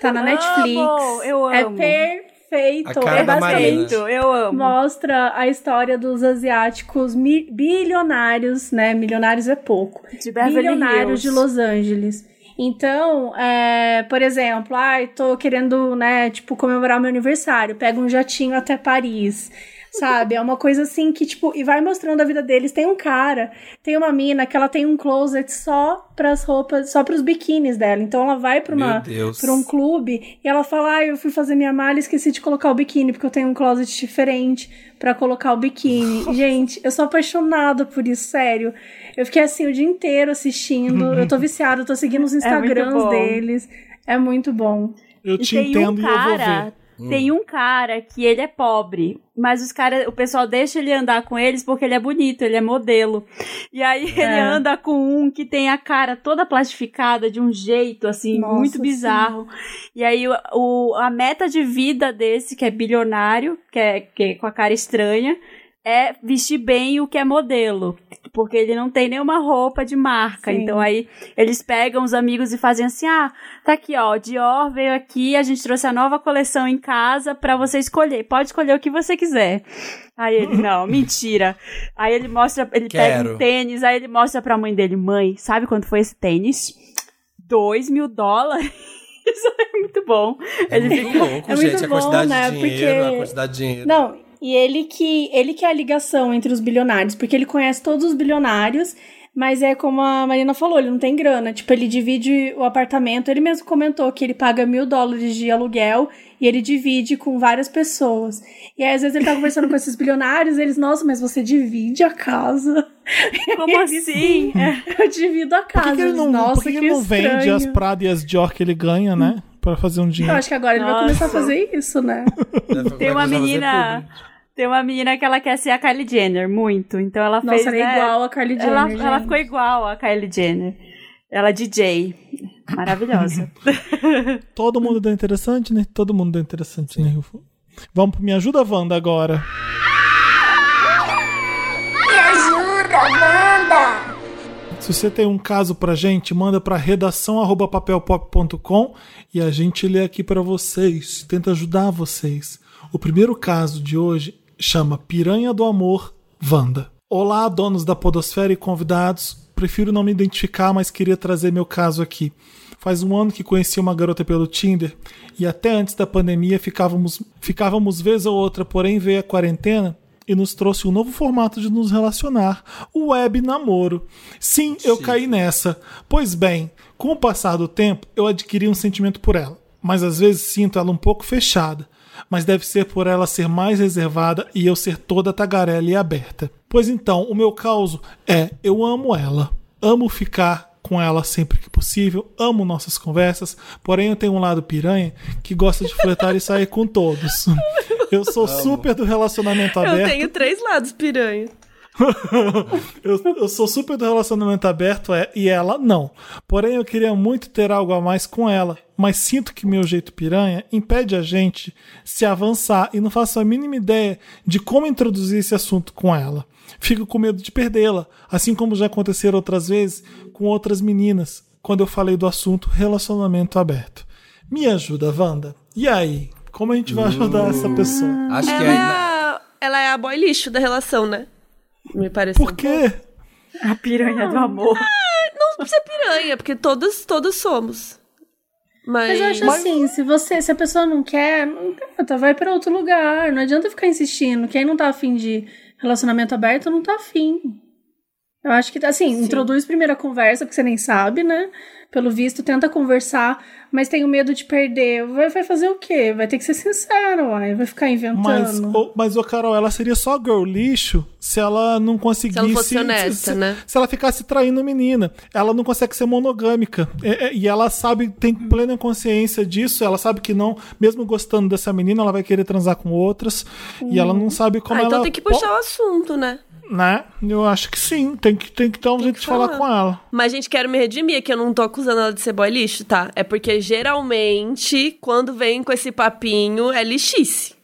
Speaker 4: Tá na Netflix.
Speaker 2: Amo, eu
Speaker 4: É
Speaker 2: amo.
Speaker 4: perfeito.
Speaker 5: A cara
Speaker 4: é
Speaker 5: Marina.
Speaker 4: basicamente
Speaker 2: Perfeito, eu amo.
Speaker 4: mostra a história dos asiáticos mi- bilionários, né? Milionários é pouco.
Speaker 2: De
Speaker 4: bilionários
Speaker 2: Hills.
Speaker 4: de Los Angeles. Então, é, por exemplo, ai, tô querendo, né, tipo, comemorar meu aniversário, pega um jatinho até Paris. Sabe? É uma coisa assim que, tipo, e vai mostrando a vida deles. Tem um cara, tem uma mina que ela tem um closet só pras roupas, só pros biquínis dela. Então ela vai pra, uma, pra um clube e ela fala: Ah, eu fui fazer minha mala e esqueci de colocar o biquíni, porque eu tenho um closet diferente pra colocar o biquíni. Gente, eu sou apaixonada por isso, sério. Eu fiquei assim o dia inteiro assistindo. eu tô viciada, eu tô seguindo os Instagrams
Speaker 2: bom.
Speaker 4: deles. É muito bom.
Speaker 1: Eu
Speaker 2: E
Speaker 1: te
Speaker 2: tem
Speaker 1: entendo
Speaker 2: um
Speaker 1: e eu vou
Speaker 2: cara, Tem um cara que ele é pobre, mas os cara, o pessoal deixa ele andar com eles porque ele é bonito, ele é modelo. E aí ele
Speaker 4: É.
Speaker 2: anda com um que tem a cara toda plastificada de um jeito assim
Speaker 4: Nossa,
Speaker 2: muito bizarro. E aí o, o- a meta de vida desse que é bilionário, que é, que é com a cara estranha, é vestir bem o que é modelo, porque ele não tem nenhuma roupa de marca.
Speaker 4: Sim.
Speaker 2: Então aí eles pegam os amigos e fazem assim: "Ah, tá aqui, ó, o Dior veio aqui, a gente trouxe a nova coleção em casa pra você escolher. Pode escolher o que você quiser". Aí ele: "Não, mentira". Aí ele mostra, ele pega
Speaker 5: Quero.
Speaker 2: um tênis, aí ele mostra pra mãe dele: "Mãe, sabe quanto foi esse tênis?" Dois mil dólares. Isso é muito bom.
Speaker 5: É
Speaker 2: Ele
Speaker 5: muito
Speaker 2: fica-
Speaker 5: louco,
Speaker 4: é
Speaker 5: gente.
Speaker 4: muito
Speaker 5: a quantidade
Speaker 4: bom, né?
Speaker 5: de dinheiro,
Speaker 4: Porque-
Speaker 5: a quantidade de dinheiro.
Speaker 4: Não, e ele que ele que é a ligação entre os bilionários, porque ele conhece todos os bilionários, mas é como a Marina falou, ele não tem grana. Tipo, ele divide o apartamento, ele mesmo comentou que ele paga mil dólares de aluguel e ele divide com várias pessoas. E aí, às vezes, ele tá conversando com esses bilionários, eles, nossa, mas você divide a casa.
Speaker 2: Como assim? É.
Speaker 4: Eu divido a
Speaker 1: Por
Speaker 4: casa.
Speaker 1: que, que ele não,
Speaker 4: nossa,
Speaker 1: por que que ele não vende as Prada e as Dior que ele ganha, né? Pra fazer um
Speaker 4: Eu
Speaker 1: dinheiro.
Speaker 4: acho que agora ele vai
Speaker 2: Nossa.
Speaker 4: começar a fazer isso, né?
Speaker 2: Tem uma menina. Tem uma menina que ela quer ser a Kylie Jenner, muito. Então ela
Speaker 4: Nossa,
Speaker 2: fez.
Speaker 4: ela é
Speaker 2: né,
Speaker 4: igual a Kylie Jenner,
Speaker 2: Ela,
Speaker 4: gente.
Speaker 2: ela ficou igual a Kylie Jenner. Ela é DJ. Maravilhosa.
Speaker 1: Todo mundo deu interessante, né? Todo mundo deu interessante, né? Vamos pro Me Ajuda Wanda agora.
Speaker 7: Me ajuda, Wanda!
Speaker 1: Se você tem um caso pra gente, manda pra redação arroba papelpop.com e a gente lê aqui pra vocês, tenta ajudar vocês. O primeiro caso de hoje chama Piranha do Amor, Wanda. Olá, donos da Podosfera e convidados. Prefiro não me identificar, mas queria trazer meu caso aqui. Faz um ano que conheci uma garota pelo Tinder e até antes da pandemia ficávamos, ficávamos vez ou outra, porém veio a quarentena e nos trouxe um novo formato de nos relacionar, o web namoro. Sim, eu caí nessa. Pois bem, com o passar do tempo, eu adquiri um sentimento por ela, mas às vezes sinto ela um pouco fechada. Mas deve ser por ela ser mais reservada e eu ser toda tagarela e aberta. Pois então, o meu caso é: eu amo ela. Amo ficar com ela sempre que possível, amo nossas conversas, porém eu tenho um lado piranha que gosta de fletar e sair com todos. Eu sou super do relacionamento
Speaker 3: Eu
Speaker 1: aberto.
Speaker 3: tenho três lados, piranha.
Speaker 1: Eu, eu sou super do relacionamento aberto é, e ela não. Porém, eu queria muito ter algo a mais com ela, mas sinto que meu jeito piranha impede a gente se avançar e não faço a mínima ideia de como introduzir esse assunto com ela. Fico com medo de perdê-la, assim como já aconteceram outras vezes com outras meninas, quando eu falei do assunto relacionamento aberto. Me ajuda, Wanda. E aí? Como a gente vai ajudar essa pessoa?
Speaker 5: Acho que
Speaker 3: Ela
Speaker 5: aí.
Speaker 3: é, a, ela é a boy lixo da relação, né? Me parece.
Speaker 1: Por quê?
Speaker 2: a piranha do amor.
Speaker 3: Não precisa piranha, porque todos, todos somos. Mas.
Speaker 4: Mas eu acho assim, se você, se a pessoa não quer, não tenta, vai pra outro lugar. Não adianta ficar insistindo. Quem não tá afim de relacionamento aberto não tá afim. Eu acho que, assim, introduz primeiro a conversa, porque você nem sabe, né? Pelo visto, tenta conversar, mas tem o medo de perder. Vai, vai fazer o quê? Vai ter que ser sincero, uai. Vai ficar inventando.
Speaker 1: Mas, ô, mas, ô Carol, ela seria só girl lixo se ela não conseguisse.
Speaker 3: Se ela fosse honesta,
Speaker 1: se,
Speaker 3: né?
Speaker 1: Se ela ficasse traindo menina. Ela não consegue ser monogâmica. É, é, e ela sabe, tem plena consciência disso. Ela sabe que não, mesmo gostando dessa menina, ela vai querer transar com outras. E ela não sabe como
Speaker 3: Ah,
Speaker 1: ela.
Speaker 3: então tem que puxar o assunto, né?
Speaker 1: Né? Eu acho que sim. Tem que, tem que dar um jeito
Speaker 3: que
Speaker 1: de falar
Speaker 3: falar.
Speaker 1: com ela.
Speaker 3: Mas, gente, quero me redimir que eu não tô acusando ela de ser boy lixo, tá? É porque geralmente, quando vem com esse papinho, é lixice.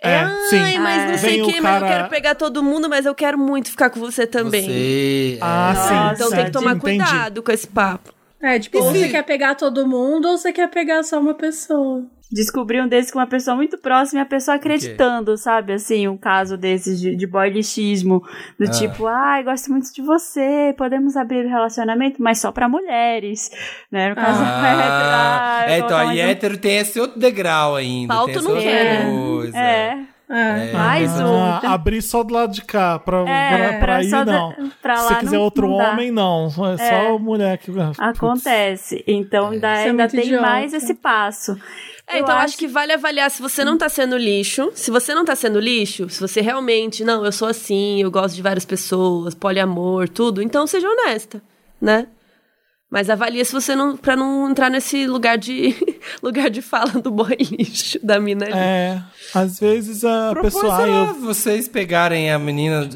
Speaker 3: É,
Speaker 1: É,
Speaker 3: ai,
Speaker 1: sim.
Speaker 3: mas não
Speaker 2: É.
Speaker 3: sei o que, mas eu
Speaker 1: cara-
Speaker 3: quero pegar todo mundo, mas eu quero muito ficar com você também.
Speaker 5: Você.
Speaker 1: Ah,
Speaker 5: é,
Speaker 1: sim.
Speaker 3: Então tem que tomar
Speaker 1: Entendi.
Speaker 3: cuidado com esse papo.
Speaker 4: É, tipo, ou você quer pegar todo mundo, ou você quer pegar só uma pessoa.
Speaker 2: Descobri um desses com uma pessoa muito próxima e a pessoa acreditando, sabe? Assim, um caso desses de, de boy lixismo. Do
Speaker 5: Ah.
Speaker 2: tipo, ai, gosto muito de você, podemos abrir o relacionamento, mas só pra mulheres. Né? No caso,
Speaker 5: Ah,
Speaker 2: ah, eu
Speaker 5: é, então,
Speaker 2: um-
Speaker 5: hétero tem esse outro degrau ainda. Essa
Speaker 3: não
Speaker 2: quer.
Speaker 5: coisa.
Speaker 2: É,
Speaker 4: É.
Speaker 2: mais um.
Speaker 1: Ah, abrir só do lado de cá. Pra,
Speaker 2: É,
Speaker 1: pra, pra ir,
Speaker 2: só da-
Speaker 1: não.
Speaker 2: pra
Speaker 1: Se quiser
Speaker 2: não-
Speaker 1: outro
Speaker 2: não
Speaker 1: homem, não. É só mulher que. Putz.
Speaker 2: Acontece. Então, ainda,
Speaker 4: é
Speaker 2: ainda tem
Speaker 4: idiota.
Speaker 2: mais esse passo.
Speaker 3: É,
Speaker 2: Eu
Speaker 3: então acho... que vale avaliar se você não tá sendo lixo. Se você não tá sendo lixo, se você realmente, não, eu sou assim, eu gosto de várias pessoas, poliamor, tudo, então seja honesta, né? Mas avalia se você não. pra não entrar nesse lugar de. lugar de fala do boy lixo da mina ali.
Speaker 1: É, às vezes a
Speaker 5: Propõe,
Speaker 1: pessoa.
Speaker 5: sei
Speaker 1: ah,
Speaker 5: lá,
Speaker 1: eu-
Speaker 5: vocês pegarem a menina.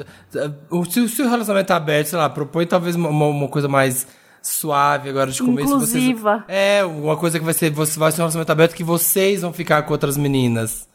Speaker 5: o- Se, o relacionamento tá aberto, sei lá, propõe talvez uma- uma coisa mais suave agora de começo. vocês-
Speaker 2: Inclusiva.
Speaker 5: é, uma coisa que vai ser. Você vai ser um relacionamento aberto que vocês vão ficar com outras meninas.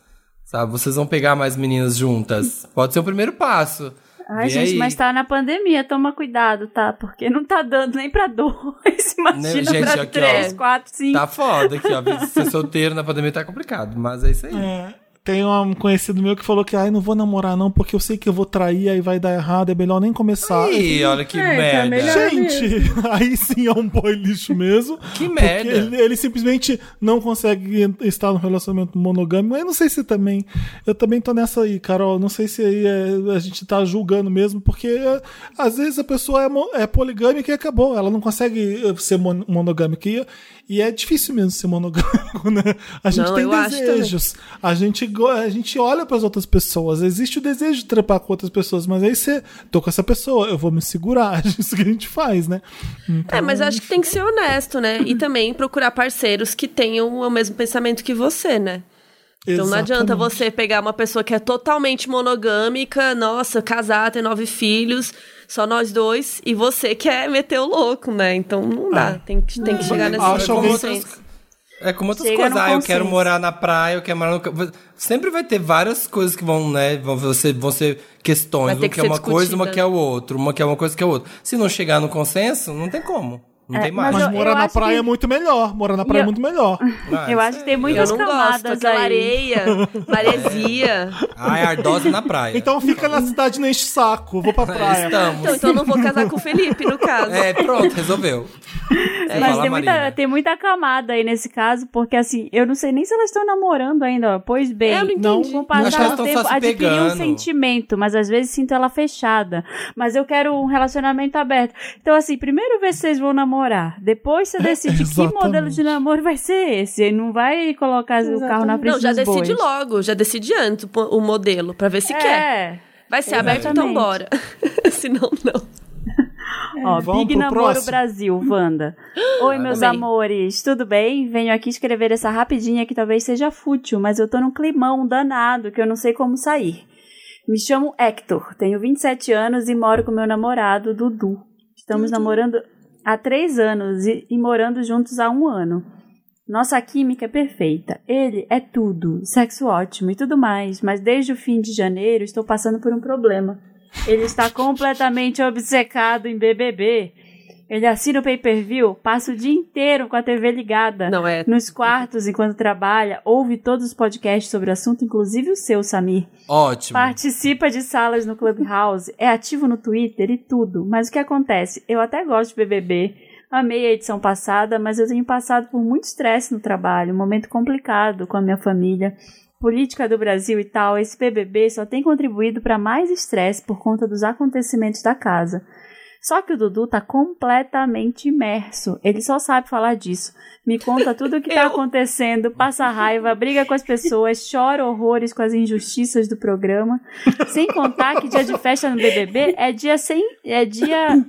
Speaker 5: Sabe? Vocês vão pegar mais meninas juntas. Pode ser o primeiro passo.
Speaker 2: Ai,
Speaker 5: Vê
Speaker 2: gente,
Speaker 5: aí.
Speaker 2: mas tá na pandemia, toma cuidado, tá? Porque não tá dando nem pra dois. Imagina
Speaker 5: Gente,
Speaker 2: pra
Speaker 5: aqui,
Speaker 2: três,
Speaker 5: ó.
Speaker 2: quatro, cinco.
Speaker 5: Tá foda aqui, ó. Ser solteiro na pandemia tá complicado, mas é isso aí.
Speaker 1: É, tem um conhecido meu que falou que ai, não vou namorar não, porque eu sei que eu vou trair, aí vai dar errado, é melhor nem começar.
Speaker 5: Ih, olha que
Speaker 4: É, tá
Speaker 5: merda.
Speaker 4: melhor.
Speaker 1: Gente, aí sim é um boy lixo mesmo.
Speaker 5: Que merda.
Speaker 1: Ele, ele simplesmente não consegue estar num relacionamento monogâmico. Mas eu não sei se também. Eu também tô nessa aí, Carol. Não sei se aí é- a gente tá julgando mesmo, porque é, às vezes a pessoa é, é poligâmica e acabou. Ela não consegue eh, ser mon- monogâmica. E, e é difícil mesmo ser monogâmico, né? A gente
Speaker 3: Não,
Speaker 1: tem desejos. A gente, a gente olha para as outras pessoas. Existe o desejo de trepar com outras pessoas, mas aí você tô com essa pessoa, eu vou me segurar. É isso que a gente faz, né?
Speaker 3: É, mas acho que tem que ser honesto, né? E também procurar parceiros que tenham o mesmo pensamento que você, né? Então não adianta
Speaker 1: Exatamente.
Speaker 3: você pegar uma pessoa que é totalmente monogâmica, nossa, casar, ter nove filhos, só nós dois, e você quer meter o louco, né? Então não dá.
Speaker 1: Ah.
Speaker 3: Tem, que, tem que chegar nesse
Speaker 1: acho
Speaker 5: outras, é como outras
Speaker 2: Chega
Speaker 5: coisas. Ah, eu quero morar na praia, eu quero morar no. campo. Sempre vai ter várias coisas que vão, né? Vão, vão ser, vão ser questões.
Speaker 3: Vai ter
Speaker 5: Uma
Speaker 3: que
Speaker 5: é
Speaker 3: ser
Speaker 5: uma coisa, uma que é o outro. Uma que é uma coisa que é outra. Se não chegar no consenso, não tem como. Não
Speaker 2: É,
Speaker 5: tem mais.
Speaker 2: mas
Speaker 1: Mas
Speaker 2: eu-
Speaker 1: morar na praia
Speaker 2: que-
Speaker 1: é muito melhor. Morar na praia é
Speaker 2: eu-
Speaker 1: muito melhor.
Speaker 5: Ah,
Speaker 2: Eu acho que
Speaker 5: é-
Speaker 2: tem
Speaker 3: Eu
Speaker 2: muitas
Speaker 3: não gosto,
Speaker 2: camadas
Speaker 3: aquela
Speaker 2: aí.
Speaker 3: areia, maresia.
Speaker 5: Ai, ardosa na praia.
Speaker 1: Então fica na cidade, não enche o saco. Vou pra praia.
Speaker 5: Estamos.
Speaker 3: Então, então eu não vou casar com o Felipe, no caso.
Speaker 5: É, pronto, resolveu. Você
Speaker 2: Mas tem muita, tem muita camada aí nesse caso, porque assim, eu não sei nem se elas estão namorando ainda. ó. Pois bem,
Speaker 3: É, eu não entendi.
Speaker 2: com o passar do tempo, adquiri um sentimento, mas às vezes sinto ela fechada. Mas eu quero um relacionamento aberto. Então, assim, primeiro vê se vocês vão namorar. Depois você decide que
Speaker 1: Exatamente.
Speaker 2: modelo de namoro vai ser esse. E não vai colocar o carro na frente
Speaker 3: Não, já
Speaker 2: dos
Speaker 3: decide
Speaker 2: bois.
Speaker 3: logo, já decide antes o, modelo, pra ver se quer.
Speaker 2: É.
Speaker 3: Vai ser aberto, então
Speaker 2: Exatamente.
Speaker 3: bora. Senão, não.
Speaker 2: Ó,
Speaker 1: Vamos
Speaker 2: Big
Speaker 1: pro
Speaker 2: Namoro
Speaker 1: próximo?
Speaker 2: Brasil, Wanda. Oi, meus
Speaker 3: Amei.
Speaker 2: amores, tudo bem? Venho aqui escrever essa rapidinha que talvez seja fútil, mas eu tô num climão danado que eu não sei como sair. Me chamo Hector, tenho 27 anos e moro com meu namorado, Dudu. Estamos namorando há três anos e, e morando juntos há um ano. Nossa química é perfeita. Ele é tudo, sexo ótimo e tudo mais, mas desde o fim de janeiro estou passando por um problema. Ele está completamente obcecado em BBB. Ele assina o pay-per-view, passa o dia inteiro com a TV ligada.
Speaker 3: Não é.
Speaker 2: Nos quartos, enquanto trabalha, ouve todos os podcasts sobre o assunto, inclusive o seu, Samir.
Speaker 5: Ótimo.
Speaker 2: Participa de salas no Clubhouse, é ativo no Twitter e tudo. Mas o que acontece? Eu até gosto de BBB, amei a edição passada, mas eu tenho passado por muito estresse no trabalho, um momento complicado com a minha família. Política do Brasil e tal, esse BBB só tem contribuído para mais estresse por conta dos acontecimentos da casa. Só que o Dudu tá completamente imerso. Ele só sabe falar disso. Me conta tudo o que tá
Speaker 3: Eu-
Speaker 2: acontecendo, passa raiva, briga com as pessoas, chora horrores com as injustiças do programa. Sem contar que dia de festa no BBB é dia sem é dia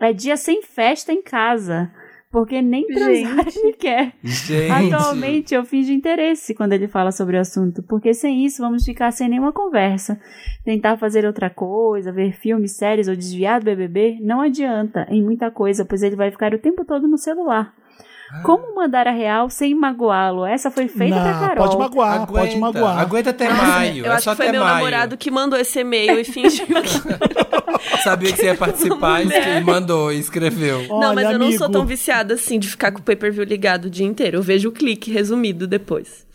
Speaker 2: é dia sem festa em casa, porque nem transar ele quer.
Speaker 5: Gente.
Speaker 2: Atualmente eu finjo interesse quando ele fala sobre o assunto, porque sem isso vamos ficar sem nenhuma conversa. Tentar fazer outra coisa, ver filmes, séries ou desviar do BBB não adianta em muita coisa, pois ele vai ficar o tempo todo no celular. Como mandar a real sem magoá-lo? Essa foi feita pra
Speaker 1: Não,
Speaker 2: Carol.
Speaker 1: pode magoar, pode magoar.
Speaker 5: Aguenta até maio.
Speaker 3: Eu
Speaker 5: é
Speaker 3: acho
Speaker 5: só
Speaker 3: que foi meu
Speaker 5: maio.
Speaker 3: namorado que mandou esse e-mail e fingiu que.
Speaker 5: Sabia que você ia participar e e mandou e escreveu.
Speaker 3: não, mas
Speaker 1: Olha,
Speaker 3: eu não sou
Speaker 1: amigo.
Speaker 3: tão viciada assim de ficar com o pay-per-view ligado o dia inteiro. Eu vejo o clique resumido depois.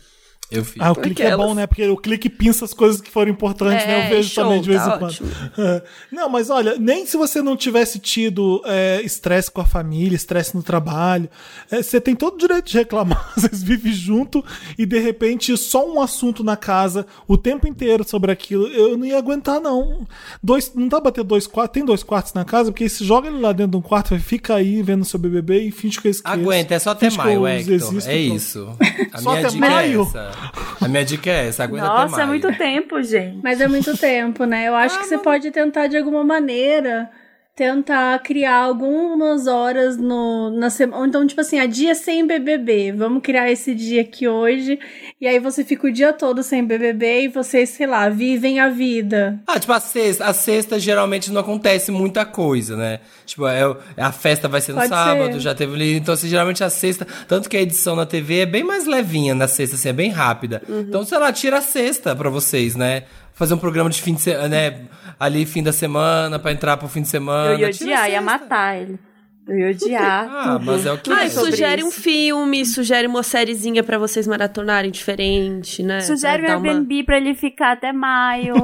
Speaker 5: Eu fiz.
Speaker 1: Ah, o clique é bom, né? Porque o clique pinça as coisas que foram importantes, né?
Speaker 3: É,
Speaker 1: Eu vejo
Speaker 3: show,
Speaker 1: também de vez
Speaker 3: tá
Speaker 1: em quando. É. Não, mas olha, nem se você não tivesse tido é, estresse com a família, estresse no trabalho, é, você tem todo o direito de reclamar. Vocês vivem junto e de repente só um assunto na casa o tempo inteiro sobre aquilo. Eu não ia aguentar, não. Dois, não dá pra ter dois quartos. Tem dois quartos na casa, porque se joga ele lá dentro de um quarto, fica aí vendo seu BBB e finge que eu esqueço.
Speaker 5: Aguenta, é só até maio, Hector.
Speaker 1: existo,
Speaker 5: É isso. A
Speaker 1: Só
Speaker 5: minha
Speaker 1: até
Speaker 5: dica
Speaker 1: maio?
Speaker 5: é essa. A minha dica é essa, aguenta até
Speaker 2: Nossa, é muito tempo, gente.
Speaker 4: Mas é muito tempo, né? Eu acho que você pode tentar de alguma maneira tentar criar algumas horas no, na semana. Então, tipo assim, a dia sem BBB. Vamos criar esse dia aqui hoje. E aí você fica o dia todo sem BBB e vocês, sei lá, vivem a vida.
Speaker 5: Ah, tipo, a sexta, a sexta geralmente não acontece muita coisa, né? Tipo, é, o- a festa vai ser no
Speaker 4: Pode
Speaker 5: sábado,
Speaker 4: ser.
Speaker 5: já teve. Então, assim, geralmente a sexta. Tanto que a edição na TV é bem mais levinha na sexta, assim, é bem rápida. Então, sei lá, tira a sexta pra vocês, né? Fazer um programa de fim de semana, né? Ali, fim da semana, pra entrar pro fim de semana.
Speaker 2: Eu ia odiar, ia matar ele. Eu ia odiar.
Speaker 5: Ah, mas é o que
Speaker 3: Ai,
Speaker 5: é.
Speaker 3: sugere um filme, sugere uma sériezinha pra vocês maratonarem diferente, né?
Speaker 2: Sugere um
Speaker 3: dar uma-
Speaker 2: Airbnb pra ele ficar até maio.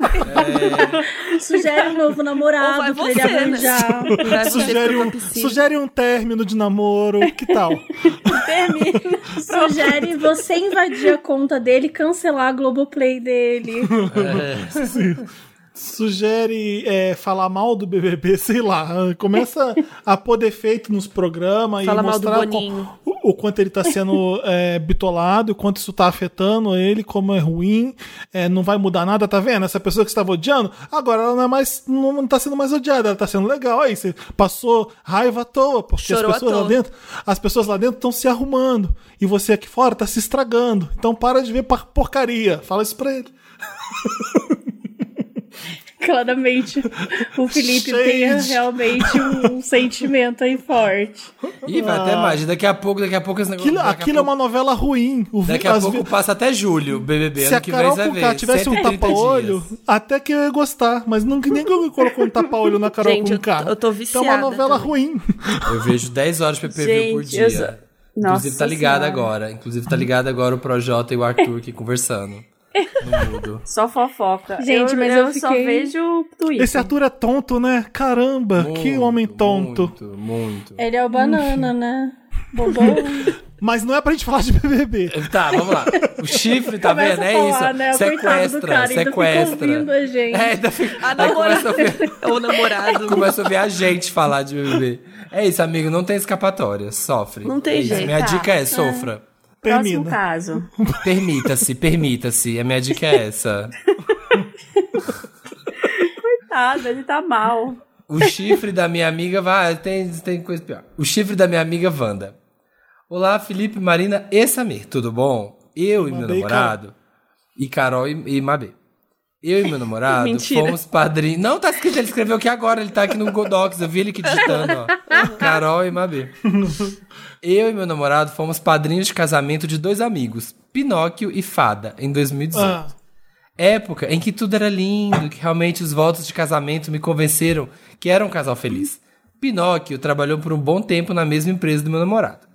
Speaker 4: Sugere um novo
Speaker 3: Ou
Speaker 4: namorado
Speaker 3: vai
Speaker 4: pra ele
Speaker 3: você, né?
Speaker 4: arranjar.
Speaker 3: Você
Speaker 1: Sugere um, sugere um término de namoro, que tal?
Speaker 4: Sugere você invadir a conta dele e cancelar a Globoplay dele.
Speaker 1: Sugere é, falar mal do BBB, sei lá. Começa a pôr defeito nos programas e
Speaker 3: Fala do
Speaker 1: mostrar
Speaker 3: Boninho.
Speaker 1: co- o, o quanto ele tá sendo é, bitolado, o quanto isso tá afetando ele, como é ruim, é, não vai mudar nada, tá vendo? Essa pessoa que estava odiando, agora ela não é mais, não, não tá sendo mais odiada, ela tá sendo legal. Aí você passou raiva à toa, porque
Speaker 3: Chorou
Speaker 1: as pessoas lá dentro, as pessoas lá dentro estão se arrumando e você aqui fora tá se estragando. Então para de ver porcaria. Fala isso pra ele.
Speaker 4: Claramente, o Felipe
Speaker 1: Gente.
Speaker 4: tem realmente um sentimento aí forte.
Speaker 5: Ih, vai até mais. Daqui a pouco, daqui a pouco esse negócio.
Speaker 1: Aquilo, aquilo é
Speaker 5: pouco-
Speaker 1: uma novela ruim. O,
Speaker 5: Daqui a pouco
Speaker 1: vi-
Speaker 5: passa até julho, BBB.
Speaker 1: se
Speaker 5: ano
Speaker 1: a
Speaker 5: que vem
Speaker 1: Carol Conká tivesse um
Speaker 5: 130
Speaker 1: tapa-olho, até que eu ia gostar. Mas nunca, ninguém colocou um tapa-olho na Carol
Speaker 3: Gente, eu
Speaker 1: Conká.
Speaker 3: tô- eu tô
Speaker 1: Então é uma
Speaker 3: viciada
Speaker 1: novela
Speaker 3: também.
Speaker 1: ruim.
Speaker 5: Eu vejo 10 horas de PPV por dia.
Speaker 2: eu sou-
Speaker 5: Inclusive
Speaker 2: Nossa
Speaker 5: tá ligado
Speaker 2: Senhora.
Speaker 5: agora. Inclusive tá ligado agora o Projota e o Arthur aqui conversando. No.
Speaker 2: Só fofoca.
Speaker 4: Gente,
Speaker 2: eu,
Speaker 4: mas
Speaker 2: eu
Speaker 4: eu
Speaker 2: só
Speaker 4: fiquei-
Speaker 2: vejo Twitter.
Speaker 1: Esse Arthur é tonto, né? Caramba, que
Speaker 5: Muito,
Speaker 1: homem tonto.
Speaker 5: Muito, muito.
Speaker 4: Ele é o banana, né? Bobão.
Speaker 1: Mas não é pra gente falar de BBB.
Speaker 5: Tá, vamos lá. O chifre, tá
Speaker 4: Começa
Speaker 5: vendo?
Speaker 4: a
Speaker 5: É
Speaker 4: falar,
Speaker 5: isso.
Speaker 4: né? O
Speaker 5: Sequestra,
Speaker 4: cara ainda fica
Speaker 5: sequestra.
Speaker 4: ouvindo a gente.
Speaker 5: É, ainda fica.
Speaker 3: A
Speaker 5: aí começa a
Speaker 3: namorada.
Speaker 5: ouvir,
Speaker 3: Ou namorado.
Speaker 5: começa a ouvir a gente falar de BBB. É isso, amigo, não tem escapatória. Sofre.
Speaker 3: Não tem
Speaker 5: É
Speaker 3: jeito,
Speaker 5: Minha
Speaker 2: tá.
Speaker 5: dica é: sofra.
Speaker 2: Próximo
Speaker 1: Termina.
Speaker 2: caso.
Speaker 5: Permita-se, permita-se. A minha dica é essa.
Speaker 2: Coitado, ele tá mal.
Speaker 5: O chifre da minha amiga vai. Tem, tem coisa pior. O chifre da minha amiga Wanda. Olá, Felipe, Marina e Samir, tudo bom? Eu e meu
Speaker 1: Mabê
Speaker 5: namorado. E Carol e, e Mabê. Eu e meu namorado
Speaker 3: Mentira.
Speaker 5: fomos padrinhos. Não, tá escrito, ele escreveu aqui agora, ele tá aqui no Godox, eu vi ele aqui digitando, ó. Carol e Mabê. Eu e meu namorado fomos padrinhos de casamento de dois amigos, Pinóquio e Fada, em 2018.
Speaker 1: Ah,
Speaker 5: Época em que tudo era lindo, que realmente os votos de casamento me convenceram que era um casal feliz. Pinóquio trabalhou por um bom tempo na mesma empresa do meu namorado.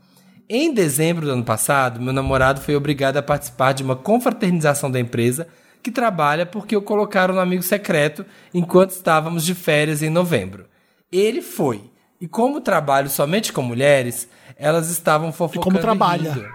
Speaker 5: Em dezembro do ano passado, meu namorado foi obrigado a participar de uma confraternização da empresa que trabalha porque o colocaram no amigo secreto enquanto estávamos de férias em novembro. Ele foi. E como trabalho somente com mulheres, elas estavam fofocando
Speaker 1: como trabalha.
Speaker 5: rindo.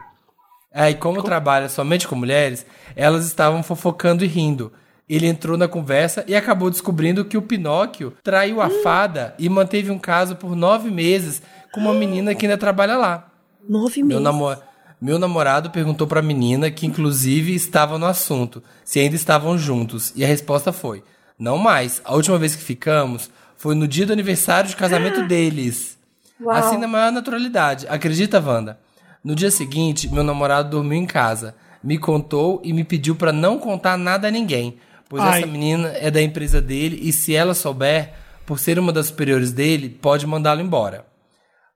Speaker 5: É, e como trabalha somente com mulheres, elas estavam fofocando e rindo. Ele entrou na conversa e acabou descobrindo que o Pinóquio traiu a fada e manteve um caso por nove meses com uma menina que ainda trabalha lá.
Speaker 3: Nove
Speaker 5: Meu,
Speaker 3: meses.
Speaker 5: namo- Meu namorado perguntou pra menina, que inclusive estava no assunto, se ainda estavam juntos. E a resposta foi: não mais. A última vez que ficamos foi no dia do aniversário de casamento deles.
Speaker 2: Uau.
Speaker 5: Assim na maior naturalidade. Acredita, Wanda? No dia seguinte, meu namorado dormiu em casa, me contou e me pediu pra não contar nada a ninguém, pois
Speaker 1: Ai.
Speaker 5: essa menina é da empresa dele e se ela souber, por ser uma das superiores dele, pode mandá-lo embora.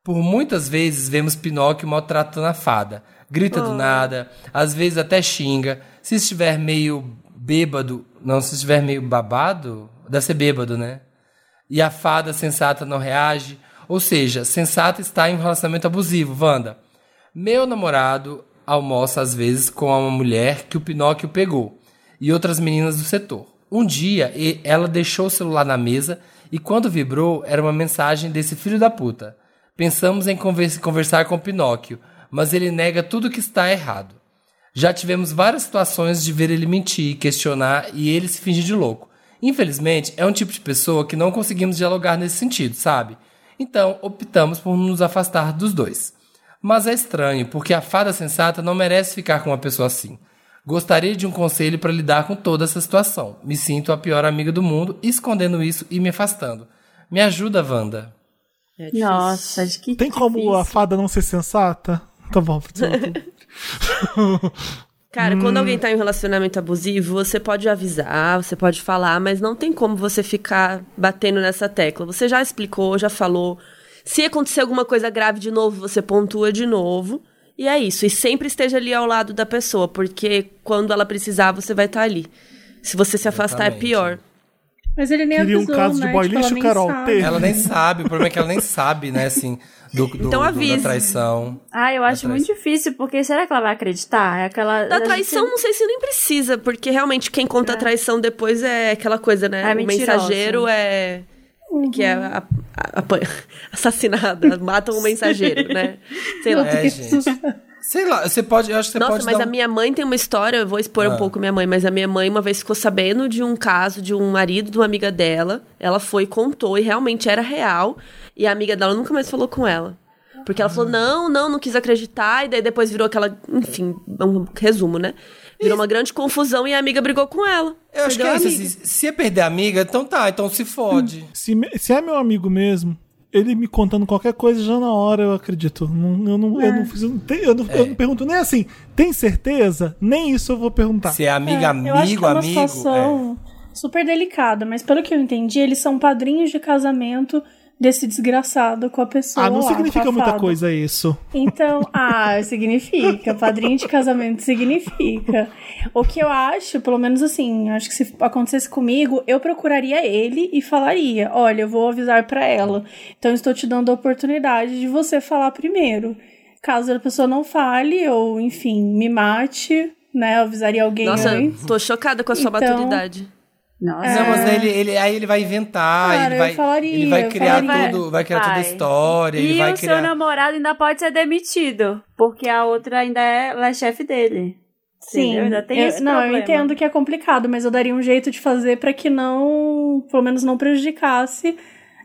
Speaker 5: Por muitas vezes vemos Pinóquio maltratando a fada. Grita do nada, às vezes até xinga. Se estiver meio bêbado, não, se estiver meio babado, deve ser bêbado, né? E a fada sensata não reage. Ou seja, sensata está em um relacionamento abusivo, Wanda. Meu namorado almoça às vezes com uma mulher que o Pinóquio pegou e outras meninas do setor. Um dia, e- ela deixou o celular na mesa e quando vibrou, era uma mensagem desse filho da puta. Pensamos em conver- conversar com Pinóquio, mas ele nega tudo que está errado. Já tivemos várias situações de ver ele mentir, questionar e ele se fingir de louco. Infelizmente, é um tipo de pessoa que não conseguimos dialogar nesse sentido, sabe? Então, optamos por nos afastar dos dois. Mas é estranho, porque a fada sensata não merece ficar com uma pessoa assim. Gostaria de um conselho para lidar com toda essa situação. Me sinto a pior amiga do mundo, escondendo isso e me afastando. Me ajuda, Wanda.
Speaker 3: É.
Speaker 2: Nossa, que
Speaker 1: Tem como
Speaker 2: difícil.
Speaker 1: a fada não ser sensata? Tá bom.
Speaker 3: Cara,
Speaker 1: Hum.
Speaker 3: quando alguém tá em um relacionamento abusivo, você pode avisar, você pode falar, mas não tem como você ficar batendo nessa tecla. Você já explicou, já falou. Se acontecer alguma coisa grave de novo, você pontua de novo. E é isso. E sempre esteja ali ao lado da pessoa, porque quando ela precisar, você vai estar ali. Se você se afastar, é
Speaker 5: Exatamente.
Speaker 3: pior.
Speaker 4: Mas ele nem
Speaker 1: Queria um
Speaker 4: avisou,
Speaker 1: caso de
Speaker 4: né?
Speaker 1: boy
Speaker 4: Tipo, ela
Speaker 1: lixo,
Speaker 4: nem
Speaker 1: Carol,
Speaker 4: sabe.
Speaker 1: teve.
Speaker 5: Ela nem sabe, o problema é que ela nem sabe, né, assim, do, do,
Speaker 3: Então
Speaker 5: do- da traição.
Speaker 2: Ah, eu acho muito difícil, porque será que ela vai acreditar? É aquela.
Speaker 3: Da
Speaker 2: a gente-
Speaker 3: traição, não sei se nem precisa, porque realmente quem conta a traição depois é aquela coisa, né?
Speaker 2: É
Speaker 3: o
Speaker 2: mentirosa.
Speaker 3: mensageiro é. Que é a, a- a- assassinada, matam o mensageiro, né? Sei lá.
Speaker 5: É, gente. Sei lá, você pode, eu acho que você
Speaker 3: Nossa,
Speaker 5: pode
Speaker 3: mas
Speaker 5: dar
Speaker 3: a
Speaker 5: um-
Speaker 3: minha mãe tem uma história, eu vou expor
Speaker 5: Ah.
Speaker 3: um pouco minha mãe, mas a minha mãe uma vez ficou sabendo de um caso de um marido de uma amiga dela. Ela foi contou, e realmente era real. E a amiga dela nunca mais falou com ela. Porque ela
Speaker 5: Ah.
Speaker 3: falou, não, não, não quis acreditar, e daí depois virou aquela. Enfim, um resumo, né? Virou uma grande confusão e a amiga brigou com ela.
Speaker 5: Eu acho que é
Speaker 3: a
Speaker 5: isso,
Speaker 3: amiga.
Speaker 5: assim, se é perder a amiga, então tá, então se fode.
Speaker 1: Se, me- se é meu amigo mesmo, ele me contando qualquer coisa já na hora eu acredito. Não- eu, não, eu, não fiz, eu, não eu, não, eu não pergunto nem assim, tem certeza? Nem isso eu vou perguntar.
Speaker 5: Se é amiga,
Speaker 4: É, eu acho que
Speaker 5: amigo,
Speaker 4: é uma
Speaker 5: amigo.
Speaker 4: situação super delicada, mas pelo que eu entendi, eles são padrinhos de casamento desse desgraçado com a pessoa.
Speaker 1: Ah, não
Speaker 4: lá,
Speaker 1: significa muita coisa isso.
Speaker 4: Então, ah, significa. Padrinho de casamento significa. O que eu acho, pelo menos assim, acho que se acontecesse comigo, eu procuraria ele e falaria: olha, eu vou avisar pra ela. Então, estou te dando a oportunidade de você falar primeiro. Caso a pessoa não fale, ou enfim, me mate, né? Eu avisaria alguém
Speaker 3: Nossa,
Speaker 4: antes.
Speaker 3: tô chocada com a sua
Speaker 4: Então-
Speaker 3: maturidade.
Speaker 2: Nossa.
Speaker 5: Não, mas ele, ele, aí ele vai inventar,
Speaker 4: Cara,
Speaker 5: ele vai,
Speaker 4: falaria,
Speaker 5: ele vai criar tudo, vai criar toda a história, ele
Speaker 2: E
Speaker 5: vai
Speaker 2: o
Speaker 5: criar...
Speaker 2: seu namorado ainda pode ser demitido, porque a outra ainda é, ela é chefe dele.
Speaker 4: Sim?
Speaker 2: Ainda tem
Speaker 4: eu-
Speaker 2: esse
Speaker 4: não,
Speaker 2: problema.
Speaker 4: eu entendo que é complicado, mas eu daria um jeito de fazer pra que não, pelo menos não prejudicasse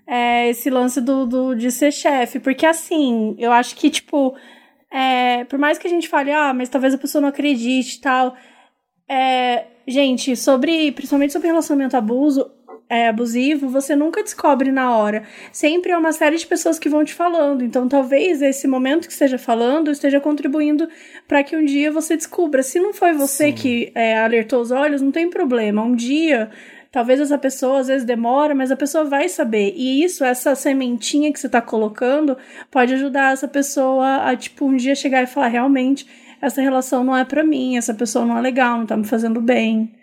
Speaker 4: é, esse lance do, do- de ser chefe, porque assim, eu acho que tipo, é, por mais que a gente fale, ah, mas talvez a pessoa não acredite e tal, é, gente, sobre, principalmente sobre relacionamento abuso, é, abusivo, você nunca descobre na hora. Sempre é uma série de pessoas que vão te falando. Então, talvez esse momento que esteja falando esteja contribuindo para que um dia você descubra. Se não foi você
Speaker 5: Sim.
Speaker 4: que é, alertou os olhos, não tem problema. Um dia, talvez essa pessoa às vezes demora, mas a pessoa vai saber. E isso, essa sementinha que você tá colocando, pode ajudar essa pessoa a, tipo, um dia chegar e falar: realmente, essa relação não é para mim, essa pessoa não é legal, não tá me fazendo bem.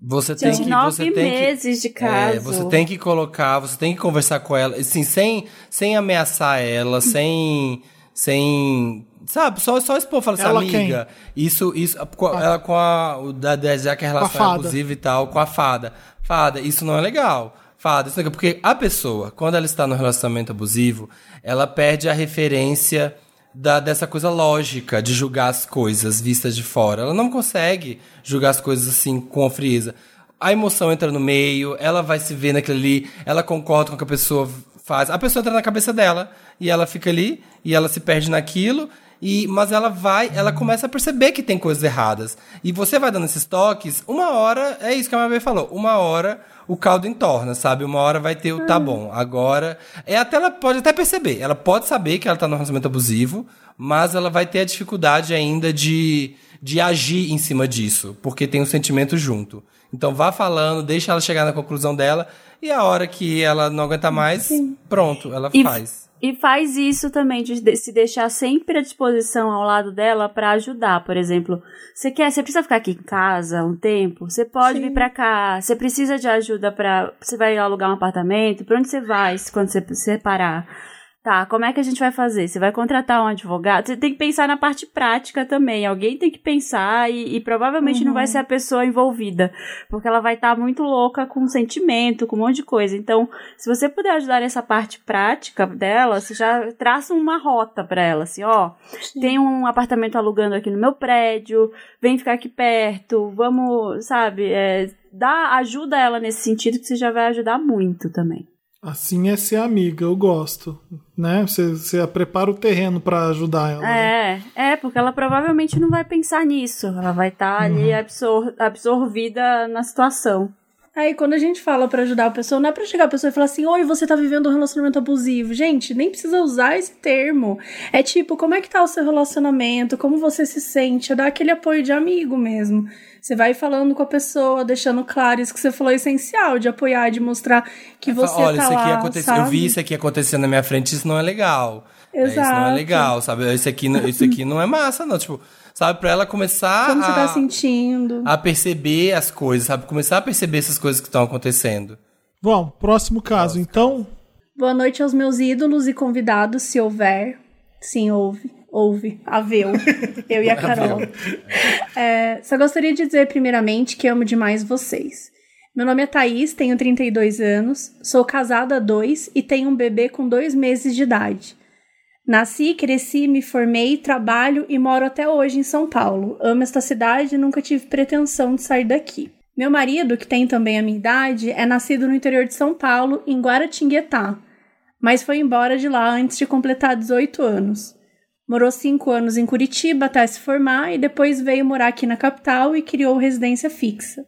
Speaker 5: Você tem
Speaker 2: Gente,
Speaker 5: que...
Speaker 2: nove
Speaker 5: Você tem que
Speaker 2: meses de caso.
Speaker 5: É, você tem que colocar, você tem que conversar com ela, assim, sem, sem ameaçar ela, sem. sem. Sabe, só, só expor, falar assim,
Speaker 1: Ela
Speaker 5: amiga, isso, isso, com a- ela com a. o Da, da, já que a relação é
Speaker 1: fada.
Speaker 5: abusiva e tal, com a fada. Fada, isso não é legal. Fada, isso não é legal. Porque a pessoa, quando ela está no relacionamento abusivo, ela perde a referência da, dessa coisa lógica de julgar as coisas vistas de fora. Ela não consegue julgar as coisas assim com frieza. A emoção entra no meio, ela vai se ver naquilo ali, ela concorda com o que a pessoa faz. A pessoa entra na cabeça dela e ela fica ali e ela se perde naquilo. E, mas ela vai, ela começa a perceber que tem coisas erradas. E você vai dando esses toques, uma hora, é isso que a Mabê falou, uma hora o caldo entorna, sabe? Uma hora vai ter o tá bom. Agora. É até ela pode até perceber. Ela pode saber que ela tá num relacionamento abusivo, mas ela vai ter a dificuldade ainda de, de agir em cima disso, porque tem um sentimento junto. Então vá falando, deixa ela chegar na conclusão dela, e a hora que ela não aguenta mais, pronto, ela
Speaker 2: E-
Speaker 5: faz.
Speaker 2: E faz isso também, de se deixar sempre à disposição ao lado dela pra ajudar. Por exemplo, você quer, você precisa ficar aqui em casa um tempo? Você pode vir pra cá. Você precisa de ajuda pra. Você vai alugar um apartamento? Pra onde você vai quando você se separar? Tá, como é que a gente vai fazer? Você vai contratar um advogado? Você tem que pensar na parte prática também. Alguém tem que pensar e, e provavelmente não vai ser a pessoa envolvida. Porque ela vai estar muito louca com sentimento, com um monte de coisa. Então, se você puder ajudar nessa parte prática dela, você já traça uma rota pra ela, assim, ó, tem um apartamento alugando aqui no meu prédio, vem ficar aqui perto, vamos, sabe, é, dá, ajuda ela nesse sentido que você já vai ajudar muito também.
Speaker 1: Assim é ser amiga, eu gosto. Né? Você, você prepara o terreno pra ajudar ela. né?
Speaker 2: É, é, porque ela provavelmente não vai pensar nisso. Ela vai estar ali absor- absorvida na situação.
Speaker 4: Aí, quando a gente fala pra ajudar a pessoa, não é pra chegar a pessoa e falar assim: Oi, você tá vivendo um relacionamento abusivo. Gente, nem precisa usar esse termo. É tipo, como é que tá o seu relacionamento? Como você se sente? É dar aquele apoio de amigo mesmo. Você vai falando com a pessoa, deixando claro isso que você falou é essencial, de apoiar, de mostrar que você
Speaker 5: Olha,
Speaker 4: tá
Speaker 5: isso aqui
Speaker 4: lá,
Speaker 5: aconteceu. Eu
Speaker 4: sabe?
Speaker 5: vi isso aqui acontecendo na minha frente, isso não é legal. É, isso não é
Speaker 4: Exato.
Speaker 5: legal, sabe? Isso aqui, isso aqui não é massa, não. Tipo, sabe, pra ela começar
Speaker 4: Como você
Speaker 5: a,
Speaker 4: tá sentindo.
Speaker 5: a perceber as coisas, sabe? Começar a perceber essas coisas que estão acontecendo.
Speaker 1: Bom, próximo caso. Então,
Speaker 4: Boa noite aos meus ídolos e convidados, se houver. Sim, houve. Houve. Haveu. Eu e a Carol. É, só gostaria de dizer, primeiramente, que amo demais vocês. Meu nome é Thaís, tenho 32 anos, sou casada há dois e tenho um bebê com dois meses de idade. Nasci, cresci, me formei, trabalho e moro até hoje em São Paulo. Amo esta cidade e nunca tive pretensão de sair daqui. Meu marido, que tem também a minha idade, é nascido no interior de São Paulo, em Guaratinguetá, mas foi embora de lá antes de completar 18 anos. Morou cinco anos em Curitiba até se formar e depois veio morar aqui na capital e criou residência fixa.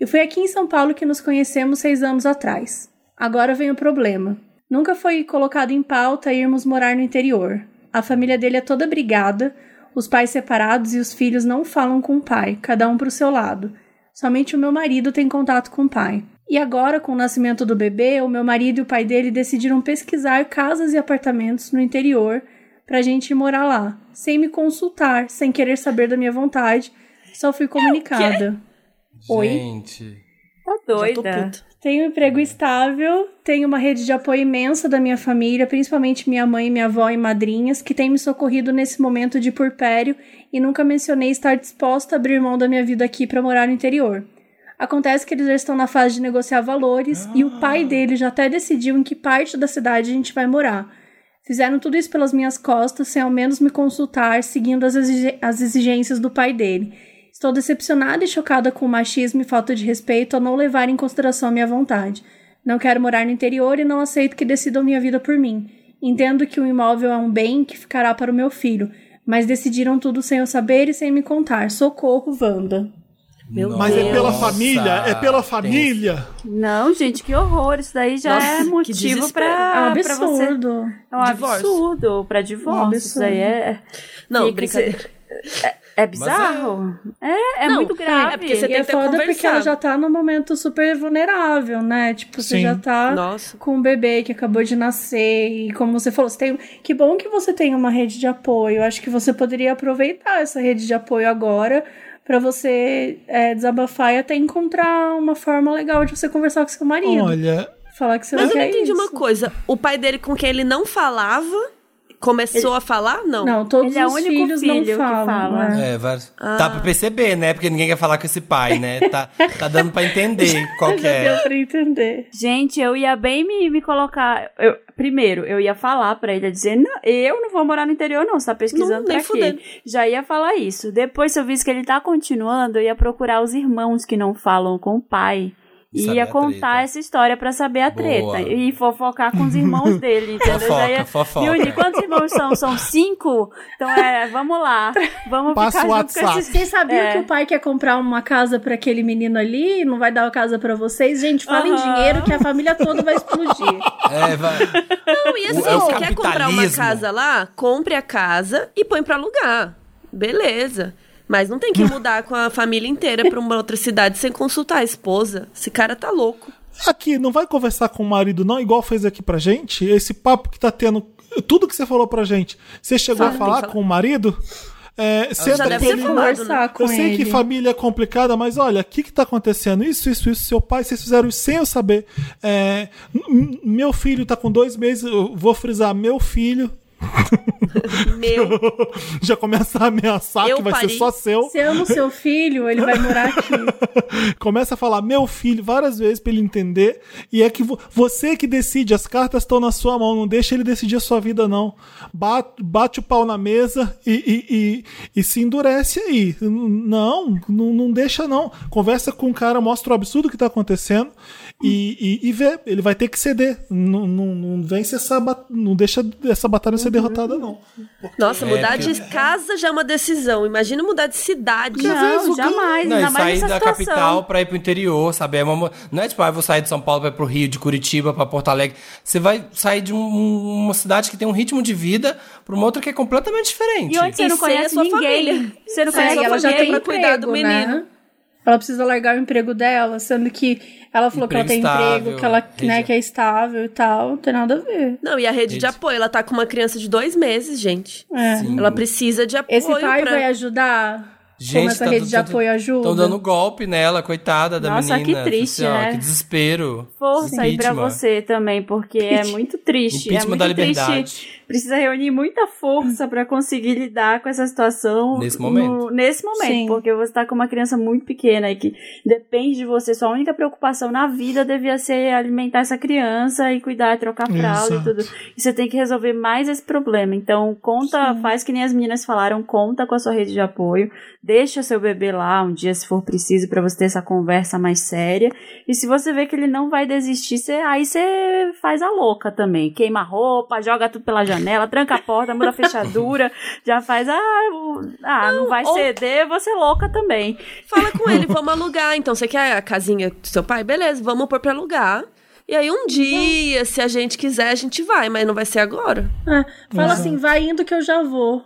Speaker 4: E foi aqui em São Paulo que nos conhecemos seis anos atrás. Agora vem o problema. Nunca foi colocado em pauta irmos morar no interior. A família dele é toda brigada, os pais separados e os filhos não falam com o pai, cada um para o seu lado. Somente o meu marido tem contato com o pai. E agora, com o nascimento do bebê, o meu marido e o pai dele decidiram pesquisar casas e apartamentos no interior pra gente ir morar lá, sem me consultar, sem querer saber da minha vontade. Só fui comunicada. Oi?
Speaker 5: Gente.
Speaker 2: Tá
Speaker 3: Já tô
Speaker 2: doida.
Speaker 4: Tenho um emprego estável, tenho uma rede de apoio imensa da minha família, principalmente minha mãe, minha avó e madrinhas, que têm me socorrido nesse momento de purpério e nunca mencionei estar disposta a abrir mão da minha vida aqui para morar no interior. Acontece que eles já estão na fase de negociar valores e o pai dele já até decidiu em que parte da cidade a gente vai morar. Fizeram tudo isso pelas minhas costas, sem ao menos me consultar, seguindo as, exige- as exigências do pai dele. Estou decepcionada e chocada com o machismo e falta de respeito ao não levar em consideração a minha vontade. Não quero morar no interior e não aceito que decidam minha vida por mim. Entendo que o imóvel é um bem que ficará para o meu filho, mas decidiram tudo sem eu saber e sem me contar. Socorro, Wanda.
Speaker 3: Meu
Speaker 1: mas é pela família? É pela família?
Speaker 2: Não, gente, que horror. Isso daí já
Speaker 3: Nossa,
Speaker 2: é motivo pra,
Speaker 4: É um
Speaker 2: pra você.
Speaker 4: absurdo.
Speaker 2: É um
Speaker 3: Divórcio.
Speaker 2: absurdo pra divórcio.
Speaker 4: Um
Speaker 2: Isso aí é.
Speaker 3: Não, brincadeira.
Speaker 2: É bizarro. É, é
Speaker 3: Não,
Speaker 2: muito grave.
Speaker 3: é porque você
Speaker 4: E
Speaker 3: tem
Speaker 4: é foda porque ela já tá num momento super vulnerável, né? Tipo, você
Speaker 1: Sim.
Speaker 4: já tá
Speaker 3: Nossa.
Speaker 4: com um bebê que acabou de nascer e como você falou, você tem... que bom que você tem uma rede de apoio. Acho que você poderia aproveitar essa rede de apoio agora pra você é, desabafar e até encontrar uma forma legal de você conversar com seu marido.
Speaker 1: Olha,
Speaker 4: Falar que você
Speaker 3: Mas
Speaker 4: não
Speaker 3: eu não
Speaker 4: quer
Speaker 3: entendi
Speaker 4: isso.
Speaker 3: uma coisa. O pai dele com quem ele não falava começou a falar? Não.
Speaker 4: Não, todos
Speaker 2: Ele é o
Speaker 4: os
Speaker 2: único
Speaker 4: filhos
Speaker 2: filho
Speaker 4: não
Speaker 2: que
Speaker 4: falam.
Speaker 2: fala.
Speaker 4: né?
Speaker 5: É, vários- Tá pra perceber, né? Porque ninguém quer falar com esse pai, né? Tá, tá dando pra entender qual que
Speaker 4: Já
Speaker 5: é.
Speaker 4: deu pra entender.
Speaker 2: Gente, eu ia bem me, me colocar. eu- primeiro, eu ia falar pra ele, dizer: não, eu não vou morar no interior, não. Você tá pesquisando
Speaker 3: Não,
Speaker 2: pra
Speaker 3: fudendo.
Speaker 2: quê? Já ia falar isso. Depois, se eu visse que ele tá continuando, eu ia procurar os irmãos que não falam com o pai. E
Speaker 5: Saber
Speaker 2: ia contar essa história pra saber a
Speaker 5: Boa.
Speaker 2: treta. E fofocar com os irmãos dele, entendeu?
Speaker 5: Fofoca,
Speaker 2: Já ia
Speaker 5: fofoca.
Speaker 2: me unir. Quantos irmãos são? São cinco? Então é, vamos lá. Vamos
Speaker 1: Passa
Speaker 2: ficar
Speaker 1: o
Speaker 2: junto com
Speaker 1: WhatsApp.
Speaker 2: esses...
Speaker 4: Vocês sabiam
Speaker 2: É.
Speaker 4: que o pai quer comprar uma casa pra aquele menino ali e não vai dar a casa pra vocês? Gente, fala em
Speaker 2: Aham.
Speaker 4: dinheiro que a família toda vai explodir.
Speaker 5: É, vai.
Speaker 3: Não, e assim,
Speaker 5: O- é o
Speaker 3: quer comprar uma casa lá, compre a casa e põe pra alugar. Beleza. Mas não tem que mudar com a família inteira pra uma outra cidade sem consultar a esposa. Esse cara tá louco.
Speaker 1: aqui, não vai conversar com o marido, não, igual fez aqui pra gente? Esse papo que tá tendo. Tudo que você falou pra gente. Você chegou
Speaker 3: Fala,
Speaker 1: a falar
Speaker 3: fala.
Speaker 1: com o marido? É, senta
Speaker 3: já
Speaker 1: com
Speaker 3: deve
Speaker 1: ele.
Speaker 3: falado, né?
Speaker 4: Conversar com
Speaker 1: Eu sei
Speaker 4: ele.
Speaker 1: que família é complicada, mas olha, o que que tá acontecendo? Isso, isso, isso. Seu pai, vocês fizeram isso sem eu saber. É, meu filho tá com dois meses, eu vou frisar, meu filho.
Speaker 3: Meu.
Speaker 1: Já começa a ameaçar
Speaker 3: Eu
Speaker 1: que vai
Speaker 3: pari.
Speaker 1: ser só seu.
Speaker 4: Se ama o seu filho, ele vai morar aqui.
Speaker 1: Começa a falar meu filho várias vezes pra ele entender. E é que vo- você que decide, as cartas estão na sua mão. Não deixa ele decidir a sua vida, não. Bate, bate o pau na mesa e, e, e, e se endurece aí. Não, não, não deixa, não. Conversa com o cara, mostra o absurdo que tá acontecendo e, e, e vê. Ele vai ter que ceder. Não, não, não vence essa. Não deixa essa batalha ser derrotada, não.
Speaker 3: Nossa,
Speaker 5: É,
Speaker 3: mudar
Speaker 5: porque-
Speaker 3: de casa já é uma decisão. Imagina mudar de cidade.
Speaker 2: Não, jamais.
Speaker 5: Não,
Speaker 2: ainda mais
Speaker 5: sair da
Speaker 2: situação.
Speaker 5: capital pra ir pro interior, sabe? É uma, não é tipo, ah, eu vou sair de São Paulo pra ir pro Rio, de Curitiba pra Porto Alegre. Você vai sair de um- uma cidade que tem um ritmo de vida pra uma outra que é completamente diferente.
Speaker 2: E onde você
Speaker 3: E
Speaker 2: não
Speaker 3: sem a
Speaker 2: conhece
Speaker 3: sua
Speaker 2: ninguém.
Speaker 3: família.
Speaker 2: Você não
Speaker 4: É,
Speaker 2: conhece a
Speaker 4: ela já
Speaker 2: família.
Speaker 4: tem
Speaker 3: pra cuidar do
Speaker 4: emprego, né? Ela precisa largar o emprego dela, sendo que ela falou que ela tem
Speaker 5: Emprego
Speaker 4: emprego,
Speaker 5: estável,
Speaker 4: que ela né,
Speaker 5: rede-
Speaker 4: que é estável e tal. Não tem nada a ver.
Speaker 3: Não, e a rede de
Speaker 5: Gente.
Speaker 3: apoio, ela tá com uma criança de dois meses, gente.
Speaker 4: É.
Speaker 5: Sim.
Speaker 3: Ela precisa de apoio
Speaker 4: Esse pai
Speaker 3: pra...
Speaker 4: vai ajudar? Como essa
Speaker 5: tá
Speaker 4: rede de
Speaker 5: dando-
Speaker 4: apoio ajuda?
Speaker 5: Estão dando golpe nela, coitada da
Speaker 2: Nossa,
Speaker 5: menina.
Speaker 2: que triste,
Speaker 5: Assim, ó,
Speaker 2: né?
Speaker 5: Que desespero.
Speaker 2: Força aí pra você também, porque é muito triste. É
Speaker 5: Impeachment
Speaker 2: muito
Speaker 5: da liberdade.
Speaker 2: triste. Precisa reunir muita força pra conseguir lidar com essa situação
Speaker 5: Nesse momento.
Speaker 2: no- nesse momento,
Speaker 4: Sim.
Speaker 2: porque você tá com uma criança muito pequena e que depende de você. Sua única preocupação na vida devia ser alimentar essa criança e cuidar, trocar fralda e tudo. E você tem que resolver mais esse problema. Então, conta, faz que nem as meninas falaram, conta com a sua rede de apoio, deixa seu bebê lá um dia se for preciso pra você ter essa conversa mais séria. E se você vê que ele não vai desistir, você, aí você faz a louca também. Queima a roupa, joga tudo pela janela, tranca a porta, muda a fechadura, já faz, ah, ah não, vai
Speaker 3: ou-
Speaker 2: ceder, você louca também.
Speaker 3: Fala com ele, vamos alugar. Então, você quer a casinha do seu pai? Beleza, vamos pôr pra alugar. E aí, um dia, se a gente quiser, a gente vai, mas não vai ser agora.
Speaker 4: É, fala assim, vai indo que eu já vou.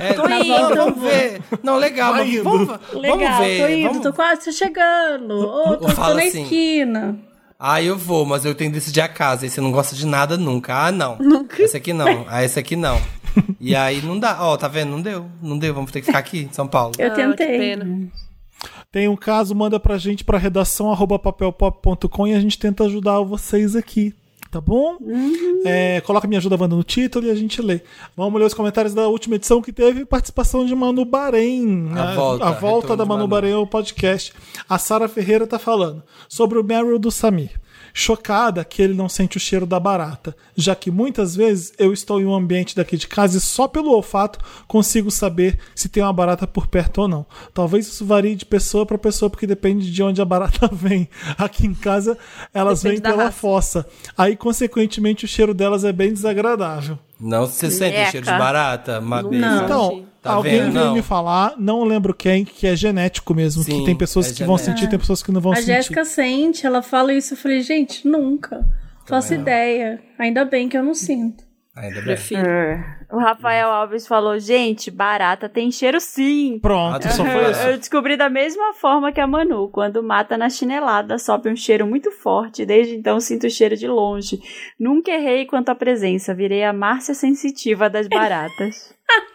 Speaker 5: É,
Speaker 3: Tô
Speaker 5: não,
Speaker 3: indo.
Speaker 5: vamos ver. Não, legal,
Speaker 1: Vai
Speaker 5: mas
Speaker 1: indo.
Speaker 5: vamos, vamos
Speaker 4: Legal,
Speaker 5: ver.
Speaker 4: tô indo,
Speaker 5: vamos-
Speaker 4: tô quase chegando. Ô, tô, tô na
Speaker 5: assim.
Speaker 4: esquina.
Speaker 5: Ah, eu vou, mas eu tenho que decidir a casa. E você não gosta de nada nunca. Ah, não. Nunca. Esse aqui não. Ah, esse aqui não. E aí não dá. Ó, tá vendo? Não deu. Não deu. Vamos ter que ficar aqui em São Paulo.
Speaker 4: Eu
Speaker 3: Ah,
Speaker 4: tentei.
Speaker 1: Tem um caso, manda pra gente pra redação arroba papelpop.com e a gente tenta ajudar vocês aqui. Tá bom? É, coloca Me Ajuda Wanda no título e a gente lê. Vamos ler os comentários da última edição que teve participação de Manu Bahrein.
Speaker 5: A
Speaker 1: né?
Speaker 5: volta,
Speaker 1: a volta da Manu
Speaker 5: Manu.
Speaker 1: Bahrein ao podcast. A Sara Ferreira tá falando sobre o Meryl do Samir. Chocada que ele não sente o cheiro da barata, já que muitas vezes eu estou em um ambiente daqui de casa e só pelo olfato consigo saber se tem uma barata por perto ou não. Talvez isso varie de pessoa para pessoa, porque depende de onde a barata vem. Aqui em casa elas
Speaker 3: Depende
Speaker 1: vêm pela
Speaker 3: raça.
Speaker 1: fossa. Aí, consequentemente, o cheiro delas é bem desagradável.
Speaker 5: Não, você sente
Speaker 2: Eca.
Speaker 5: cheiro de barata? Mabê?
Speaker 3: Não.
Speaker 1: Então,
Speaker 5: Tá
Speaker 1: alguém
Speaker 5: vendo?
Speaker 1: veio
Speaker 5: Não.
Speaker 1: me falar, não lembro quem, que é genético mesmo.
Speaker 5: Sim,
Speaker 1: que tem pessoas
Speaker 5: é
Speaker 1: que vão
Speaker 5: genético.
Speaker 1: sentir, tem pessoas que não vão
Speaker 4: A
Speaker 1: sentir.
Speaker 4: Jéssica sente, ela fala isso. Eu falei, gente, nunca. Faço ideia. Ainda bem que eu não sinto.
Speaker 5: Ainda bem.
Speaker 3: Prefiro.
Speaker 2: O Rafael Alves falou: gente, barata tem cheiro sim.
Speaker 1: Pronto, só foi isso.
Speaker 2: Eu descobri da mesma forma que a Manu. Quando mata na chinelada, sobe um cheiro muito forte. Desde então sinto o cheiro de longe. Nunca errei quanto à presença. Virei a Márcia sensitiva das baratas.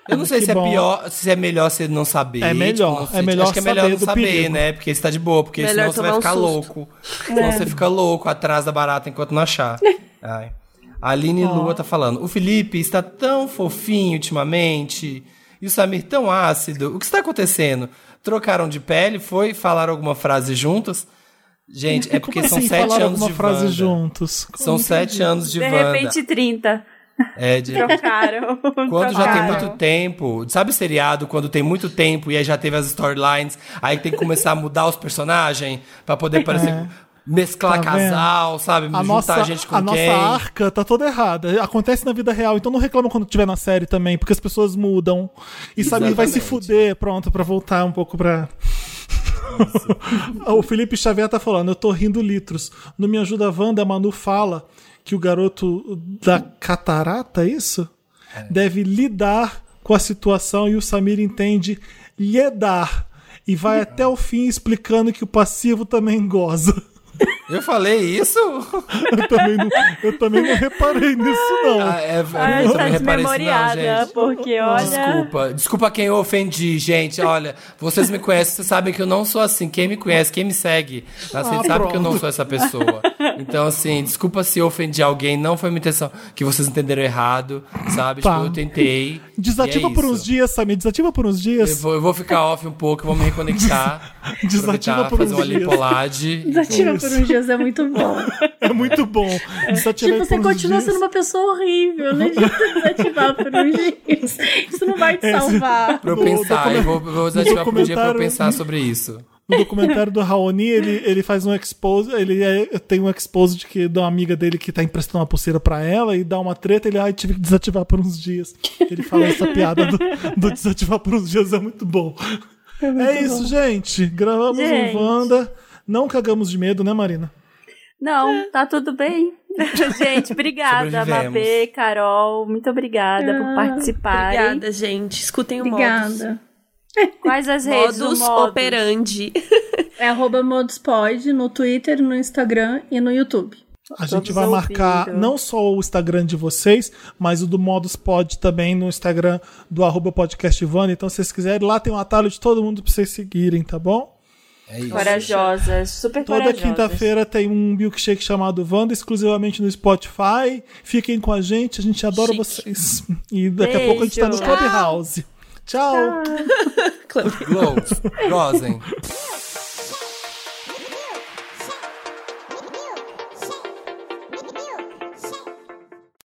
Speaker 5: Eu não sei
Speaker 1: Que
Speaker 5: se é
Speaker 1: bom.
Speaker 5: pior, se é melhor você não saber.
Speaker 1: É melhor,
Speaker 5: não
Speaker 1: é melhor
Speaker 5: Acho que é melhor
Speaker 1: saber
Speaker 5: não saber,
Speaker 1: perigo.
Speaker 5: né? Porque você tá de boa, porque
Speaker 3: Melhor
Speaker 5: senão você vai
Speaker 3: um
Speaker 5: ficar
Speaker 3: susto.
Speaker 5: louco. Senão você fica louco atrás da barata enquanto não achar. Ai. A Aline Lua tá falando. O Felipe está tão fofinho ultimamente. E o Samir tão ácido. O que está acontecendo? Trocaram de pele? Foi? Falaram alguma frase juntos? Gente, é porque
Speaker 1: Como
Speaker 5: são
Speaker 1: assim
Speaker 5: sete anos
Speaker 1: alguma
Speaker 5: de
Speaker 1: frase
Speaker 5: Wanda.
Speaker 1: juntos?
Speaker 5: São sete anos de,
Speaker 2: De
Speaker 5: Wanda.
Speaker 2: repente, 30.
Speaker 5: É, de...
Speaker 2: Trocaram.
Speaker 5: Quando já tem
Speaker 2: Trocaram.
Speaker 5: muito tempo, sabe seriado, quando tem muito tempo e aí já teve as storylines, aí tem que começar a mudar os personagens pra poder parecer mesclar
Speaker 1: Tá
Speaker 5: casal, sabe?
Speaker 1: A nossa,
Speaker 5: a gente com
Speaker 1: a nossa
Speaker 5: quem.
Speaker 1: arca tá toda errada. Acontece na vida real, então não reclama quando tiver na série também, porque as pessoas mudam. E Samir vai se fuder, pronto, pra voltar um pouco pra. o Felipe Xavier tá falando, eu tô rindo litros. No Me Ajuda Wanda, a Manu fala que o garoto da catarata, é isso? Deve lidar com a situação e o Samir entende lidar. E vai até o fim explicando que o passivo também goza.
Speaker 5: Eu falei isso?
Speaker 1: Eu também não, eu também não reparei nisso, não.
Speaker 5: Ah, é,
Speaker 2: Ah,
Speaker 5: eu
Speaker 2: tá
Speaker 5: também reparei isso, não,
Speaker 2: desmemoriada,
Speaker 5: gente.
Speaker 2: porque olha.
Speaker 5: Desculpa, desculpa quem eu ofendi, gente. Olha, vocês me conhecem, vocês sabem que eu não sou assim. Quem me conhece, quem me segue, nas redes sabe que eu não sou essa pessoa. Então, assim, desculpa se eu ofendi alguém, não foi minha intenção que vocês entenderam errado, sabe?
Speaker 1: Tá.
Speaker 5: Tipo, eu tentei.
Speaker 1: Desativa
Speaker 5: é
Speaker 1: por
Speaker 5: isso.
Speaker 1: uns dias, Samir. Desativa por uns
Speaker 5: Eu
Speaker 1: dias.
Speaker 5: vou, eu vou ficar off um pouco, eu vou me reconectar.
Speaker 1: Desativa por
Speaker 5: fazer
Speaker 1: uns
Speaker 5: uma
Speaker 1: dias.
Speaker 5: lipolade.
Speaker 4: Desativa por uns dias é muito bom.
Speaker 1: É muito bom. Desativa
Speaker 4: tipo, você continua
Speaker 1: dias.
Speaker 4: sendo uma pessoa horrível. Não adianta desativar por uns dias. Isso não vai te salvar.
Speaker 5: Pra eu pensar, eu vou, vou desativar por um dia pra eu pensar sobre isso.
Speaker 1: no documentário do Raoni, ele, ele faz um expose, ele é- tem um expose de que de uma amiga dele que tá emprestando uma pulseira pra ela e dá uma treta, ele, ai, tive que desativar por uns dias. Ele fala essa piada do, do desativar por uns dias, é muito bom. É, isso, gente. Gravamos
Speaker 2: Gente.
Speaker 1: um Wanda. Não cagamos de medo, né, Marina?
Speaker 2: Não, tá tudo bem. Gente, obrigada. Mabê, Carol. Muito obrigada por participarem.
Speaker 3: Obrigada, gente. Escutem o Modus.
Speaker 4: Obrigada.
Speaker 2: Quais as redes do
Speaker 3: Modus
Speaker 2: Modus?
Speaker 3: operandi.
Speaker 4: É arroba moduspod no Twitter, no Instagram e no YouTube.
Speaker 1: A gente vai marcar não só o Instagram de vocês, mas o do Modus Pod também no Instagram do arroba podcast Ivana. Então, se vocês quiserem, lá tem um atalho de todo mundo pra vocês seguirem, tá bom?
Speaker 5: É isso.
Speaker 2: Corajosas, super
Speaker 1: Toda
Speaker 2: corajosas.
Speaker 1: quinta-feira tem um milkshake chamado Wanda, exclusivamente no Spotify. Fiquem com a gente, a gente adora
Speaker 3: Chique.
Speaker 1: vocês. E daqui a pouco a gente tá no
Speaker 2: Beijo.
Speaker 1: Clubhouse. Tchau.
Speaker 5: Glows. Gozem.